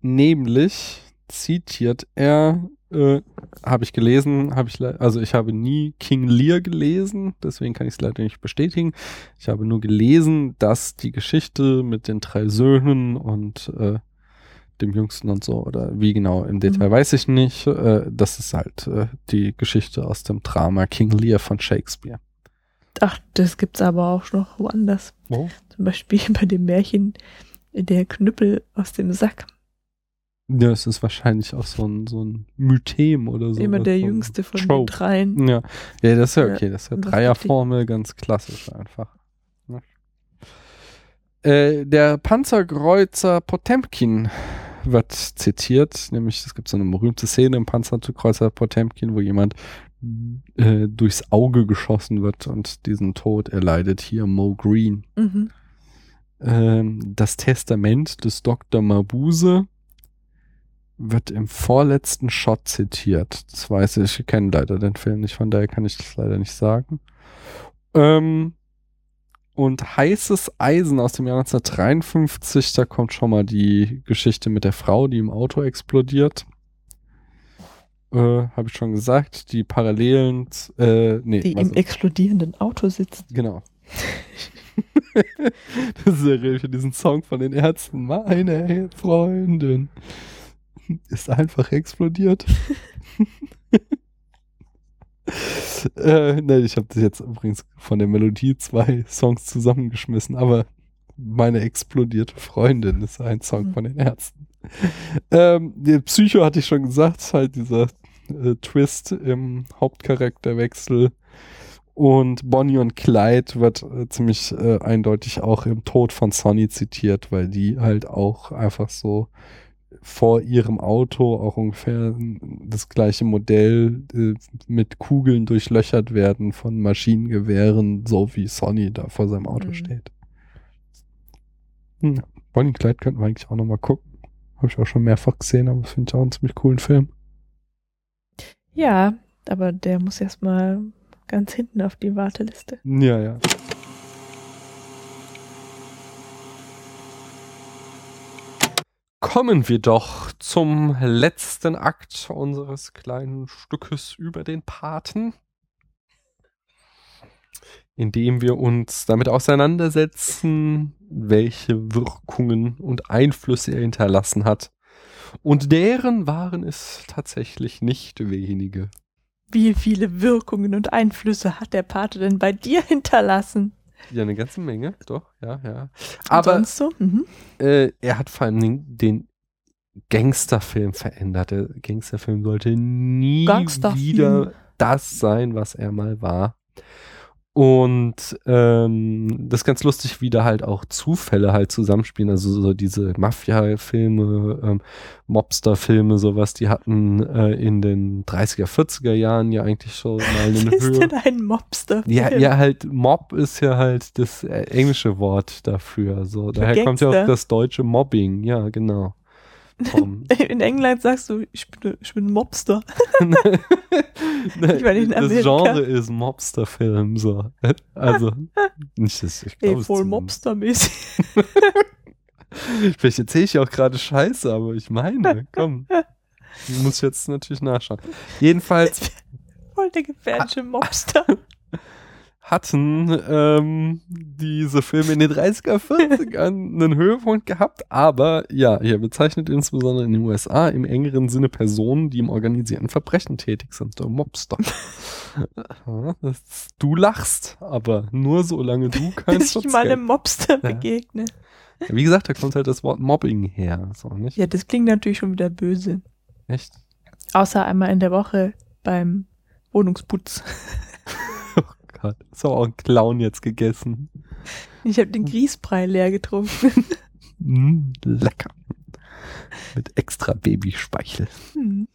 A: Nämlich zitiert er äh, habe ich gelesen, habe ich also ich habe nie King Lear gelesen, deswegen kann ich es leider nicht bestätigen. Ich habe nur gelesen, dass die Geschichte mit den drei Söhnen und äh, dem Jüngsten und so oder wie genau im Detail
B: Mhm.
A: weiß ich nicht. Äh, das ist halt äh, die Geschichte aus dem Drama King Lear von Shakespeare.
B: Ach, das gibt's aber auch noch woanders.
A: Wo?
B: Zum Beispiel bei dem Märchen Der Knüppel aus dem Sack.
A: Ja, es ist wahrscheinlich auch so ein so ein Mythem oder so.
B: Immer der
A: so
B: jüngste von den
A: Trope.
B: dreien.
A: Ja, ja, das ist ja
B: Ja,
A: okay. Das ist ja
B: das
A: Dreierformel, ganz klassisch einfach. Ne? Äh, der Panzerkreuzer Potemkin wird zitiert, nämlich es gibt so eine berühmte Szene im Panzerkreuzer Potemkin, wo jemand äh, durchs Auge geschossen wird und diesen Tod erleidet hier Mo Green.
B: Mhm.
A: Ähm, das Testament des Dr. Mabuse wird im vorletzten Shot zitiert. Das weiß ich, ich kenne leider den Film nicht, von daher kann ich das leider nicht sagen. Ähm, und heißes Eisen aus dem Jahr 1953, da kommt schon mal die Geschichte mit der Frau, die im Auto explodiert. Äh, Habe ich schon gesagt. Die Parallelen, äh, nee,
B: Die im explodierenden Auto sitzt.
A: Genau. das ist ja für diesen Song von den Ärzten. Meine Freundin ist einfach explodiert. äh, ne, ich habe das jetzt übrigens von der Melodie zwei Songs zusammengeschmissen, aber meine explodierte Freundin ist ein Song
B: Mhm.
A: von den Ärzten. Ähm, der Psycho hatte ich schon gesagt, halt dieser äh, Twist im Hauptcharakterwechsel. Und Bonnie und Clyde wird äh, ziemlich äh, eindeutig auch im Tod von Sonny zitiert, weil die halt auch einfach so vor ihrem Auto auch ungefähr das gleiche Modell äh, mit Kugeln durchlöchert werden von Maschinengewehren, so wie Sonny da vor seinem Auto
B: Mhm.
A: steht. Hm. Bonnie Clyde könnten wir eigentlich auch nochmal gucken. Habe ich auch schon mehrfach gesehen, aber finde ich auch einen ziemlich coolen Film.
B: Ja, aber der muss erstmal ganz hinten auf die Warteliste.
A: Ja, ja. Kommen wir doch zum letzten Akt unseres kleinen Stückes über den Paten, indem wir uns damit auseinandersetzen, welche Wirkungen und Einflüsse er hinterlassen hat. Und deren waren es tatsächlich nicht wenige.
B: Wie viele Wirkungen und Einflüsse hat der Pate denn bei dir hinterlassen?
A: Ja, eine ganze Menge, doch, ja, ja. Aber
B: so? Mhm.
A: äh, er hat vor allem den, den Gangsterfilm verändert. Der Gangsterfilm sollte nie
B: Gangsterfilm.
A: wieder das sein, was er mal war. Und ähm, das ist ganz lustig, wie da halt auch Zufälle halt zusammenspielen. Also so diese Mafia-Filme, ähm, Mobster-Filme, sowas, die hatten äh, in den 30er, 40er Jahren ja eigentlich schon mal eine
B: Was ist
A: Höhe.
B: denn ein Mobster?
A: Ja, ja, halt, Mob ist ja halt das äh, englische Wort dafür. So, daher kommt ja auch
B: Gangster.
A: das deutsche Mobbing, ja, genau.
B: In England sagst du, ich bin, ich bin Mobster. Ich meine, in
A: das Genre ist Mobsterfilm, so. Also, nicht das, ich
B: Ey,
A: glaube,
B: voll Mobster-mäßig.
A: Vielleicht erzähle ich auch gerade Scheiße, aber ich meine, komm. Muss jetzt natürlich nachschauen. Jedenfalls
B: voll der gefährliche Mobster.
A: Hatten ähm, diese Filme in den 30er, 40ern einen Höhepunkt gehabt, aber ja, hier bezeichnet insbesondere in den USA im engeren Sinne Personen, die im organisierten Verbrechen tätig sind, der Mobster. Das, du lachst, aber nur solange du kein
B: Bis ich mal einem Mobster
A: Ja.
B: begegne.
A: Wie gesagt, da kommt halt das Wort Mobbing her, so nicht?
B: Ja, das klingt natürlich schon wieder böse.
A: Echt?
B: Außer einmal in der Woche beim Wohnungsputz.
A: Oh Gott, ist aber auch ein Clown jetzt gegessen.
B: Ich habe den Grießbrei leer getrunken.
A: Mm, lecker. Mit extra Babyspeichel.
B: Hm.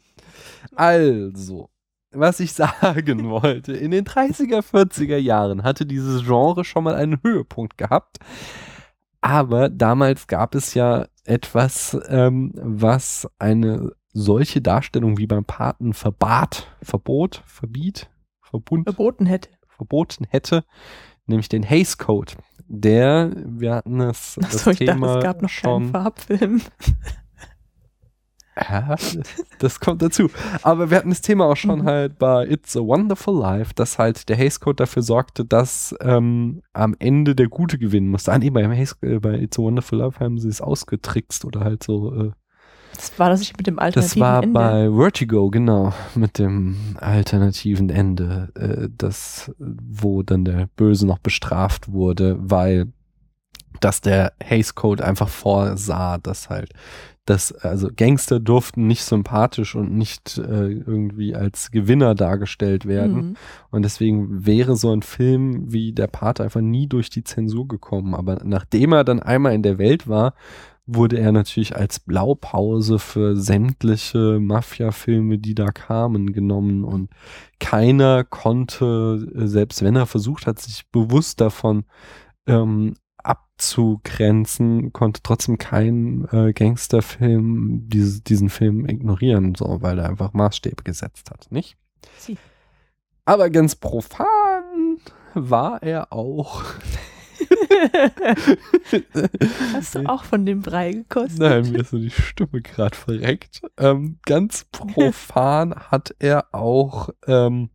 A: Also, was ich sagen wollte, in den 30er, 40er Jahren hatte dieses Genre schon mal einen Höhepunkt gehabt. Aber damals gab es ja etwas, ähm, was eine solche Darstellung wie beim Paten verbat, verbot, verbiet, verbund,
B: Verboten hätte.
A: Verboten hätte, nämlich den Hays Code. Der, wir hatten es, das
B: Achso, ich dachte,
A: Thema
B: es gab noch
A: schon
B: Farbfilm.
A: Ja, das kommt dazu. Aber wir hatten das Thema auch schon
B: Mhm.
A: halt bei It's a Wonderful Life, dass halt der Hays Code dafür sorgte, dass ähm, am Ende der Gute gewinnen musste. Ah, nee, bei, Hays, äh, bei It's a Wonderful Life haben sie es ausgetrickst oder halt so. Äh,
B: Das war das nicht mit dem
A: das
B: alternativen
A: war
B: Ende.
A: bei Vertigo, genau, mit dem alternativen Ende, äh, das, wo dann der Böse noch bestraft wurde, weil dass der Hays Code einfach vorsah, dass halt dass also Gangster durften nicht sympathisch und nicht äh, irgendwie als Gewinner dargestellt werden
B: Mhm.
A: und deswegen wäre so ein Film wie Der Pate einfach nie durch die Zensur gekommen. Aber nachdem er dann einmal in der Welt war, wurde er natürlich als Blaupause für sämtliche Mafia-Filme, die da kamen, genommen. Und keiner konnte, äh, selbst wenn er versucht hat, sich bewusst davon ähm, abzugrenzen, konnte trotzdem kein äh, Gangsterfilm diese, diesen Film ignorieren, so, weil er einfach Maßstäbe gesetzt hat, nicht?
B: Sie.
A: Aber ganz profan war er auch.
B: Hast du auch von dem Brei gekostet?
A: Nein, mir ist so die Stimme gerade verreckt. Ähm, ganz profan hat er auch ähm,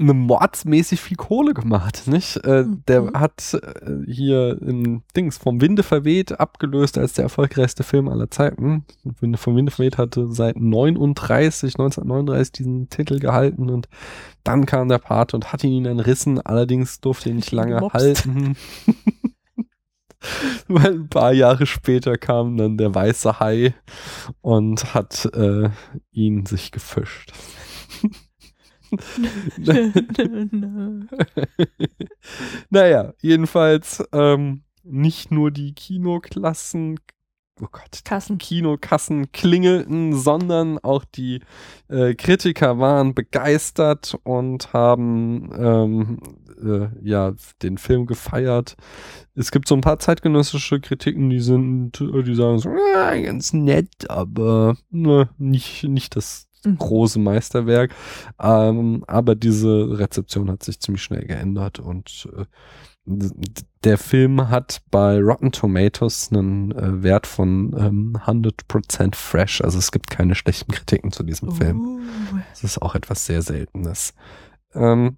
A: eine mordsmäßig viel Kohle gemacht, nicht? Äh, Der
B: Mhm.
A: hat äh, hier in Dings vom Winde verweht abgelöst als der erfolgreichste Film aller Zeiten. Winde vom Winde verweht hatte seit 39, 1939 diesen Titel gehalten und dann kam der Pate und hat ihn entrissen. Allerdings durfte er nicht lange
B: gemobst.
A: halten. Weil ein paar Jahre später kam dann der weiße Hai und hat äh, ihn sich gefischt. naja, jedenfalls ähm, nicht nur die Kinoklassen, oh Gott,
B: Kassen.
A: Kinokassen klingelten, sondern auch die äh, Kritiker waren begeistert und haben ähm, äh, ja den Film gefeiert. Es gibt so ein paar zeitgenössische Kritiken, die sind, äh, die sagen so, "Ah, ganz nett, aber ne, nicht nicht das. Große Meisterwerk. Ähm, aber diese Rezeption hat sich ziemlich schnell geändert und äh, der Film hat bei Rotten Tomatoes einen äh, Wert von ähm, 100% fresh. Also es gibt keine schlechten Kritiken zu diesem Film.
B: Uh,
A: Das ist auch etwas sehr Seltenes. Ähm,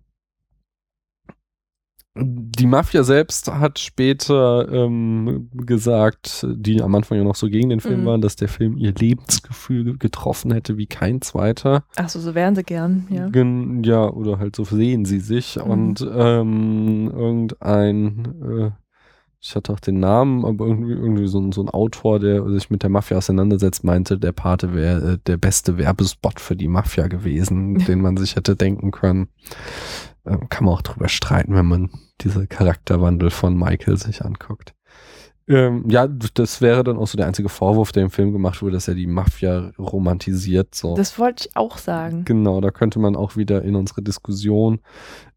A: die Mafia selbst hat später ähm, gesagt, die am Anfang ja noch so gegen den Film
B: Mhm.
A: waren, dass der Film ihr Lebensgefühl getroffen hätte wie kein zweiter.
B: Achso, so wären sie gern, ja.
A: Gen ja, oder halt so sehen sie sich.
B: Mhm.
A: Und ähm, irgendein, äh, ich hatte auch den Namen, aber irgendwie, irgendwie so, ein- so ein Autor, der sich mit der Mafia auseinandersetzt, meinte, der Pate wäre äh, der beste Werbespot für die Mafia gewesen, den man sich hätte denken können. Ähm, kann man auch drüber streiten, wenn man diese Charakterwandel von Michael sich anguckt. Ähm, ja, das wäre dann auch so der einzige Vorwurf, der im Film gemacht wurde, dass er die Mafia romantisiert. So.
B: Das wollte ich auch sagen.
A: Genau, da könnte man auch wieder in unsere Diskussion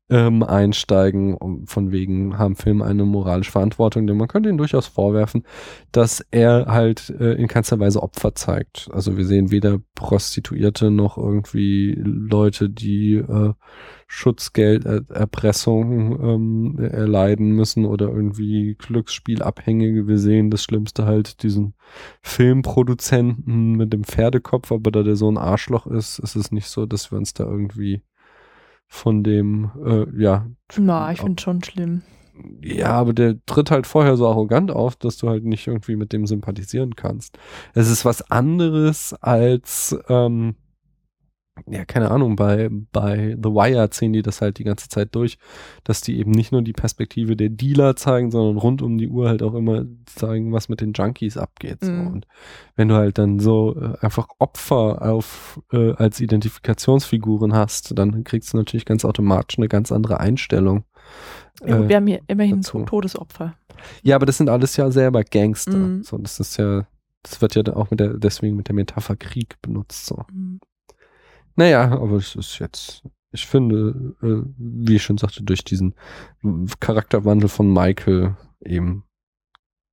A: ähm, einsteigen, von wegen haben Filme eine moralische Verantwortung, denn man könnte ihn durchaus vorwerfen, dass er halt äh, in keinster Weise Opfer zeigt. Also wir sehen weder Prostituierte noch irgendwie Leute, die äh, Schutzgelderpressung ähm, erleiden müssen oder irgendwie Glücksspielabhängige. Wir sehen das Schlimmste halt diesen Filmproduzenten mit dem Pferdekopf, aber da der so ein Arschloch ist, ist es nicht so, dass wir uns da irgendwie von dem, äh, ja,
B: Na, ich finde schon schlimm.
A: ja, aber der tritt halt vorher so arrogant auf, dass du halt nicht irgendwie mit dem sympathisieren kannst. Es ist was anderes als, ähm, ja, keine Ahnung, bei, bei The Wire ziehen die das halt die ganze Zeit durch, dass die eben nicht nur die Perspektive der Dealer zeigen, sondern rund um die Uhr halt auch immer zeigen, was mit den Junkies abgeht. So.
B: Mhm.
A: Und wenn du halt dann so äh, einfach Opfer auf äh, als Identifikationsfiguren hast, dann kriegst du natürlich ganz automatisch eine ganz andere Einstellung.
B: Ja, gut,
A: Äh,
B: wir haben hier immerhin
A: dazu.
B: Todesopfer.
A: ja, aber das sind alles ja selber Gangster.
B: Mhm.
A: So, das ist ja, das wird ja auch mit der, deswegen mit der Metapher Krieg benutzt. So.
B: Mhm.
A: Naja, aber es ist jetzt, ich finde, äh, wie ich schon sagte, durch diesen Charakterwandel von Michael eben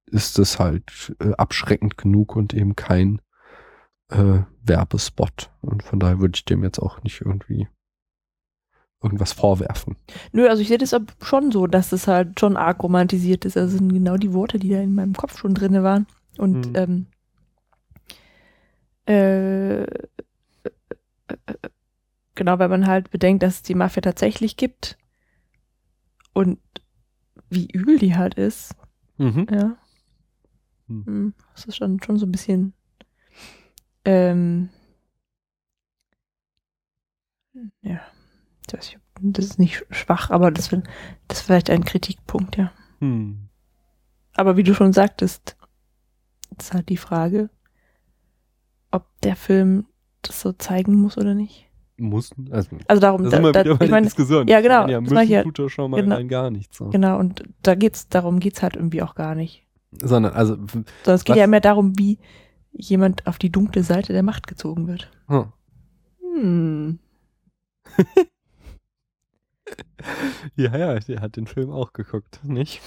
A: ist es halt äh, abschreckend genug und eben kein äh, Werbespot. Und von daher würde ich dem jetzt auch nicht irgendwie irgendwas vorwerfen.
B: Nö, also ich sehe das schon so, dass das halt schon arg romantisiert ist. Also sind genau die Worte, die da in meinem Kopf schon drinne waren. Und
A: Mhm.
B: ähm, äh, äh, äh, genau, wenn man halt bedenkt, dass es die Mafia tatsächlich gibt und wie übel die halt ist,
A: Mhm.
B: ja.
A: Hm.
B: Hm, Das ist schon, schon so ein bisschen ähm, ja, das ist nicht schwach, aber das, das ist vielleicht ein Kritikpunkt, ja.
A: Hm.
B: Aber wie du schon sagtest, ist halt die Frage, ob der Film das so zeigen muss oder nicht.
A: Muss, also,
B: Also darum,
A: da sind wir
B: da,
A: wieder bei
B: ich meine,
A: Diskussion.
B: ja, genau,
A: Ja, müssen
B: ja-
A: tut schon mal
B: genau.
A: gar nichts. So.
B: genau, und da geht's, darum geht's halt irgendwie auch gar nicht.
A: Sondern, also,
B: Sondern es geht
A: Was?
B: ja mehr darum, wie jemand auf die dunkle Seite der Macht gezogen wird.
A: hm.
B: Hm.
A: ja, ja, der hat den Film auch geguckt, nicht?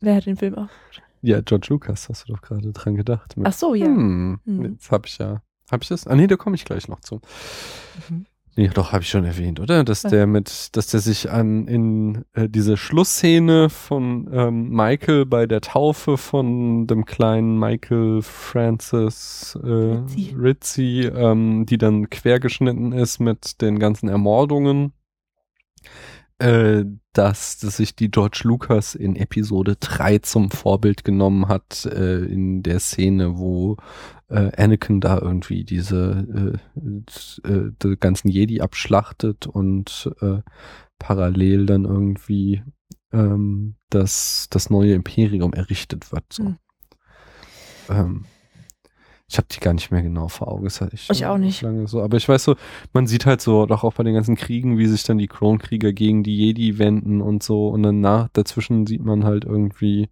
B: Wer hat den Film auch?
A: Ja, George Lucas, hast du doch gerade dran gedacht. Mit-
B: Ach so, ja.
A: Hm,
B: Hm.
A: jetzt habe ich ja, habe ich das? Ah nee, da komme ich gleich noch zu.
B: Mhm.
A: Nee, doch, habe ich schon erwähnt, oder? Dass der mit, dass der sich an in äh, diese Schlussszene von ähm, Michael bei der Taufe von dem kleinen Michael Francis äh,
B: Rizzi.
A: Rizzi, ähm, die dann quergeschnitten ist mit den ganzen Ermordungen, äh, dass, dass sich die George Lucas in Episode 3 zum Vorbild genommen hat, äh, in der Szene, wo äh, Anakin da irgendwie diese äh, äh, die ganzen Jedi abschlachtet und äh, parallel dann irgendwie ähm, das, das neue Imperium errichtet wird. So.
B: Hm.
A: Ähm, ich habe die gar nicht mehr genau vor Augen. Das hatte ich,
B: Ich auch nicht.
A: Lange so. Aber ich weiß so, man sieht halt so, doch auch bei den ganzen Kriegen, wie sich dann die Klonkrieger gegen die Jedi wenden und so. Und dann nach, dazwischen sieht man halt irgendwie,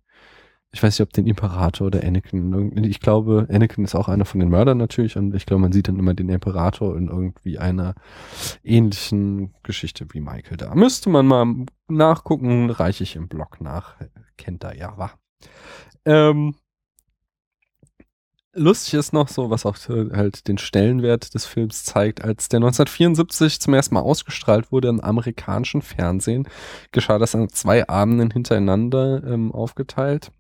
A: ich weiß nicht, ob den Imperator oder Anakin. Ich glaube, Anakin ist auch einer von den Mördern natürlich. Und ich glaube, man sieht dann immer den Imperator in irgendwie einer ähnlichen Geschichte wie Michael da. Müsste man mal nachgucken, reiche ich im Blog nach. Kennt er ja, wa? Ähm, lustig ist noch so, was auch äh, halt den Stellenwert des Films zeigt, als der 1974 zum ersten Mal ausgestrahlt wurde im amerikanischen Fernsehen, geschah das an zwei Abenden hintereinander ähm, aufgeteilt.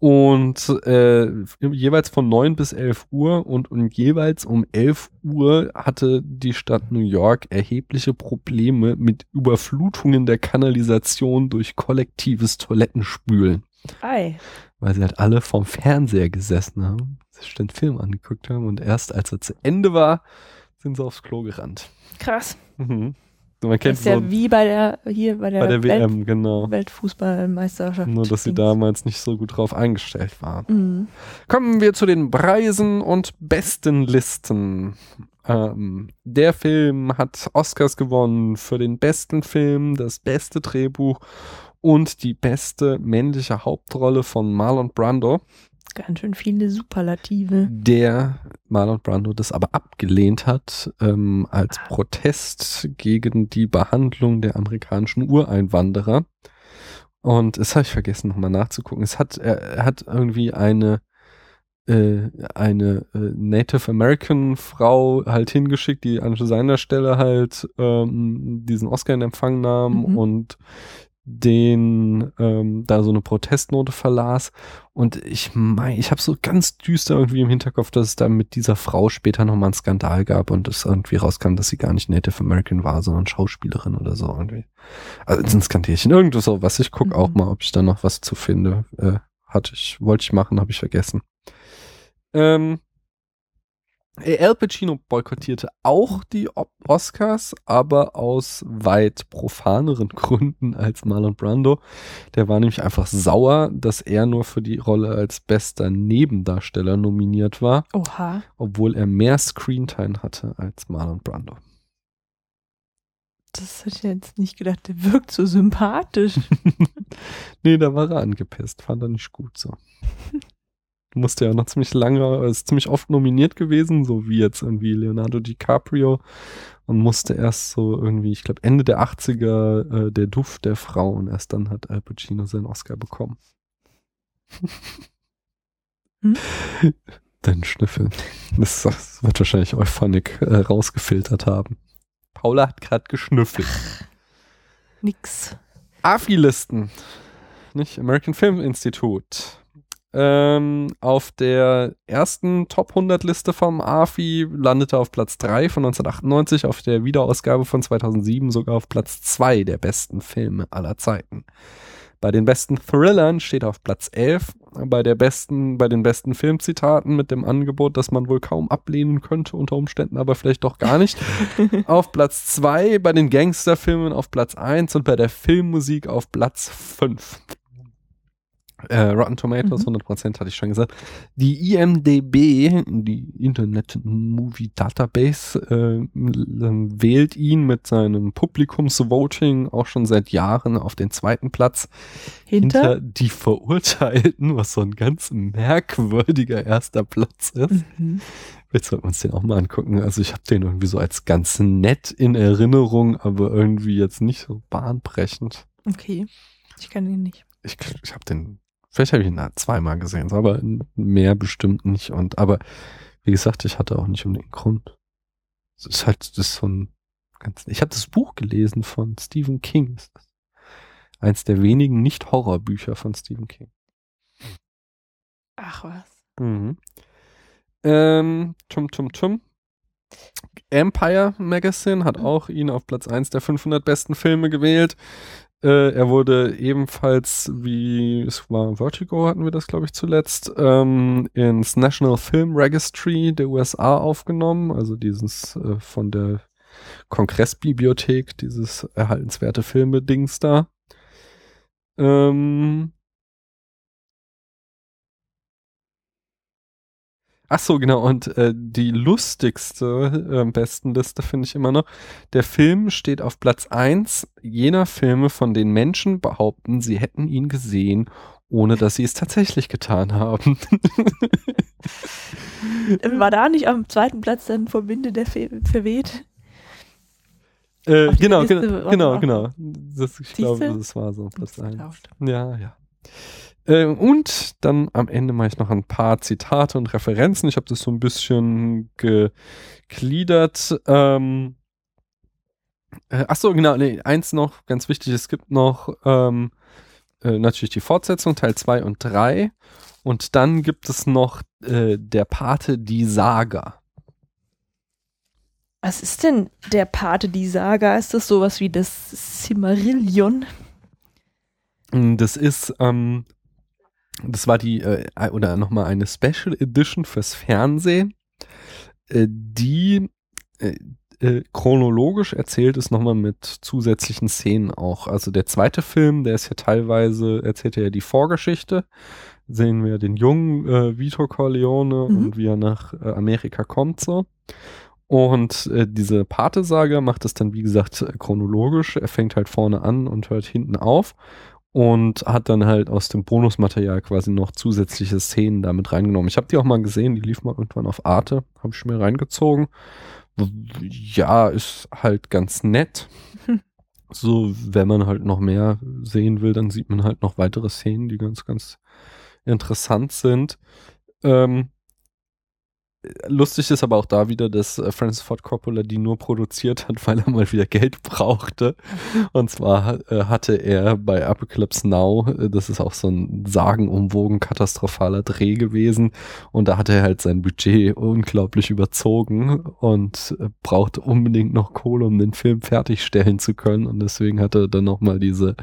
A: Und äh, jeweils von 9 bis 11 Uhr und, und jeweils um 11 Uhr hatte die Stadt New York erhebliche Probleme mit Überflutungen der Kanalisation durch kollektives Toilettenspülen
B: Ei.
A: weil sie halt alle vorm Fernseher gesessen haben, sich den Film angeguckt haben und erst als er zu Ende war, sind sie aufs Klo gerannt.
B: Krass.
A: Mhm. Man
B: Das
A: kennt
B: ist ja
A: so
B: wie bei der, hier bei der,
A: bei der
B: Welt,
A: WM, genau.
B: Weltfußballmeisterschaft.
A: Nur, dass sie damals nicht so gut drauf eingestellt waren.
B: Mhm.
A: Kommen wir zu den Preisen und besten Listen. Ähm, der Film hat Oscars gewonnen für den besten Film, das beste Drehbuch und die beste männliche Hauptrolle von Marlon Brando.
B: Ganz schön viele Superlative.
A: der Marlon Brando das aber abgelehnt hat ähm, als
B: Ah.
A: Protest gegen die Behandlung der amerikanischen Ureinwanderer. Und es habe ich vergessen nochmal nachzugucken. Es hat er, er hat irgendwie eine äh, eine äh, Native American Frau halt hingeschickt, die an seiner Stelle halt ähm, diesen Oscar in Empfang nahm
B: Mhm.
A: und den ähm, da so eine Protestnote verlas und ich meine, ich habe so ganz düster irgendwie im Hinterkopf, dass es da mit dieser Frau später nochmal einen Skandal gab und es irgendwie rauskam, dass sie gar nicht Native American war, sondern Schauspielerin oder so irgendwie. Also ein Skandälchen, irgendwas so was. Ich guck
B: Mhm.
A: auch mal, ob ich da noch was zu finde. Äh, hatte ich, wollte ich machen, habe ich vergessen. Ähm, äh, Al Pacino boykottierte auch die Oscars, aber aus weit profaneren Gründen als Marlon Brando. Der war nämlich einfach sauer, dass er nur für die Rolle als bester Nebendarsteller nominiert war,
B: Oha.
A: obwohl er mehr Screentime hatte als Marlon Brando.
B: Das hätte ich jetzt nicht gedacht. Der wirkt so sympathisch.
A: nee, da war er angepisst, fand er nicht gut so. Musste ja noch ziemlich lange, ist ziemlich oft nominiert gewesen, so wie jetzt irgendwie Leonardo DiCaprio und musste erst so irgendwie, ich glaube Ende der 80er, äh, der Duft der Frau und erst dann hat Al Pacino seinen Oscar bekommen.
B: Hm?
A: Dein Schnüffel. Das, das wird wahrscheinlich Euphonic äh, rausgefiltert haben. Paula hat gerade geschnüffelt.
B: Nix.
A: AFI-Listen, nicht? American Film Institute. Ähm, auf der ersten Top 100 Liste vom AFI landete er auf Platz 3 von 1998, auf der Wiederausgabe von 2007 sogar auf Platz 2 der besten Filme aller Zeiten. Bei den besten Thrillern steht er auf Platz 11, bei der besten, bei den besten Filmzitaten mit dem Angebot, dass man wohl kaum ablehnen könnte, unter Umständen aber vielleicht doch gar nicht, auf Platz 2, bei den Gangsterfilmen auf Platz 1 und bei der Filmmusik auf Platz 5. Äh, Rotten Tomatoes,
B: Mhm.
A: 100% hatte ich schon gesagt. Die IMDB, die Internet Movie Database, äh, m- wählt ihn mit seinem Publikumsvoting auch schon seit Jahren auf den zweiten Platz
B: Hinter?
A: die Verurteilten, was so ein ganz merkwürdiger erster Platz ist.
B: Mhm.
A: Jetzt sollten wir uns den auch mal angucken. Also ich habe den irgendwie so als ganz nett in Erinnerung, aber irgendwie jetzt nicht so bahnbrechend.
B: Okay. Ich kann ihn nicht.
A: Ich, ich habe den, vielleicht habe ich ihn zweimal gesehen, aber mehr bestimmt nicht. Und aber wie gesagt, ich hatte auch nicht um den Grund. Es ist halt, das ist so ein ganz. Ich habe das Buch gelesen von Stephen King. Ist das. Eins der wenigen Nicht-Horrorbücher von Stephen King.
B: Ach was.
A: Mhm. Ähm, tum, tum, tum. Empire Magazine hat auch ihn auf Platz 1 der 500 besten Filme gewählt. Äh, er wurde ebenfalls, wie es war Vertigo, hatten wir das, glaube ich, zuletzt, ähm, ins National Film Registry der USA aufgenommen, also dieses äh, von der Kongressbibliothek, dieses erhaltenswerte Filme-Dings da. Ähm, Ach so, genau. Und äh, die lustigste äh, Bestenliste finde ich immer noch. Der Film steht auf Platz eins jener Filme, von denen Menschen behaupten, sie hätten ihn gesehen, ohne dass sie es tatsächlich getan haben.
B: War da nicht am zweiten Platz dann vom Winde der Fe verweht?
A: äh, genau,
B: Liste
A: genau, genau, genau. Das, ich
B: Siehste?
A: glaube, das war so Platz
B: Das
A: eins.
B: getauscht.
A: Ja, ja. Äh, und dann am Ende mache ich noch ein paar Zitate und Referenzen. Ich habe das so ein bisschen gegliedert. Ähm, äh, ach so, genau. Nee, eins noch, ganz wichtig. Es gibt noch ähm, äh, natürlich die Fortsetzung, Teil 2 und 3. Und dann gibt es noch äh, der Pate, die Saga.
B: Was ist denn der Pate, die Saga? Ist das sowas wie das Cimmerillion?
A: Mm, Das ist, ähm, das war die, äh, oder nochmal eine Special Edition fürs Fernsehen, äh, die äh, äh, chronologisch erzählt ist nochmal mit zusätzlichen Szenen auch. Also der zweite Film, der ist ja teilweise, erzählt ja die Vorgeschichte. Sehen wir den jungen äh, Vito Corleone
B: Mhm.
A: und wie er nach äh, Amerika kommt so. Und äh, diese Pate-Saga macht es dann, wie gesagt, chronologisch. Er fängt halt vorne an und hört hinten auf und hat dann halt aus dem Bonusmaterial quasi noch zusätzliche Szenen damit reingenommen. Ich habe die auch mal gesehen, die lief mal irgendwann auf Arte, habe ich mir reingezogen. Ja, ist halt ganz nett. So, wenn man halt noch mehr sehen will, dann sieht man halt noch weitere Szenen, die ganz, ganz interessant sind. Ähm, Lustig ist aber auch da wieder, dass äh, Francis Ford Coppola die nur produziert hat, weil er mal wieder Geld brauchte. Und zwar äh, hatte er bei Apocalypse Now, äh, das ist auch so ein sagenumwogen katastrophaler Dreh gewesen, und da hatte er halt sein Budget unglaublich überzogen und brauchte unbedingt noch Kohle, um den Film fertigstellen zu können. Und deswegen hat er dann nochmal diese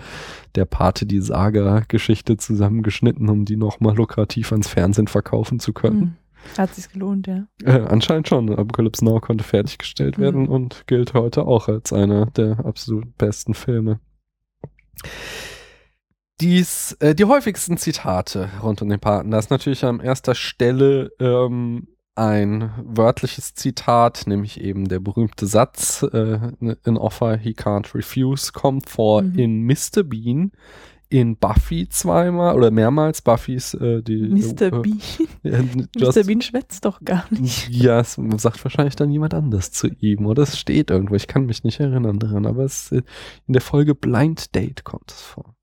A: der Pate die Saga-Geschichte zusammengeschnitten, um die nochmal lukrativ ans Fernsehen verkaufen zu können.
B: Hm. Hat sich's gelohnt, ja.
A: Äh, anscheinend schon. Apocalypse Now konnte fertiggestellt
B: Mhm.
A: werden und gilt heute auch als einer der absolut besten Filme. Dies, äh, die häufigsten Zitate rund um den Paten. Da ist natürlich an erster Stelle ähm, ein wörtliches Zitat, nämlich eben der berühmte Satz, äh, an offer he can't refuse, kommt vor
B: Mhm.
A: in Mr. Bean, in Buffy zweimal oder mehrmals. Buffys äh, die
B: Mr.
A: äh,
B: Bean.
A: äh,
B: Mr. Bean schwätzt doch gar nicht.
A: ja, es sagt wahrscheinlich dann jemand anders zu ihm oder es steht irgendwo. Ich kann mich nicht erinnern daran, aber es, äh, in der Folge Blind Date kommt es vor.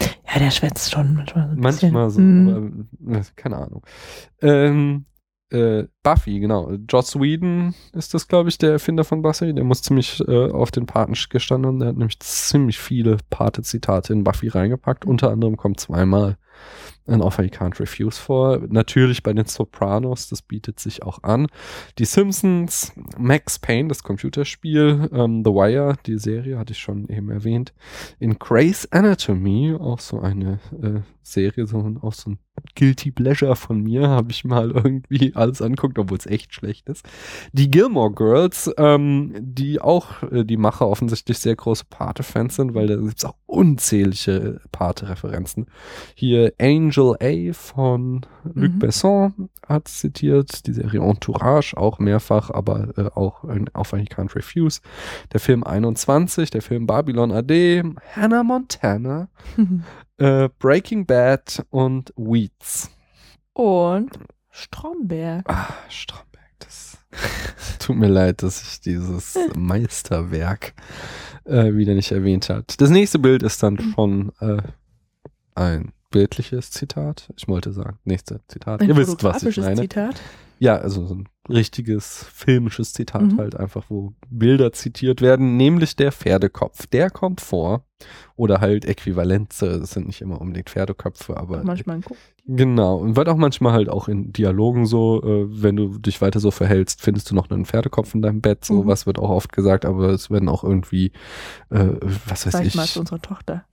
B: Ja, der schwätzt schon manchmal so
A: Manchmal so.
B: Hm.
A: aber, äh, keine Ahnung. Ähm, äh, Buffy, genau. Joss Whedon ist das, glaube ich, der Erfinder von Buffy. Der muss ziemlich äh, auf den Paten gestanden und der hat nämlich ziemlich viele Pate-Zitate in Buffy reingepackt. Unter anderem kommt zweimal An Offer You Can't Refuse vor. Natürlich bei den Sopranos, das bietet sich auch an. Die Simpsons, Max Payne, das Computerspiel, ähm, The Wire, die Serie, hatte ich schon eben erwähnt. In Grey's Anatomy, auch so eine äh, Serie, so ein, auch so ein Guilty Pleasure von mir, habe ich mal irgendwie alles anguckt, obwohl es echt schlecht ist. Die Gilmore Girls, ähm, die auch äh, die Macher offensichtlich sehr große Pate-Fans sind, weil da gibt's auch unzählige Pate-Referenzen. Hier Angel A von Luc
B: Mhm.
A: Besson hat zitiert, die Serie Entourage auch mehrfach, aber äh, auch in, auf I Can't Refuse. Der Film 21, der Film Babylon AD, Hannah Montana, äh, Breaking Bad und Weeds.
B: Und Stromberg.
A: Ah, Stromberg, das tut mir leid, dass ich dieses Meisterwerk äh, wieder nicht erwähnt hat. Das nächste Bild ist dann schon äh, ein bildliches Zitat. Ich wollte sagen, nächste Zitat.
B: Ein
A: Ihr wisst, was ich meine.
B: Zitat.
A: Ja, also so ein richtiges filmisches Zitat
B: Mhm.
A: halt einfach, wo Bilder zitiert werden, nämlich der Pferdekopf. Der kommt vor. Oder halt Äquivalenze, es sind nicht immer unbedingt Pferdeköpfe, aber
B: Manchmal gucken.
A: Genau, und wird auch manchmal halt auch in Dialogen so, äh, wenn du dich weiter so verhältst, findest du noch einen Pferdekopf in deinem Bett, so
B: Mhm.
A: was wird auch oft gesagt, aber es werden auch irgendwie, äh, was weiß
B: Sag ich
A: ich,
B: mal zu unserer Tochter.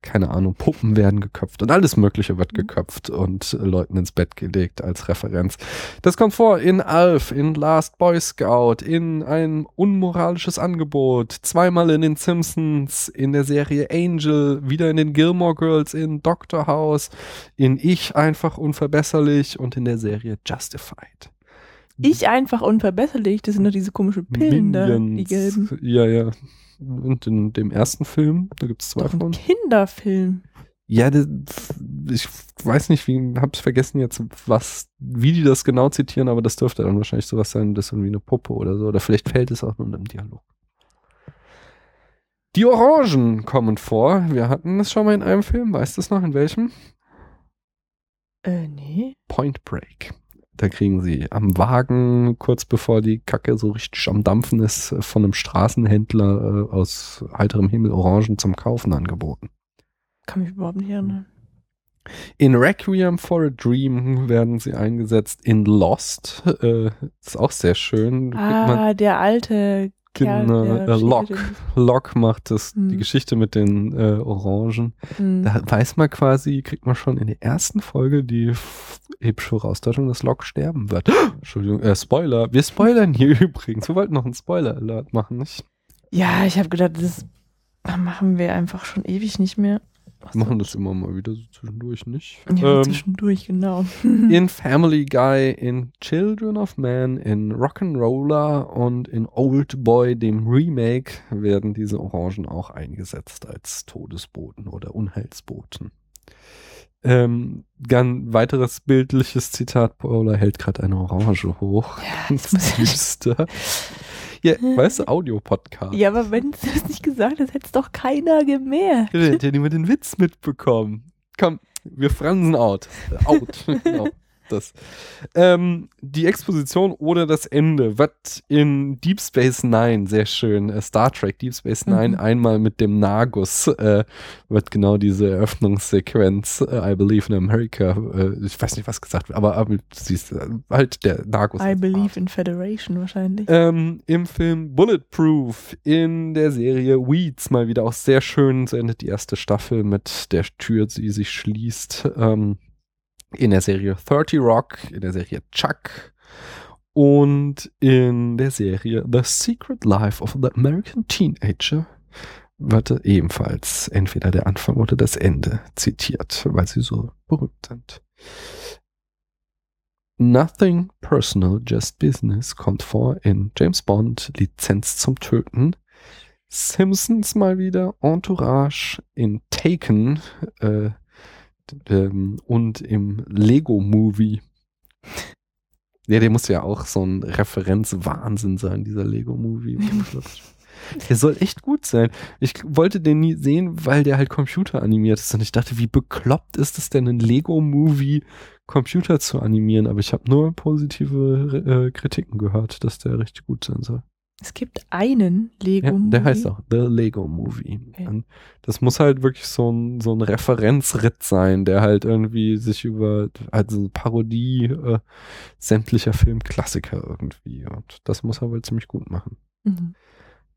A: Keine Ahnung, Puppen werden geköpft und alles Mögliche wird
B: Mhm.
A: geköpft und äh, Leuten ins Bett gelegt als Referenz. Das kommt vor in Alf, in Last Boy Scout, in ein unmoralisches Angebot, zweimal in den Simpsons, in der Serie Angel, wieder in den Gilmore Girls, in Doctor House, in Ich einfach unverbesserlich und in der Serie Justified.
B: Ich einfach unverbesserlich, das sind doch diese komischen Pillen da, die
A: Minions.
B: gelben.
A: Ja, ja. Und in dem ersten Film, da gibt es zwei
B: Doch ein
A: von.
B: Kinderfilm.
A: Ja, das, ich weiß nicht, wie, hab's vergessen jetzt, was, wie die das genau zitieren, aber das dürfte dann wahrscheinlich sowas sein, das ist irgendwie eine Puppe oder so, oder vielleicht fällt es auch nur in einem Dialog. Die Orangen kommen vor. Wir hatten es schon mal in einem Film, weißt du es noch, in welchem?
B: Äh, nee.
A: Point Break. Da kriegen sie am Wagen, kurz bevor die Kacke so richtig am Dampfen ist, äh, von einem Straßenhändler äh, aus heiterem Himmel Orangen zum Kaufen angeboten.
B: Kann mich überhaupt nicht erinnern.
A: In Requiem for a Dream werden sie eingesetzt. In Lost, äh, ist auch sehr schön.
B: Ah, der alte.
A: Genau,
B: der
A: äh, Locke. Locke macht das, die
B: Hm.
A: Geschichte mit den äh, Orangen.
B: in-
A: Da weiß man quasi, kriegt man schon in der ersten Folge die epische Vorausdeutung, dass Locke sterben wird. Entschuldigung, äh, Spoiler. Wir spoilern hier übrigens. Wir wollten noch einen Spoiler-Alert machen, nicht?
B: Ja, ich habe gedacht, das machen wir einfach schon ewig nicht mehr.
A: Wir machen das immer mal wieder so zwischendurch, nicht?
B: Ja,
A: Ähm,
B: zwischendurch, genau.
A: in Family Guy, in Children of Man, in Rock'n'Roller und in Old Boy, dem Remake, werden diese Orangen auch eingesetzt als Todesboten oder Unheilsboten. Ähm, ganz weiteres bildliches Zitat, Paula hält gerade eine Orange hoch.
B: Ja,
A: Ganz düster. Ja, weißt du, Audio-Podcast.
B: ja, aber wenn du das nicht gesagt hast, hätte es doch keiner gemerkt.
A: Hat ja niemand den Witz mitbekommen. Komm, wir fransen out. Out. genau. Das. Ähm, die Exposition oder das Ende wird in Deep Space Nine sehr schön. Äh, Star Trek Deep Space Nine
B: Mhm.
A: einmal mit dem Nagus äh, wird genau diese Eröffnungssequenz äh, I Believe in America. Äh, ich weiß nicht, was gesagt wird, aber, aber siehst äh, halt der Nagus.
B: I believe in Federation wahrscheinlich.
A: ähm, Im Film Bulletproof, in der Serie Weeds mal wieder auch sehr schön. So endet die erste Staffel mit der Tür, die sich schließt. Ähm, in der Serie 30 Rock, in der Serie Chuck und in der Serie The Secret Life of the American Teenager wird ebenfalls entweder der Anfang oder das Ende zitiert, weil sie so berühmt sind. Nothing Personal, Just Business kommt vor in James Bond, Lizenz zum Töten. Simpsons mal wieder, Entourage, in Taken äh, ähm, und im Lego Movie. Ja, der muss ja auch so ein Referenzwahnsinn sein, dieser Lego Movie. Der soll echt gut sein. Ich wollte den nie sehen, weil der halt computeranimiert ist. Und ich dachte, wie bekloppt ist es denn, einen Lego-Movie Computer zu animieren? Aber ich habe nur positive äh, Kritiken gehört, dass der richtig gut sein soll.
B: Es gibt einen Lego.
A: Ja, der
B: Movie.
A: heißt auch The Lego Movie.
B: Okay.
A: Das muss halt wirklich so ein, so ein Referenzritt sein, der halt irgendwie sich über, also eine Parodie äh, sämtlicher Filmklassiker irgendwie. Und das muss er wohl ziemlich gut machen.
B: Mhm.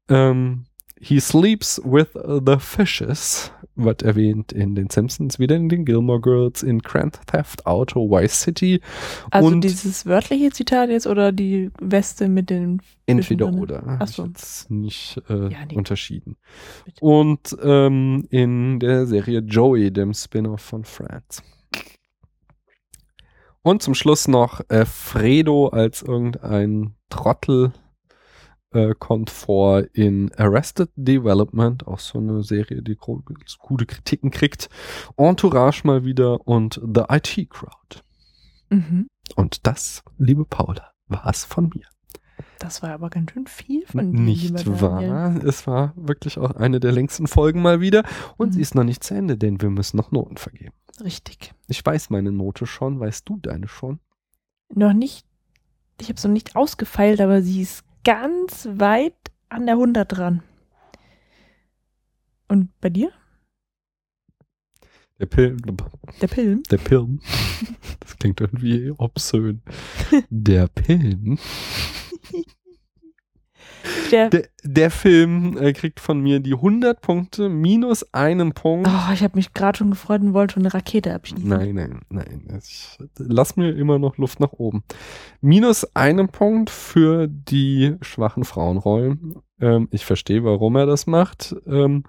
A: Ähm, he sleeps with the fishes, wird erwähnt in den Simpsons, wieder in den Gilmore Girls, in Grand Theft Auto Vice City.
B: Also
A: und
B: dieses wörtliche Zitat jetzt oder die Weste mit den.
A: entweder
B: drin.
A: oder.
B: Ach
A: Hab ich
B: so.
A: jetzt nicht äh,
B: Ja, nee.
A: unterschieden.
B: Bitte.
A: Und ähm, in der Serie Joey, dem Spin-off von Friends. Und zum Schluss noch äh, Fredo als irgendein Trottel äh, kommt vor in Arrested Development, auch so eine Serie, die gute Kritiken kriegt. Entourage mal wieder und The IT Crowd.
B: Mhm.
A: Und das, liebe Paula, war es von mir.
B: Das war aber ganz schön viel von dir.
A: Nicht wahr? Es war wirklich auch eine der längsten Folgen mal wieder. Und
B: Mhm.
A: sie ist noch nicht zu Ende, denn wir müssen noch Noten vergeben.
B: Richtig.
A: Ich weiß meine Note schon. Weißt du deine schon?
B: Noch nicht. Ich habe es noch nicht ausgefeilt, aber sie ist ganz weit an der 100 dran. Und bei dir?
A: Der Pilm.
B: Der Film?
A: Der Pilm. Das klingt irgendwie obszön. Der Pilm.
B: Der,
A: Der, der Film äh, kriegt von mir die 100 Punkte minus einen Punkt.
B: oh, ich habe mich gerade schon gefreut und wollte eine Rakete abschießen.
A: Nein, nein, nein. Ich, lass mir immer noch Luft nach oben. Minus einen Punkt für die schwachen Frauenrollen. Ähm, ich verstehe, warum er das macht, ähm,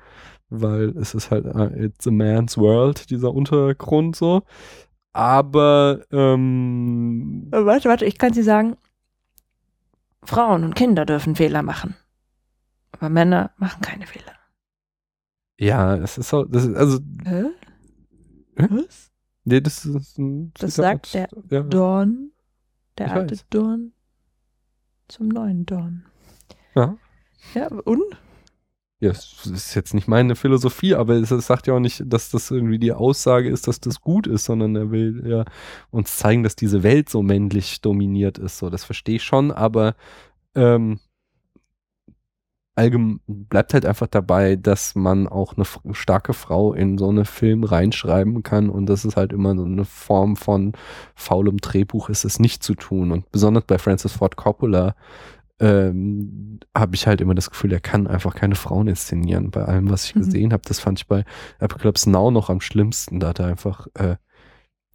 A: weil es ist halt, äh, it's a man's world, dieser Untergrund so. Aber, ähm,
B: Äh, Warte, warte, ich kann sie sagen. Frauen und Kinder dürfen Fehler machen. Aber Männer machen keine Fehler.
A: ja, es ist so, das ist, also,
B: Hä?
A: Hä?
B: Was?
A: nee, das ist ein
B: Das sagt der
A: ja.
B: Dorn, der
A: Ich
B: alte
A: weiß.
B: Dorn, zum neuen Dorn.
A: Ja.
B: Ja, und?
A: Ja, es ist jetzt nicht meine Philosophie, aber es, es sagt ja auch nicht, dass das irgendwie die Aussage ist, dass das gut ist, sondern er will ja uns zeigen, dass diese Welt so männlich dominiert ist. So, das verstehe ich schon, aber ähm, allgemein bleibt halt einfach dabei, dass man auch eine starke Frau in so eine Film reinschreiben kann und das ist halt immer so eine Form von faulem Drehbuch ist es nicht zu tun und besonders bei Francis Ford Coppola ähm, habe ich halt immer das Gefühl, er kann einfach keine Frauen inszenieren. Bei allem, was ich
B: Mhm.
A: gesehen habe, das fand ich bei Apocalypse Now noch am schlimmsten. Da hat er einfach, äh,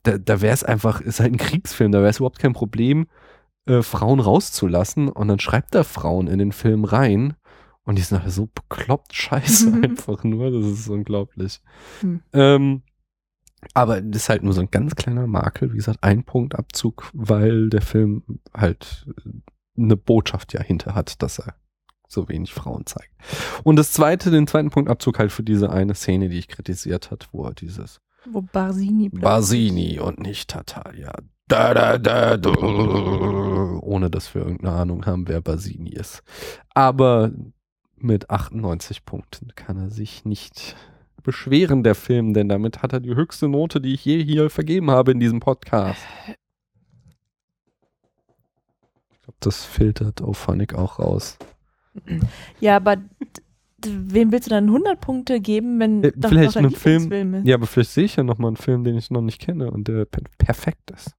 A: da, da wäre es einfach, ist halt ein Kriegsfilm, da wäre es überhaupt kein Problem, äh, Frauen rauszulassen und dann schreibt er Frauen in den Film rein und die sind halt so bekloppt scheiße einfach nur, das ist unglaublich.
B: Hm.
A: Ähm, aber das ist halt nur so ein ganz kleiner Makel, wie gesagt, ein Punktabzug, weil der Film halt äh, eine Botschaft ja hinter hat, dass er so wenig Frauen zeigt. Und das zweite, den zweiten Punktabzug halt für diese eine Szene, die ich kritisiert hat, wo er dieses
B: Wo Barsini
A: Basini und nicht Tatalia. Da, da, da, da, ohne dass wir irgendeine Ahnung haben, wer Basini ist. Aber mit 98 Punkten kann er sich nicht beschweren, der Film, denn damit hat er die höchste Note, die ich je hier vergeben habe in diesem Podcast. Das filtert Auphonic auch raus.
B: Ja, aber wem willst du dann 100 Punkte geben, wenn
A: Äh,
B: doch
A: vielleicht einen Film-
B: Lieblingsfilm ist?
A: Ja, aber vielleicht sehe ich ja noch mal einen Film, den ich noch nicht kenne und der per perfekt ist.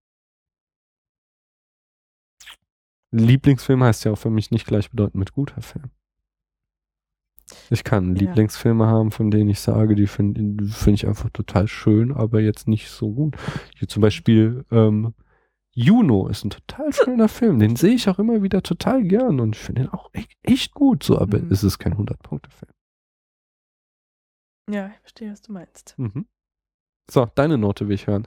A: Lieblingsfilm heißt ja auch für mich nicht gleichbedeutend mit guter Film. Ich kann
B: Ja.
A: Lieblingsfilme haben, von denen ich sage, die finde find ich einfach total schön, aber jetzt nicht so gut. Hier zum Beispiel ähm, Juno ist ein total schöner Film, den sehe ich auch immer wieder total gern und ich finde ihn auch echt, echt gut, so, aber
B: Mhm.
A: es ist kein 100-Punkte-Film.
B: Ja, ich verstehe, was du meinst.
A: Mhm. So, deine Note will ich hören.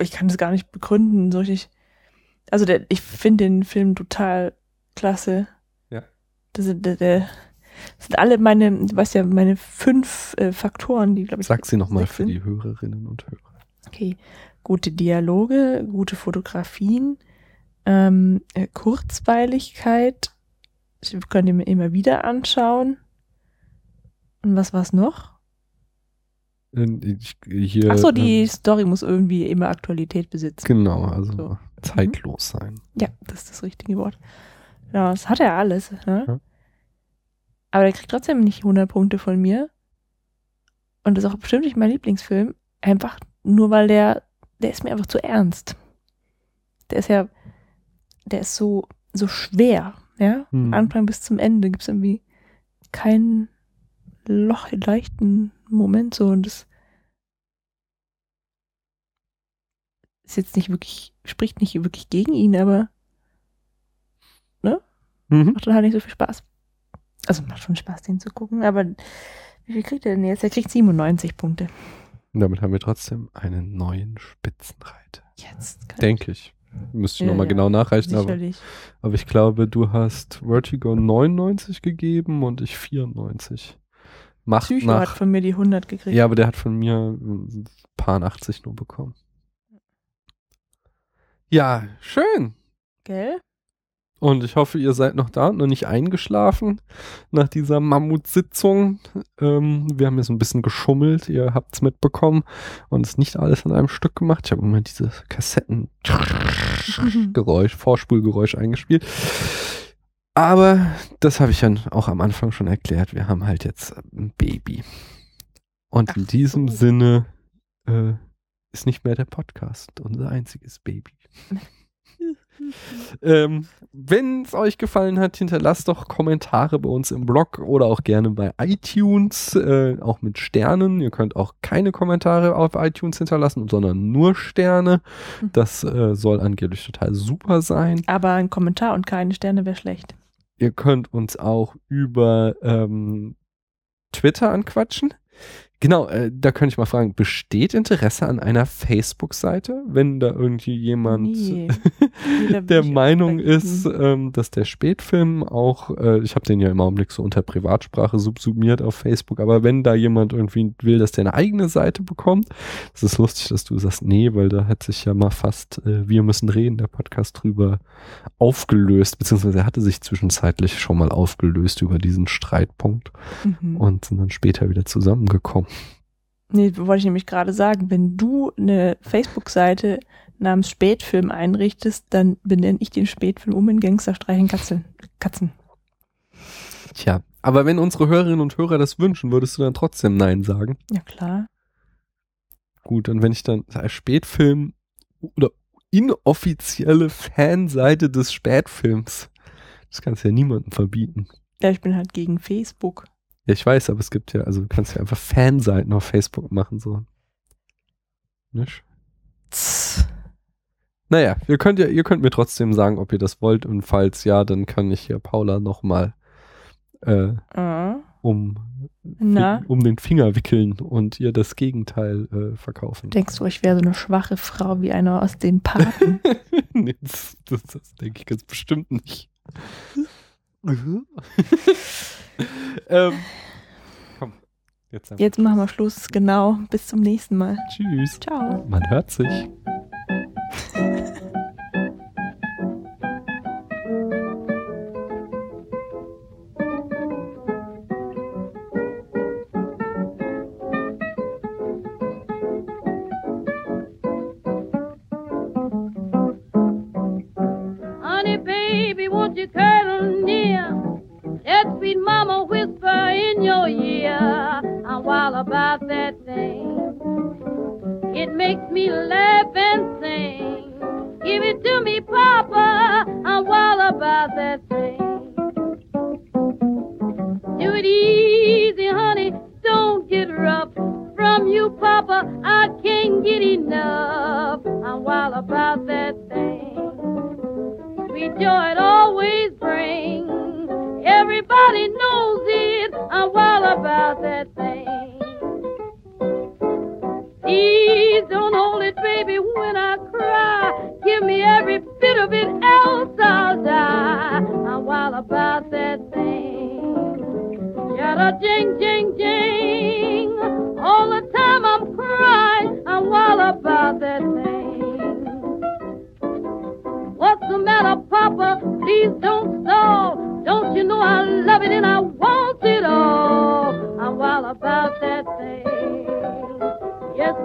B: Ich kann das gar nicht begründen, so richtig. Also der, ich finde den Film total klasse. Das sind, der, der, das sind alle meine, du weißt ja, meine fünf äh, Faktoren, die, glaube ich,
A: Sag sie nochmal für die Hörerinnen und Hörer.
B: Okay. Gute Dialoge, gute Fotografien, ähm, äh, Kurzweiligkeit. Ich kann ihn mir immer wieder anschauen. Und was war's noch?
A: Äh, Ich, hier,
B: Ach so, die
A: ähm,
B: Story muss irgendwie immer Aktualität besitzen.
A: Genau, also
B: So.
A: zeitlos sein.
B: Ja, das ist das richtige Wort. Genau, das hat er alles. Ne?
A: Ja.
B: Aber der kriegt trotzdem nicht 100 Punkte von mir. Und das ist auch bestimmt nicht mein Lieblingsfilm. Einfach nur, weil der, der ist mir einfach zu ernst. Der ist ja, der ist so, so schwer. Ja,
A: Hm.
B: Von Anfang bis zum Ende gibt es irgendwie keinen Loch, leichten Moment so und das ist jetzt nicht wirklich, spricht nicht wirklich gegen ihn, aber
A: Mhm.
B: macht dann halt nicht so viel Spaß. Also macht schon Spaß, den zu gucken, aber wie viel kriegt er denn jetzt? Er kriegt 97 Punkte.
A: Und damit haben wir trotzdem einen neuen Spitzenreiter.
B: Jetzt.
A: Denke ich. Müsste ich
B: Ja,
A: nochmal
B: ja.
A: genau
B: ich-
A: nachrechnen, aber, aber ich glaube, du hast Vertigo 99 gegeben und ich 94. Macht
B: Psycho hat
A: nach.
B: von mir die 100 gekriegt.
A: Ja, aber der hat von mir ein paar 80 nur bekommen. Ja, schön.
B: Gell?
A: Und ich hoffe, ihr seid noch da und noch nicht eingeschlafen nach dieser Mammutsitzung. Ähm, wir haben so ein bisschen geschummelt, ihr habt's mitbekommen und es nicht alles in einem Stück gemacht. Ich habe immer diese Kassetten-Geräusch, Vorspulgeräusch eingespielt. Aber das habe ich ja auch am Anfang schon erklärt. Wir haben halt jetzt ein Baby. Und
B: Ach
A: in diesem
B: so.
A: Sinne äh, ist nicht mehr der Podcast unser einziges Baby. Ähm, Wenn es euch gefallen hat, hinterlasst doch Kommentare bei uns im Blog oder auch gerne bei iTunes, äh, auch mit Sternen. Ihr könnt auch keine Kommentare auf iTunes hinterlassen, sondern nur Sterne.
B: Hm.
A: Das äh, soll angeblich total super sein.
B: Aber ein Kommentar und keine Sterne wäre schlecht.
A: Ihr könnt uns auch über ähm, Twitter anquatschen. Genau, äh, da könnte ich mal fragen, besteht Interesse an einer Facebook-Seite, wenn da irgendwie jemand
B: Nee. Nee, da
A: der Meinung ist, ähm, dass der Spätfilm auch, äh, ich habe den ja im Augenblick so unter Privatsprache subsumiert auf Facebook, aber wenn da jemand irgendwie will, dass der eine eigene Seite bekommt, das ist lustig, dass du sagst, nee, weil da hat sich ja mal fast äh, Wir müssen reden, der Podcast drüber aufgelöst, beziehungsweise er hatte sich zwischenzeitlich schon mal aufgelöst über diesen Streitpunkt
B: Mhm.
A: und sind dann später wieder zusammengekommen.
B: Nee, wollte ich nämlich gerade sagen, wenn du eine Facebook-Seite namens Spätfilm einrichtest, dann benenne ich den Spätfilm um in Gangster streichen Katzen. Katzen.
A: Tja, aber wenn unsere Hörerinnen und Hörer das wünschen, würdest du dann trotzdem Nein sagen?
B: Ja klar.
A: Gut, und wenn ich dann Spätfilm oder inoffizielle Fanseite des Spätfilms, das kannst du ja niemandem verbieten.
B: Ja, ich bin halt gegen Facebook.
A: Ja, ich weiß, aber es gibt ja, also du kannst ja einfach Fanseiten auf Facebook machen, so. Nicht?
B: Tss.
A: Naja, ihr könnt ja, ihr könnt mir trotzdem sagen, ob ihr das wollt und falls ja, dann kann ich hier Paula nochmal äh,
B: Ah.
A: um,
B: Na,
A: um den Finger wickeln und ihr das Gegenteil äh, verkaufen.
B: denkst du, ich wäre so eine schwache Frau wie einer aus den Paten?
A: nee, das, das, das denke ich ganz bestimmt nicht. ähm, komm, jetzt.
B: Jetzt machen wir Schluss. Genau. Bis zum nächsten Mal.
A: Tschüss.
B: Ciao.
A: Man hört sich.
E: About that thing. It makes me laugh and sing. Give it to me, Papa. I'm wild about that thing. Do it easy, honey. Don't get rough. From you, Papa, I can't get enough. I'm wild about that thing sweet joy it always brings. Everybody knows it. I'm wild about that thing. Baby, when I cry. Give me every bit of it, else I'll die. I'm wild about that thing. Yada jing jing jing. All the time I'm crying. I'm wild about that thing. What's the matter, Papa? Please don't stall. Don't you know I love it and I want it all? I'm wild about that.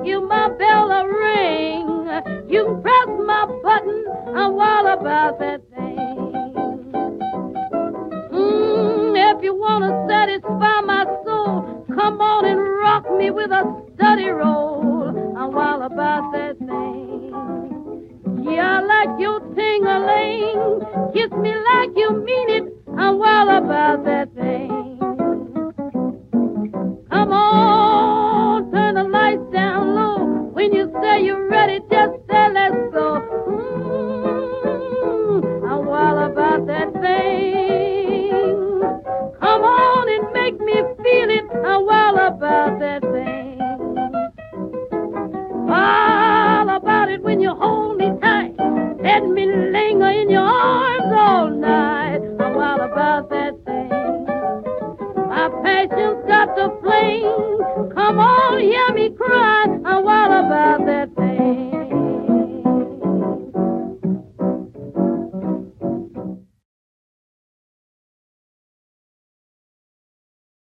E: You my bell a ring. You can press my button, I'm wild about that thing. Mm, if you wanna satisfy my soul, come on and rock me with a study roll. I'm wild about that thing. Yeah, I like your ting-a-ling. Kiss me like you mean it. I'm wild about that thing. Come on, When you say you're ready, just say let's go. Mm, I'm wild about that thing. Come on and make me feel it. I'm wild about that thing. Wild about it when you hold me tight. Let me linger in your arms all night. come on, hear me cry. And what about that